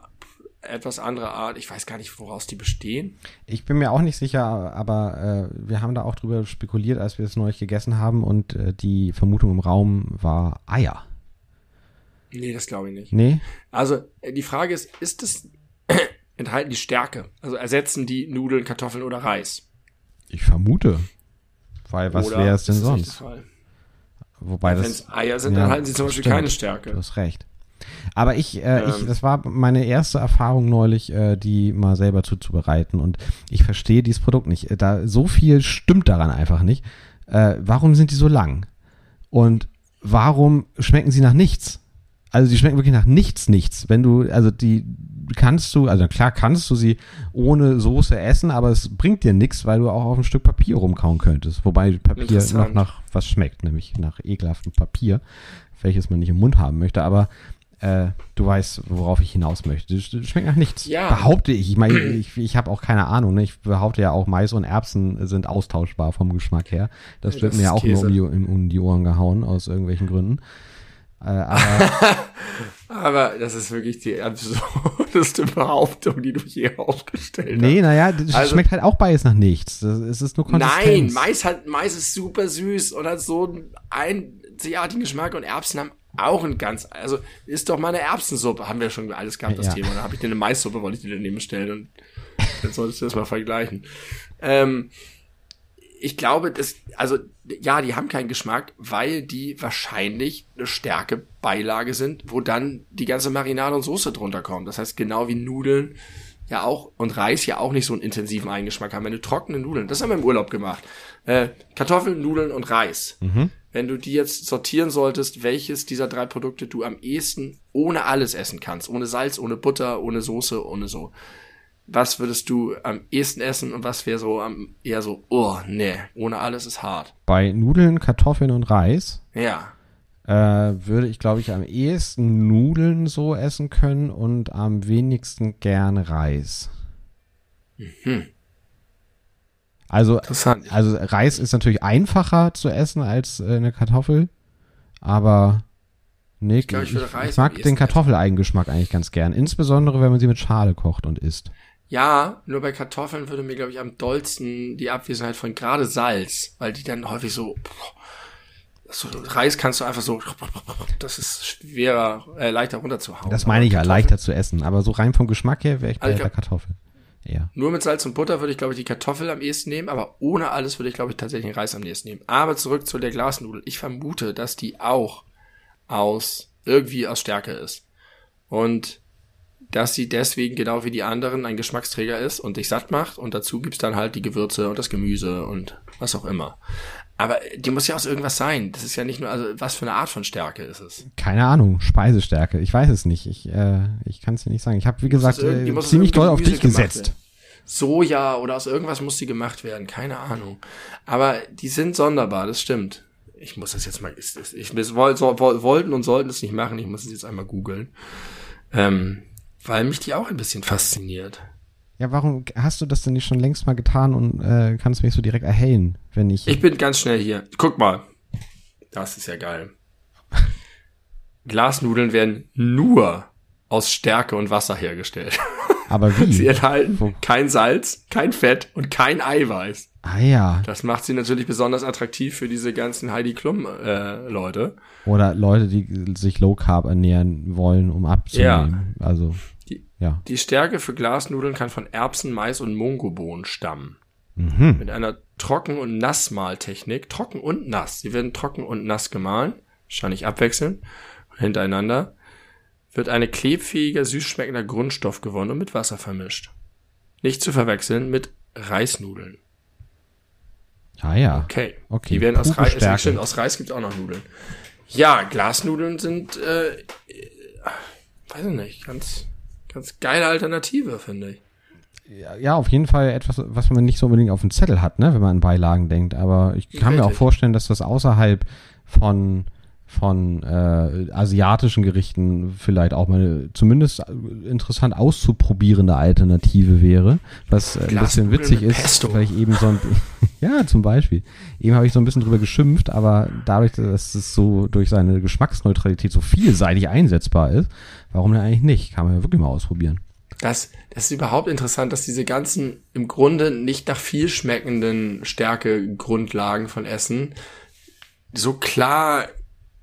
etwas andere Art. Ich weiß gar nicht, woraus die bestehen. Ich bin mir auch nicht sicher, aber äh, wir haben da auch drüber spekuliert, als wir es neulich gegessen haben und äh, die Vermutung im Raum war Eier. Nee, das glaube ich nicht. Nee? Also äh, die Frage ist, ist es enthalten die Stärke? Also ersetzen die Nudeln, Kartoffeln oder Reis? Ich vermute. Weil was wäre es denn sonst? Wobei Wenn das. es Eier sind, ja, dann halten sie zum Beispiel stimmt. keine Du Stärke. hast recht. Aber ich, äh, ich, Ähm. das war meine erste Erfahrung neulich, äh, die mal selber zuzubereiten und ich verstehe dieses Produkt nicht. Äh, Da so viel stimmt daran einfach nicht. Äh, warum sind die so lang? Und warum schmecken sie nach nichts? Also die schmecken wirklich nach nichts, nichts. Wenn du, also die kannst du, also klar kannst du sie ohne Soße essen, aber es bringt dir nichts, weil du auch auf ein Stück Papier rumkauen könntest. Wobei Papier noch nach was schmeckt, nämlich nach ekelhaftem Papier, welches man nicht im Mund haben möchte. Aber äh, du weißt, worauf ich hinaus möchte. Das schmeckt nach nichts. Ja. Behaupte ich. Ich meine, ich, ich habe auch keine Ahnung. Ne? Ich behaupte ja auch, Mais und Erbsen sind austauschbar vom Geschmack her. Das Ja, wird das mir ja auch nur um Käse. die, um, die Ohren gehauen, aus irgendwelchen Gründen. Äh, aber Aber das ist wirklich die absurdeste Behauptung, die du je aufgestellt hast. nee, naja, das Also- schmeckt halt auch beides nach nichts. Es ist nur Konsistenz. Nein, Mais hat, Mais ist super süß und hat so einen einzigartigen Geschmack und Erbsen haben auch ein ganz, also ist doch mal eine Erbsensuppe, haben wir schon alles gehabt, das Ja. Thema. Dann habe ich dir eine Maissuppe, wollte ich dir daneben stellen und dann solltest du das mal vergleichen. Ähm, ich glaube, das, also ja, die haben keinen Geschmack, weil die wahrscheinlich eine starke Beilage sind, wo dann die ganze Marinade und Soße drunter kommt. Das heißt, genau wie Nudeln ja auch und Reis ja auch nicht so einen intensiven Eigengeschmack haben. Wenn du trockene Nudeln, das haben wir im Urlaub gemacht. Äh, Kartoffeln, Nudeln und Reis. Wenn du die jetzt sortieren solltest, welches dieser drei Produkte du am ehesten ohne alles essen kannst, ohne Salz, ohne Butter, ohne Soße, ohne so. Was würdest du am ehesten essen und was wäre so am eher so, oh, nee, ohne alles ist hart. Bei Nudeln, Kartoffeln und Reis Ja. äh, würde ich, glaube ich, am ehesten Nudeln so essen können und am wenigsten gern Reis. Also, also Reis ist natürlich einfacher zu essen als äh, eine Kartoffel, aber nee, ich, glaub, ich ich, mag den Kartoffeleigengeschmack eigentlich ganz gern, insbesondere wenn man sie mit Schale kocht und isst. Ja, nur bei Kartoffeln würde mir, glaube ich, am dollsten die Abwesenheit von gerade Salz, weil die dann häufig so, so Reis kannst du einfach so, das ist schwerer, äh, leichter runterzuhauen. Das meine ich ja, leichter zu essen, aber so rein vom Geschmack her wäre ich bei Also der Kartoffel. Ja. Nur mit Salz und Butter würde ich, glaube ich, die Kartoffel am ehesten nehmen, aber ohne alles würde ich, glaube ich, tatsächlich den Reis am ehesten nehmen. Aber zurück zu der Glasnudel. Ich vermute, dass die auch aus, irgendwie aus Stärke ist. Und dass sie deswegen genau wie die anderen ein Geschmacksträger ist und dich satt macht und dazu gibt's dann halt die Gewürze und das Gemüse und was auch immer. Aber die muss ja aus irgendwas sein. Das ist ja nicht nur, also was für eine Art von Stärke ist es? Keine Ahnung, Speisestärke. Ich weiß es nicht. Ich, äh, ich kann es dir nicht sagen. Ich habe, wie gesagt, äh, ziemlich doll auf dich Gemüse gesetzt. werden. Soja oder aus irgendwas muss die gemacht werden, keine Ahnung. Aber die sind sonderbar, das stimmt. Ich muss das jetzt mal, das, ich wir wollten und sollten es nicht machen, ich muss es jetzt einmal googeln. Ähm, weil mich die auch ein bisschen fasziniert. Ja, warum hast du das denn nicht schon längst mal getan und äh, kannst mich so direkt erhellen, wenn ich. Ich bin ganz schnell hier. Guck mal. Das ist ja geil. Glasnudeln werden nur aus Stärke und Wasser hergestellt. Aber wie? Sie enthalten Wo? kein Salz, kein Fett und kein Eiweiß. Ah ja. Das macht sie natürlich besonders attraktiv für diese ganzen Heidi Klum äh, Leute. Oder Leute, die sich Low Carb ernähren wollen, um abzunehmen. Ja. Also ja. Die Stärke für Glasnudeln kann von Erbsen, Mais und Mungobohnen stammen. Mhm. Mit einer Trocken- und Nassmaltechnik. Trocken und nass. Sie werden trocken und nass gemahlen. Wahrscheinlich abwechselnd. Hintereinander. Wird eine klebfähiger, süß schmeckender Grundstoff gewonnen und mit Wasser vermischt. Nicht zu verwechseln mit Reisnudeln. Ah ja. Okay. okay. Die werden aus Reis. Stimmt, aus Reis gibt auch noch Nudeln. Ja, Glasnudeln sind, äh, weiß ich nicht, ganz, ganz geile Alternative, finde ich. Ja, ja, auf jeden Fall etwas, was man nicht so unbedingt auf dem Zettel hat, ne, wenn man an Beilagen denkt. Aber ich kann Richtig. mir auch vorstellen, dass das außerhalb von von äh, asiatischen Gerichten vielleicht auch mal eine, zumindest interessant auszuprobierende Alternative wäre, was äh, ein bisschen witzig ist, Pesto. weil ich eben so ein ja zum Beispiel eben habe ich so ein bisschen drüber geschimpft, aber dadurch, dass es so durch seine Geschmacksneutralität so vielseitig einsetzbar ist, warum denn eigentlich nicht? Kann man ja wirklich mal ausprobieren. Das, das ist überhaupt interessant, dass diese ganzen im Grunde nicht nach viel schmeckenden Stärke-Grundlagen von Essen so klar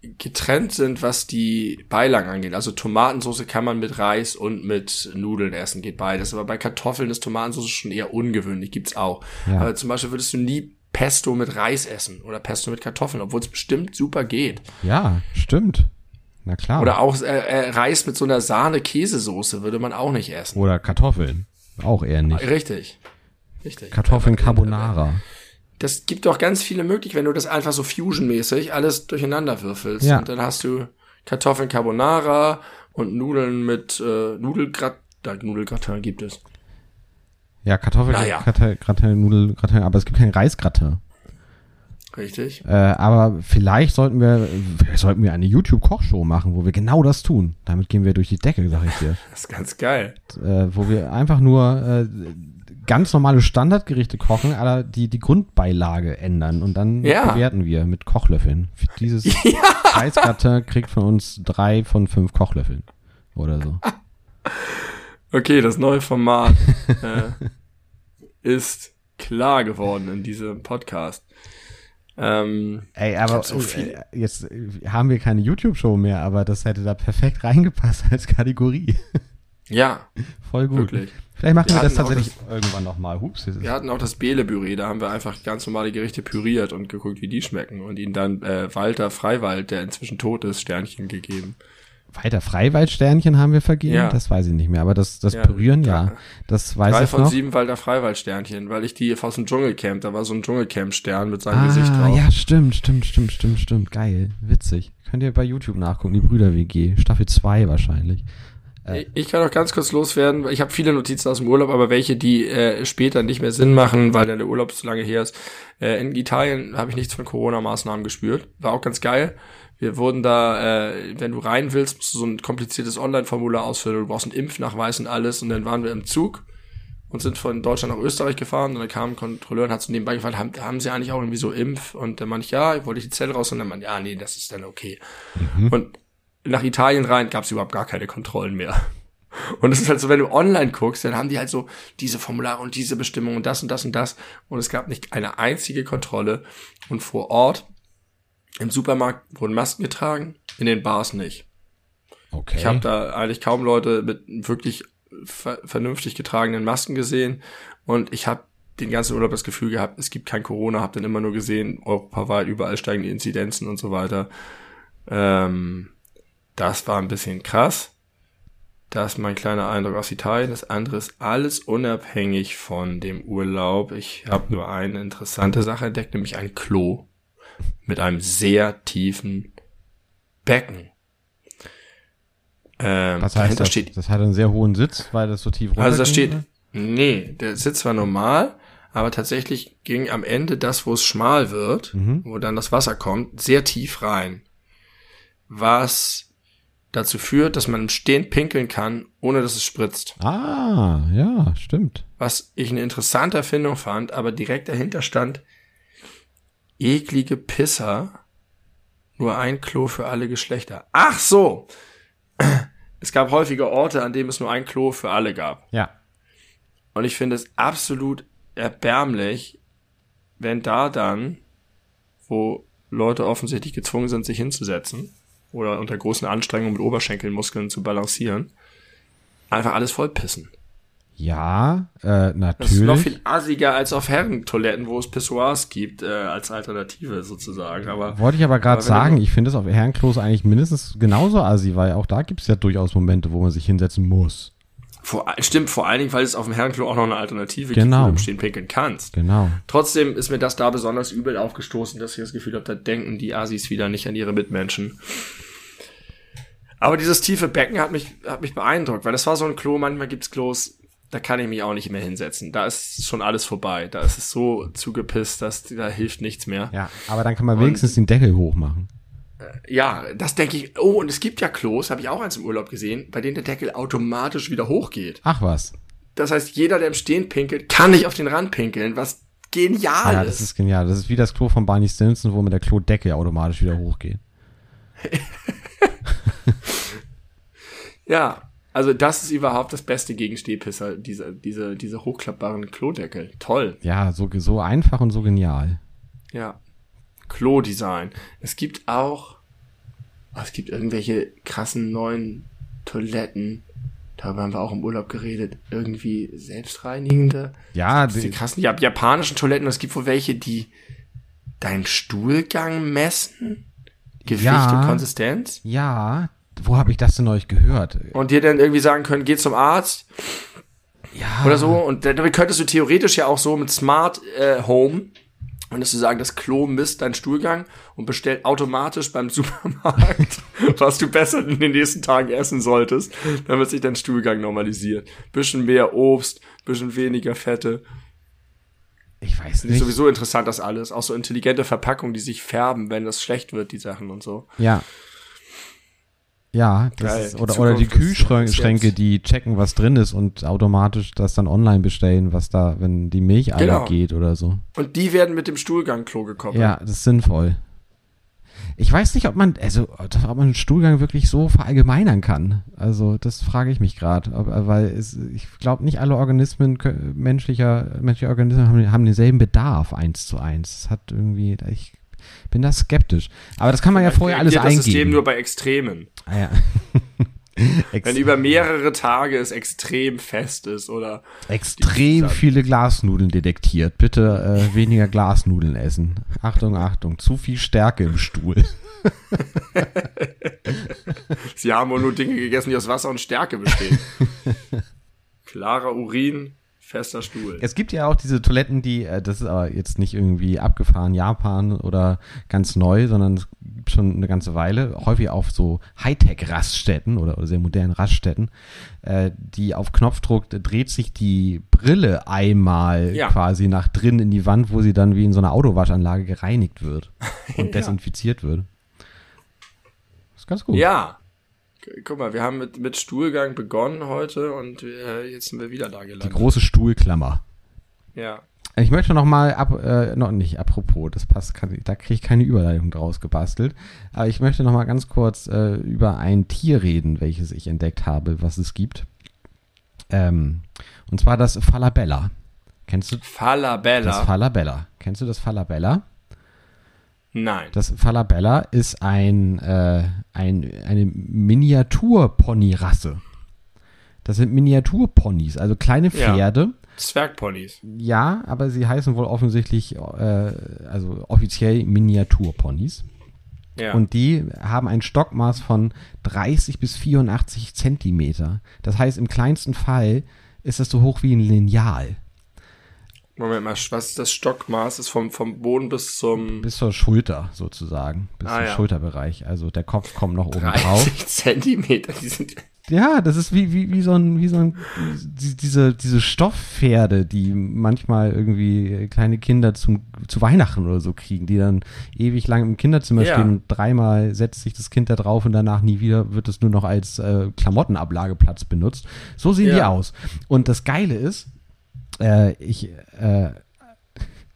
getrennt sind, was die Beilagen angeht. Also Tomatensauce kann man mit Reis und mit Nudeln essen, geht beides. Aber bei Kartoffeln ist Tomatensauce schon eher ungewöhnlich, gibt's auch. Ja. Aber zum Beispiel würdest du nie Pesto mit Reis essen oder Pesto mit Kartoffeln, obwohl es bestimmt super geht. Ja, stimmt. Na klar. Oder auch äh, äh, Reis mit so einer Sahne-Käsesoße würde man auch nicht essen. Oder Kartoffeln. Auch eher nicht. Richtig. Richtig. Kartoffeln Carbonara das gibt doch ganz viele Möglichkeiten, wenn du das einfach so fusionmäßig alles durcheinander würfelst. Ja. Und dann hast du Kartoffeln Carbonara und Nudeln mit äh, Nudelgrat, Nudelgratin gibt es. Ja, Kartoffelgratin, naja. Nudelgratin, aber es gibt kein Reisgratin. Richtig. Äh, aber vielleicht sollten wir, sollten wir eine YouTube-Kochshow machen, wo wir genau das tun. Damit gehen wir durch die Decke, sag ich dir. Das ist ganz geil. Äh, wo wir einfach nur äh, ganz normale Standardgerichte kochen, aber die die Grundbeilage ändern und dann ja. bewerten wir mit Kochlöffeln. Dieses ja. Reisgratin kriegt von uns drei von fünf Kochlöffeln oder so. Okay, das neue Format äh, ist klar geworden in diesem Podcast. Ähm, Ey, aber so äh, jetzt haben wir keine YouTube-Show mehr, aber das hätte da perfekt reingepasst als Kategorie. Ja. Voll gut. Wirklich. Vielleicht machen wir, wir das tatsächlich das, irgendwann nochmal. Hups. Wir hatten auch das Bele-Püree, da haben wir einfach ganz normale Gerichte püriert und geguckt, wie die schmecken und ihnen dann äh, Walter Freiwald, der inzwischen tot ist, Sternchen gegeben. Walter Freiwald-Sternchen haben wir vergeben? Ja. Das weiß ich nicht mehr, aber das, das ja, Pürieren, ja. Das weiß drei ich von noch. sieben Walter Freiwald-Sternchen, weil ich die aus dem Dschungelcamp, da war so ein Dschungelcamp-Stern mit seinem ah, Gesicht drauf. ja, stimmt, stimmt, stimmt, stimmt, stimmt. Geil, witzig. Könnt ihr bei YouTube nachgucken, die Brüder-WG, Staffel 2 wahrscheinlich. Ich kann auch ganz kurz loswerden. Ich habe viele Notizen aus dem Urlaub, aber welche, die äh, später nicht mehr Sinn machen, weil der Urlaub zu lange her ist. Äh, in Italien habe ich nichts von Corona-Maßnahmen gespürt. War auch ganz geil. Wir wurden da, äh, wenn du rein willst, musst du so ein kompliziertes Online-Formular ausfüllen. Du brauchst einen Impfnachweis und alles. Und dann waren wir im Zug und sind von Deutschland nach Österreich gefahren und dann kam ein Kontrolleur und hat so nebenbei gefragt, haben, haben sie eigentlich auch irgendwie so Impf? Und dann meinte ich, ja, ich wollte die Zelle raus und dann meinte ja, nee, das ist dann okay. Mhm. Und nach Italien rein gab es überhaupt gar keine Kontrollen mehr. Und es ist halt so, wenn du online guckst, dann haben die halt so diese Formulare und diese Bestimmung und das und das und das. Und es gab nicht eine einzige Kontrolle. Und vor Ort im Supermarkt wurden Masken getragen, in den Bars nicht. Okay. Ich habe da eigentlich kaum Leute mit wirklich ver vernünftig getragenen Masken gesehen. Und ich habe den ganzen Urlaub das Gefühl gehabt, es gibt kein Corona, habe dann immer nur gesehen, europaweit überall steigen die Inzidenzen und so weiter. Ähm, das war ein bisschen krass. Das ist mein kleiner Eindruck aus Italien. Das andere ist alles unabhängig von dem Urlaub. Ich habe nur eine interessante Sache entdeckt, nämlich ein Klo mit einem sehr tiefen Becken. Ähm, Was heißt das? Steht, das hat einen sehr hohen Sitz, weil das so tief runter Also da steht, nee, der Sitz war normal, aber tatsächlich ging am Ende das, wo es schmal wird, mhm. wo dann das Wasser kommt, sehr tief rein. Was dazu führt, dass man im Stehen pinkeln kann, ohne dass es spritzt. Ah, ja, stimmt. Was ich eine interessante Erfindung fand, aber direkt dahinter stand, eklige Pisser, nur ein Klo für alle Geschlechter. Ach so! Es gab häufige Orte, an denen es nur ein Klo für alle gab. Ja. Und ich finde es absolut erbärmlich, wenn da dann, wo Leute offensichtlich gezwungen sind, sich hinzusetzen oder unter großen Anstrengungen mit Oberschenkelmuskeln zu balancieren, einfach alles vollpissen. Ja, äh, natürlich. Das ist noch viel assiger als auf Herrentoiletten, wo es Pissoirs gibt, äh, als Alternative sozusagen. Aber Wollte ich aber gerade sagen, ich finde es auf Herrenklos eigentlich mindestens genauso assi, weil auch da gibt es ja durchaus Momente, wo man sich hinsetzen muss. Vor, stimmt vor allen Dingen, weil es auf dem Herrenklo auch noch eine Alternative Genau. gibt, wo du im Stehen pinkeln kannst. Genau. Trotzdem ist mir das da besonders übel aufgestoßen, dass ich das Gefühl habe, da denken die Asis wieder nicht an ihre Mitmenschen. Aber dieses tiefe Becken hat mich, hat mich beeindruckt, weil das war so ein Klo, manchmal gibt's Klos, da kann ich mich auch nicht mehr hinsetzen. Da ist schon alles vorbei. Da ist es so zugepisst, dass da hilft nichts mehr. Ja, aber dann kann man wenigstens den Deckel hochmachen. Ja, das denke ich. Oh, und es gibt ja Klos, habe ich auch eins im Urlaub gesehen, bei denen der Deckel automatisch wieder hochgeht. Ach was. Das heißt, jeder, der im Stehen pinkelt, kann nicht auf den Rand pinkeln, was genial Ja, ist. das ist genial. Das ist wie das Klo von Barney Stinson, wo mit der Klodecke automatisch wieder hochgeht. Ja, also das ist überhaupt das Beste gegen Stehpisser, diese, diese, diese hochklappbaren Klodeckel. Toll. Ja, so, so einfach und so genial. Ja. Klo-Design. Es gibt auch, oh, es gibt irgendwelche krassen neuen Toiletten. Darüber haben wir auch im Urlaub geredet. Irgendwie selbstreinigende. Ja, Die die, krassen ja, japanischen Toiletten. Es gibt wohl welche, die deinen Stuhlgang messen. Gewicht Ja. und Konsistenz. ja. Wo habe ich das denn neulich gehört? Und dir dann irgendwie sagen können, geh zum Arzt. Ja. oder so. Und da- damit könntest du theoretisch ja auch so mit Smart äh, Home, könntest du sagen, das Klo misst deinen Stuhlgang und bestellt automatisch beim Supermarkt, was du besser in den nächsten Tagen essen solltest, damit sich dein Stuhlgang normalisiert. Bisschen mehr Obst, bisschen weniger Fette. Ich weiß Ist nicht. sowieso interessant, das alles. Auch so intelligente Verpackungen, die sich färben, wenn das schlecht wird, die Sachen und so. Ja. Ja, ist, oder, oder die Kühlschränke, die checken, was drin ist und automatisch das dann online bestellen, was da, wenn die Milch alle Genau. geht oder so. Und die werden mit dem Stuhlgang-Klo gekoppelt. Ja, das ist sinnvoll. Ich weiß nicht, ob man, also, ob man einen Stuhlgang wirklich so verallgemeinern kann. Also, das frage ich mich gerade, weil es, ich glaube, nicht alle Organismen, menschlicher, menschliche Organismen haben, haben denselben Bedarf eins zu eins. Das hat irgendwie, ich bin da skeptisch. Aber das kann man ja vorher alles Reagiert das System eingeben. nur bei Extremen. Ah, ja. Wenn über mehrere Tage es extrem fest ist oder extrem viele Glasnudeln detektiert. Bitte äh, weniger Glasnudeln essen. Achtung, Achtung, zu viel Stärke im Stuhl. sie haben wohl nur Dinge gegessen, die aus Wasser und Stärke bestehen. Klarer Urin, fester Stuhl. Es gibt ja auch diese Toiletten, die, äh, das ist aber jetzt nicht irgendwie abgefahren Japan oder ganz neu, sondern es gibt schon eine ganze Weile, häufig auf so Hightech-Raststätten oder, oder sehr modernen Raststätten, äh, die auf Knopfdruck dreht sich die Brille einmal Ja. quasi nach drin in die Wand, wo sie dann wie in so einer Autowaschanlage gereinigt wird und desinfiziert wird. ist ganz gut. Ja. Guck mal, wir haben mit, mit Stuhlgang begonnen heute und äh, jetzt sind wir wieder da Die gelandet. große Stuhlklammer. Ja. Ich möchte noch mal, ab, äh, noch nicht, apropos, das passt, kann, da kriege ich keine Überleitung draus gebastelt, aber ich möchte noch mal ganz kurz äh, über ein Tier reden, welches ich entdeckt habe, was es gibt. Ähm, und zwar das Falabella. Kennst du das Falabella. Falabella? Kennst du das Falabella? Nein. Das Falabella ist ein, äh, ein, eine Miniatur-Pony-Rasse. Das sind Miniaturponys, also kleine Ja. Pferde. Zwergponys. Ja, aber sie heißen wohl offensichtlich, äh, also offiziell Miniaturponys. Ja. Und die haben ein Stockmaß von 30 bis 84 Zentimeter. Das heißt, im kleinsten Fall ist das so hoch wie ein Lineal. Moment mal, was ist das Stockmaß? Ist vom, vom Boden bis zum Bis zur Schulter sozusagen. Bis Ah, zum ja. Schulterbereich. Also der Kopf kommt noch oben drauf. 30 Zentimeter. Die sind Ja, das ist wie, wie, wie so ein, wie so ein, diese, diese Stoffpferde, die manchmal irgendwie kleine Kinder zum, zu Weihnachten oder so kriegen, die dann ewig lang im Kinderzimmer Ja. stehen und dreimal setzt sich das Kind da drauf und danach nie wieder wird es nur noch als äh, Klamottenablageplatz benutzt. So sehen die Ja. aus. Und das Geile ist, äh, ich, äh,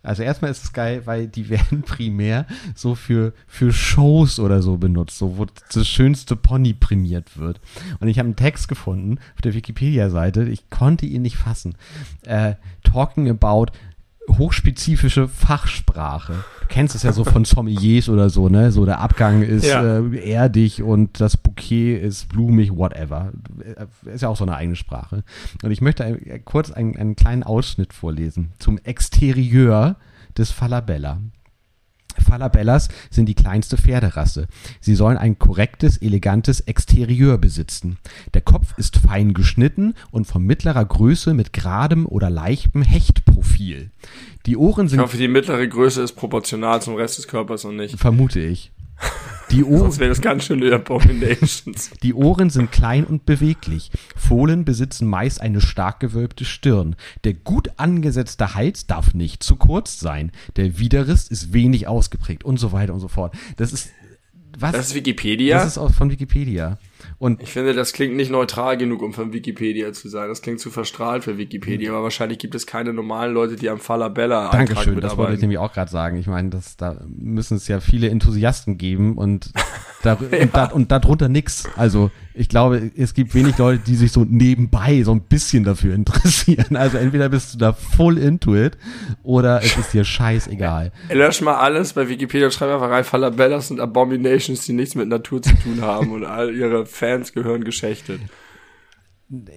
also erstmal ist es geil, weil die werden primär so für, für Shows oder so benutzt, so wo das schönste Pony prämiert wird. Und ich habe einen Text gefunden auf der Wikipedia-Seite, ich konnte ihn nicht fassen. Äh, talking about hochspezifische Fachsprache. Du kennst es ja so von Sommeliers oder so, ne? So der Abgang ist Ja. äh, erdig und das Bouquet ist blumig, whatever. Äh, Ist ja auch so eine eigene Sprache. Und ich möchte ein, äh, kurz einen, einen kleinen Ausschnitt vorlesen zum Exterieur des Falabella. Falabellas sind die kleinste Pferderasse. Sie sollen ein korrektes, elegantes Exterieur besitzen. Der Kopf ist fein geschnitten und von mittlerer Größe mit geradem oder leichtem Hechtprofil. Die Ohren Ich sind, hoffe, die mittlere Größe ist proportional zum Rest des Körpers und nicht. vermute ich. Die, Ohren, Sonst wäre das ganz schön in Abominations. die Ohren sind klein und beweglich. Fohlen besitzen meist eine stark gewölbte Stirn. Der gut angesetzte Hals darf nicht zu kurz sein. Der Widerrist ist wenig ausgeprägt und so weiter und so fort. Das ist was? Das ist Wikipedia. Das ist aus, von Wikipedia. Und ich finde, das klingt nicht neutral genug, um von Wikipedia zu sein. Das klingt zu verstrahlt für Wikipedia, aber wahrscheinlich gibt es keine normalen Leute, die am Falabella Dankeschön, das wollte ich nämlich auch gerade sagen. Ich meine, das, da müssen es ja viele Enthusiasten geben und, da, und, da, und darunter nix. Also ich glaube, es gibt wenig Leute, die sich so nebenbei so ein bisschen dafür interessieren. Also entweder bist du da full into it oder es ist dir scheißegal. Lösch mal alles bei Wikipedia und schreib einfach rein, Falabellas sind Abominations, die nichts mit Natur zu tun haben und all ihre Fans gehören geschächtet.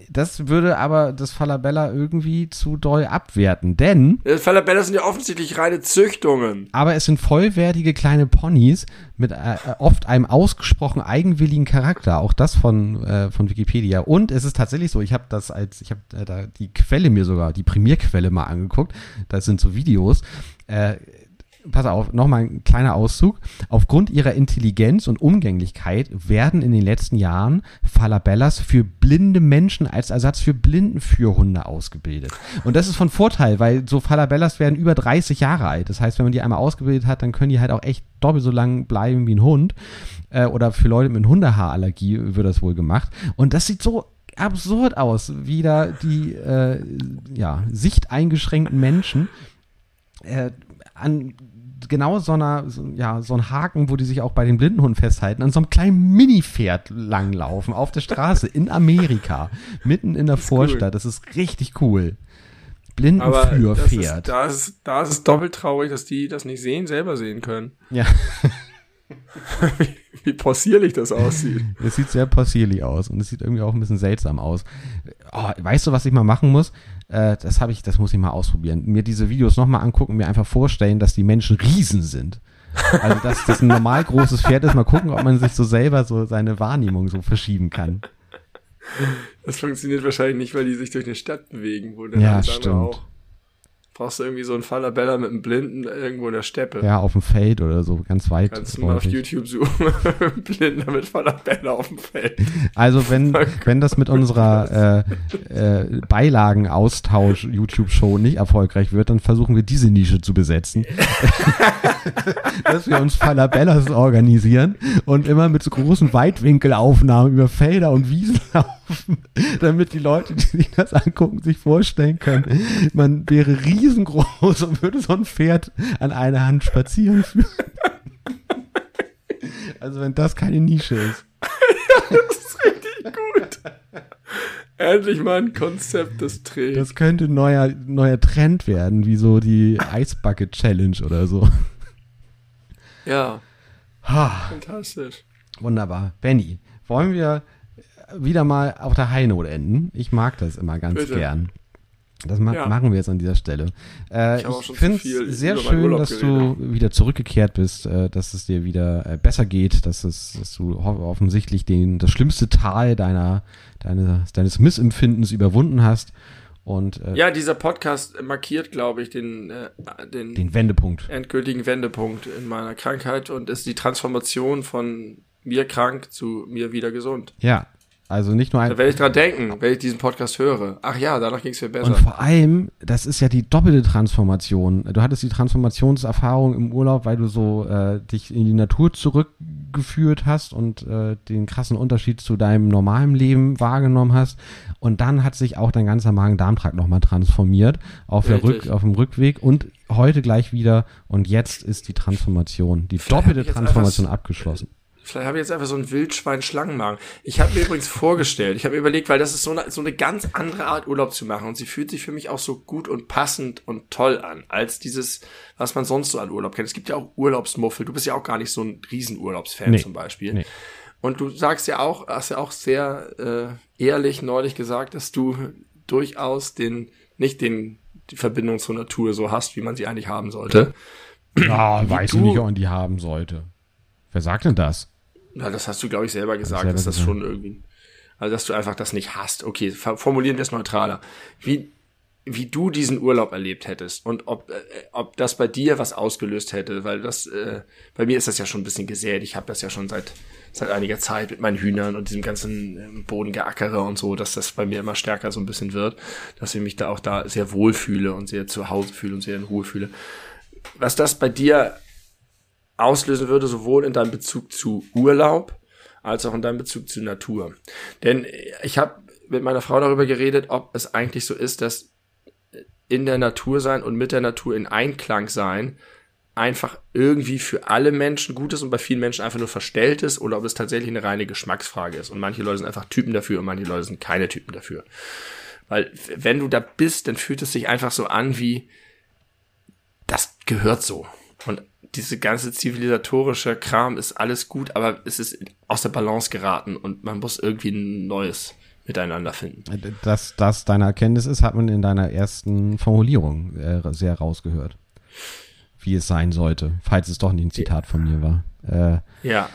Das würde aber das Falabella irgendwie zu doll abwerten, denn Äh, Falabellas sind ja offensichtlich reine Züchtungen. aber es sind vollwertige kleine Ponys mit äh, oft einem ausgesprochen eigenwilligen Charakter, auch das von äh, von Wikipedia. Und es ist tatsächlich so, ich habe das als ich habe äh, da die Quelle mir sogar die Primärquelle mal angeguckt. Das sind so Videos. Äh, Pass auf, nochmal ein kleiner Auszug. Aufgrund ihrer Intelligenz und Umgänglichkeit werden in den letzten Jahren Falabellas für blinde Menschen als Ersatz für Blindenführhunde ausgebildet. Und das ist von Vorteil, weil so Falabellas werden über 30 Jahre alt. Das heißt, wenn man die einmal ausgebildet hat, dann können die halt auch echt doppelt so lang bleiben wie ein Hund. Äh, oder für Leute mit Hundehaarallergie wird das wohl gemacht. Und das sieht so absurd aus, wie da die äh, ja, sichteingeschränkten Menschen äh, an genau so einer, so, ja, so ein Haken, wo die sich auch bei den Blindenhunden festhalten, an so einem kleinen Minipferd langlaufen auf der Straße in Amerika, mitten in der Vorstadt. Das ist richtig cool. Aber das ist, Blindenführpferd. da, ist, da ist es doppelt traurig, dass die das nicht sehen, selber sehen können. Ja, wie, wie possierlich das aussieht. es sieht sehr possierlich aus und es sieht irgendwie auch ein bisschen seltsam aus. Oh, weißt du, was ich mal machen muss? Äh, das habe ich, das muss ich mal ausprobieren. Mir diese Videos nochmal angucken, mir einfach vorstellen, dass die Menschen Riesen sind. Also, dass das ein normal großes Pferd ist, mal gucken, ob man sich so selber so seine Wahrnehmung so verschieben kann. Das funktioniert wahrscheinlich nicht, weil die sich durch eine Stadt bewegen, wo dann Ja, stimmt. auch. Brauchst du irgendwie so einen Falabella mit einem Blinden irgendwo in der Steppe. Ja, auf dem Feld oder so, ganz weit. Kannst du mal auf. YouTube suchen. Blinder mit Falabella auf dem Feld. Also wenn, wenn das mit unserer äh, äh, Beilagenaustausch-YouTube-Show nicht erfolgreich wird, dann versuchen wir diese Nische zu besetzen. Dass wir uns Falabellas organisieren und immer mit so großen Weitwinkelaufnahmen über Felder und Wiesen laufen, damit die Leute, die sich das angucken, sich vorstellen können, man wäre riesengroß und würde so ein Pferd an einer Hand spazieren führen. Also wenn das keine Nische ist. Das ist richtig gut. Endlich mal ein Konzept, das trägt. Das könnte ein neuer, neuer Trend werden, wie so die Ice Bucket Challenge oder so. ja, Ha, fantastisch. wunderbar. Benny, wollen wir wieder mal auf der High Note enden? Ich mag das immer ganz Bitte. gern. Das ma Ja. machen wir jetzt an dieser Stelle. Äh, Ich ich finde es sehr schön, dass geredet. du wieder zurückgekehrt bist, äh, dass es dir wieder äh, besser geht, dass, es, dass du offensichtlich den, das schlimmste Tal deiner, deine, deines Missempfindens überwunden hast und äh, Ja, dieser Podcast markiert, glaube ich, den, äh, den, den Wendepunkt. endgültigen Wendepunkt in meiner Krankheit und ist die Transformation von mir krank zu mir wieder gesund. Ja, Also nicht nur ein. Da werde ich dran denken, wenn ich diesen Podcast höre. Ach ja, danach ging es mir besser. Und vor allem, das ist ja die doppelte Transformation. Du hattest die Transformationserfahrung im Urlaub, weil du so äh, dich in die Natur zurückgeführt hast und äh, den krassen Unterschied zu deinem normalen Leben wahrgenommen hast. Und dann hat sich auch dein ganzer Magen-Darm-Trakt nochmal transformiert auf, der Rück, auf dem Rückweg und heute gleich wieder. Und jetzt ist die Transformation, die Vielleicht doppelte Transformation abgeschlossen. Vielleicht habe ich jetzt einfach so ein Wildschwein-Schlangenmagen. Ich habe mir übrigens vorgestellt, ich habe mir überlegt, weil das ist so eine, so eine ganz andere Art Urlaub zu machen und sie fühlt sich für mich auch so gut und passend und toll an, als dieses, was man sonst so an Urlaub kennt. Es gibt ja auch Urlaubsmuffel. Du bist ja auch gar nicht so ein Riesenurlaubsfan Nee. zum Beispiel. Nee. Und du sagst ja auch, hast ja auch sehr äh, ehrlich neulich gesagt, dass du durchaus den, nicht den, die Verbindung zur Natur so hast, wie man sie eigentlich haben sollte. Ja, weiß du- nicht, ob man die haben sollte. Wer sagt denn das? Na, das hast du, glaube ich, selber gesagt, selber dass das gesagt. schon irgendwie, also dass du einfach das nicht hast. Okay, formulieren wir es neutraler. Wie, wie du diesen Urlaub erlebt hättest und ob, äh, ob das bei dir was ausgelöst hätte, weil das, äh, bei mir ist das ja schon ein bisschen gesät. Ich habe das ja schon seit, seit einiger Zeit mit meinen Hühnern und diesem ganzen ähm, Bodengeackere und so, dass das bei mir immer stärker so ein bisschen wird, dass ich mich da auch da sehr wohl fühle und sehr zu Hause fühle und sehr in Ruhe fühle. Was das bei dir auslösen würde, sowohl in deinem Bezug zu Urlaub als auch in deinem Bezug zu Natur. Denn ich habe mit meiner Frau darüber geredet, ob es eigentlich so ist, dass in der Natur sein und mit der Natur in Einklang sein einfach irgendwie für alle Menschen gut ist und bei vielen Menschen einfach nur verstellt ist oder ob es tatsächlich eine reine Geschmacksfrage ist. Und manche Leute sind einfach Typen dafür und manche Leute sind keine Typen dafür. Weil wenn du da bist, dann fühlt es sich einfach so an wie, das gehört so. Und diese ganze zivilisatorische Kram ist alles gut, aber es ist aus der Balance geraten und man muss irgendwie ein neues miteinander finden. Dass das deine Erkenntnis ist, hat man in deiner ersten Formulierung äh, sehr rausgehört. Wie es sein sollte, falls es doch nicht ein Zitat von mir war. Äh, Ja,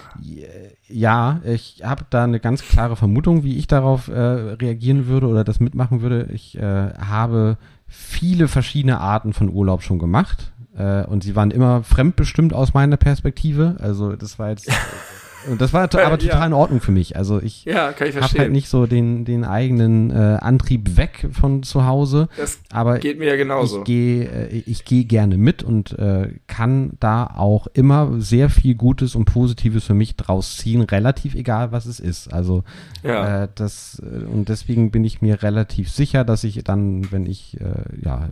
ja, ich habe da eine ganz klare Vermutung, wie ich darauf äh, reagieren würde oder das mitmachen würde. Ich äh, habe viele verschiedene Arten von Urlaub schon gemacht äh, und sie waren immer fremdbestimmt aus meiner Perspektive. Also das war jetzt, und das war to- aber Ja. total in Ordnung für mich. Also ich ja, ich habe halt nicht so den, den eigenen äh, Antrieb weg von zu Hause. das Aber geht mir ja genauso. ich gehe äh, ich gehe gerne mit und äh, kann da auch immer sehr viel Gutes und Positives für mich draus ziehen, relativ egal was es ist. Also Ja. äh, das äh, und deswegen bin ich mir relativ sicher, dass ich dann, wenn ich äh, ja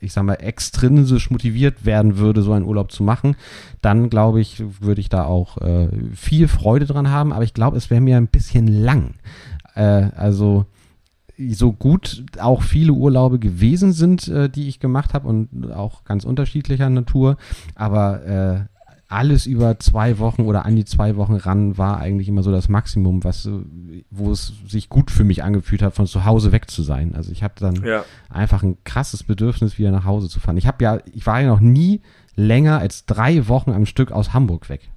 ich sag mal extrinsisch motiviert werden würde, so einen Urlaub zu machen, dann glaube ich würde ich da auch äh, viel Freude dran haben. Aber ich glaube, es wäre mir ein bisschen lang. Äh, also so gut auch viele Urlaube gewesen sind, äh, die ich gemacht habe und auch ganz unterschiedlicher Natur, aber äh, alles über zwei Wochen oder an die zwei Wochen ran war eigentlich immer so das Maximum, was wo es sich gut für mich angefühlt hat, von zu Hause weg zu sein. Also ich habe dann ja. einfach ein krasses Bedürfnis, wieder nach Hause zu fahren. Ich habe ja, ich war ja noch nie länger als drei Wochen am Stück aus Hamburg weg.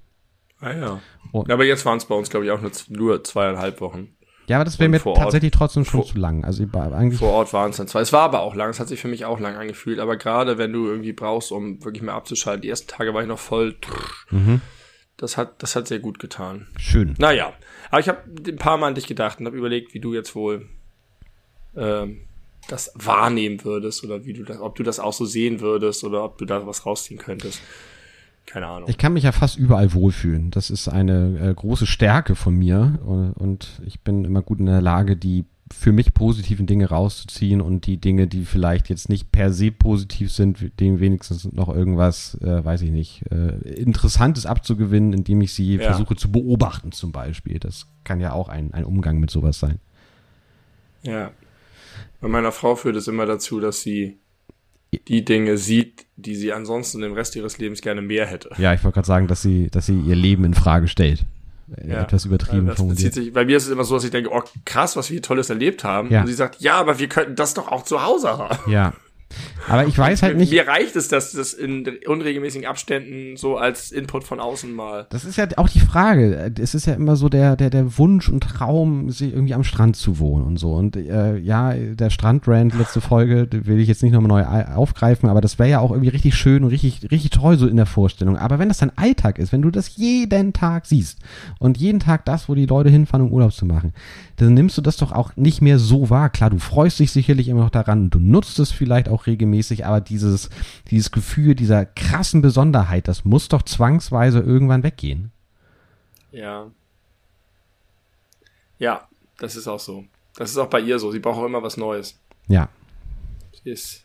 Ah, ja. Und- Aber jetzt waren es bei uns, glaube ich, auch nur, nur zweieinhalb Wochen. Ja, aber das wäre mir vor Ort- tatsächlich trotzdem schon vor- zu lang. Also eigentlich Vor Ort waren es dann zwei. Es war aber auch lang. Es hat sich für mich auch lang angefühlt. Aber gerade wenn du irgendwie brauchst, um wirklich mal abzuschalten, die ersten Tage war ich noch voll. mhm, Das hat, das hat sehr gut getan. schön. Naja, aber ich habe ein paar Mal an dich gedacht und habe überlegt, wie du jetzt wohl ähm, das wahrnehmen würdest oder wie du das, ob du das auch so sehen würdest oder ob du da was rausziehen könntest. Keine Ahnung. Ich kann mich ja fast überall wohlfühlen. Das ist eine äh, große Stärke von mir und, und ich bin immer gut in der Lage, die für mich positiven Dinge rauszuziehen und die Dinge, die vielleicht jetzt nicht per se positiv sind, denen wenigstens noch irgendwas, äh, weiß ich nicht, äh, Interessantes abzugewinnen, indem ich sie Ja. versuche zu beobachten zum Beispiel. Das kann ja auch ein, ein Umgang mit sowas sein. Ja. Bei meiner Frau führt es immer dazu, dass sie die Dinge sieht, die sie ansonsten im Rest ihres Lebens gerne mehr hätte. Ja, ich wollte gerade sagen, dass sie, dass sie ihr Leben in Frage stellt. Ja. Etwas übertrieben das formuliert. sich, bei mir ist es immer so, dass ich denke, oh krass, was wir hier Tolles erlebt haben. Ja. Und sie sagt, ja, aber wir könnten das doch auch zu Hause haben. Ja. Aber ich weiß halt nicht. Mir reicht es, dass das in unregelmäßigen Abständen so als Input von außen mal. Das ist ja auch die Frage. Es ist ja immer so der, der, der Wunsch und Traum, sich irgendwie am Strand zu wohnen und so. Und äh, ja, der Strandrand, letzte Folge, will ich jetzt nicht nochmal neu aufgreifen, aber das wäre ja auch irgendwie richtig schön und richtig, richtig toll so in der Vorstellung. Aber wenn das dein Alltag ist, wenn du das jeden Tag siehst und jeden Tag das, wo die Leute hinfahren, um Urlaub zu machen, dann nimmst du das doch auch nicht mehr so wahr. Klar, du freust dich sicherlich immer noch daran, du nutzt es vielleicht auch regelmäßig, aber dieses, dieses Gefühl dieser krassen Besonderheit, das muss doch zwangsweise irgendwann weggehen. Ja. Ja, das ist auch so. Das ist auch bei ihr so. Sie braucht auch immer was Neues. Ja. Sie ist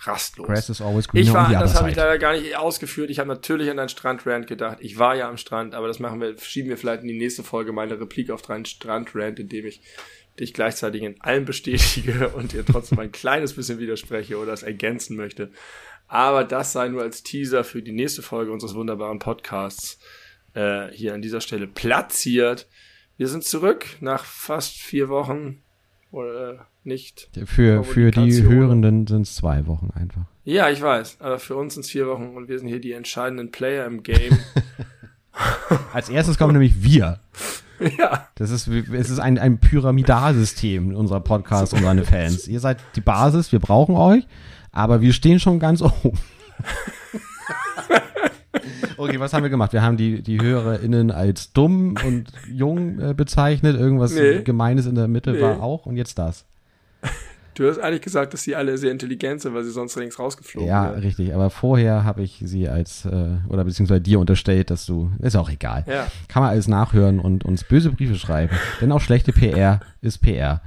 rastlos. Grass is always greener ich war, das habe ich leider gar nicht ausgeführt. Ich habe natürlich an deinen Strandrand gedacht. Ich war ja am Strand, aber das machen wir, schieben wir vielleicht in die nächste Folge meine Replik auf deinen Strandrand, indem ich dich gleichzeitig in allem bestätige und dir trotzdem ein kleines bisschen widerspreche oder es ergänzen möchte. Aber das sei nur als Teaser für die nächste Folge unseres wunderbaren Podcasts äh, hier an dieser Stelle platziert. Wir sind zurück nach fast vier Wochen oder äh, nicht. Für, für die. Hörenden sind es zwei Wochen einfach. Ja, ich weiß, aber für uns sind es vier Wochen und wir sind hier die entscheidenden Player im Game. Als erstes kommen nämlich wir. ja, Das ist, es ist ein, ein Pyramidalsystem in unserer Podcast und seine Fans. Ihr seid die Basis, wir brauchen euch, aber wir stehen schon ganz oben. Okay, was haben wir gemacht? Wir haben die, die HörerInnen als dumm und jung äh, bezeichnet. Irgendwas Nee. Gemeines in der Mitte Nee. war auch. Und jetzt das. Du hast eigentlich gesagt, dass sie alle sehr intelligent sind, weil sie sonst links rausgeflogen Ja, wären. richtig. Aber vorher habe ich sie als, äh, oder beziehungsweise dir unterstellt, dass du, ist auch egal. Ja, Kann man alles nachhören und uns böse Briefe schreiben. Denn auch schlechte PR ist PR.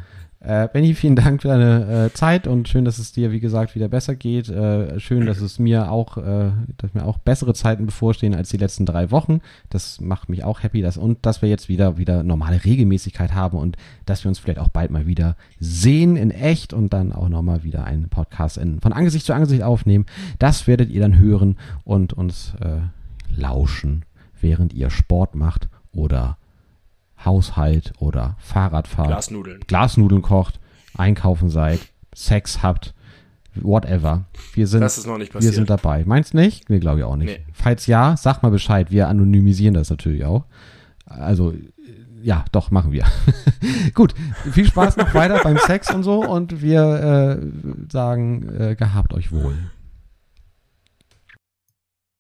Äh, Benny, vielen Dank für deine äh, Zeit und schön, dass es dir, wie gesagt, wieder besser geht. Äh, schön, dass es mir auch, äh, dass mir auch bessere Zeiten bevorstehen als die letzten drei Wochen. Das macht mich auch happy, dass, und dass wir jetzt wieder, wieder normale Regelmäßigkeit haben und dass wir uns vielleicht auch bald mal wieder sehen in echt und dann auch nochmal wieder einen Podcast in, von Angesicht zu Angesicht aufnehmen. Das werdet ihr dann hören und uns äh, lauschen, während ihr Sport macht oder Haushalt oder Fahrrad fahrt, Glasnudeln. Glasnudeln kocht, einkaufen seid, Sex habt, whatever. Wir sind, Das ist noch nicht wir passiert. sind dabei. Meinst nicht? Nee, glaube ich auch nicht. Nee. Falls ja, sag mal Bescheid. Wir anonymisieren das natürlich auch. Also, ja, doch, machen wir. Gut, viel Spaß noch weiter beim Sex und so und wir äh, sagen, äh, gehabt euch wohl.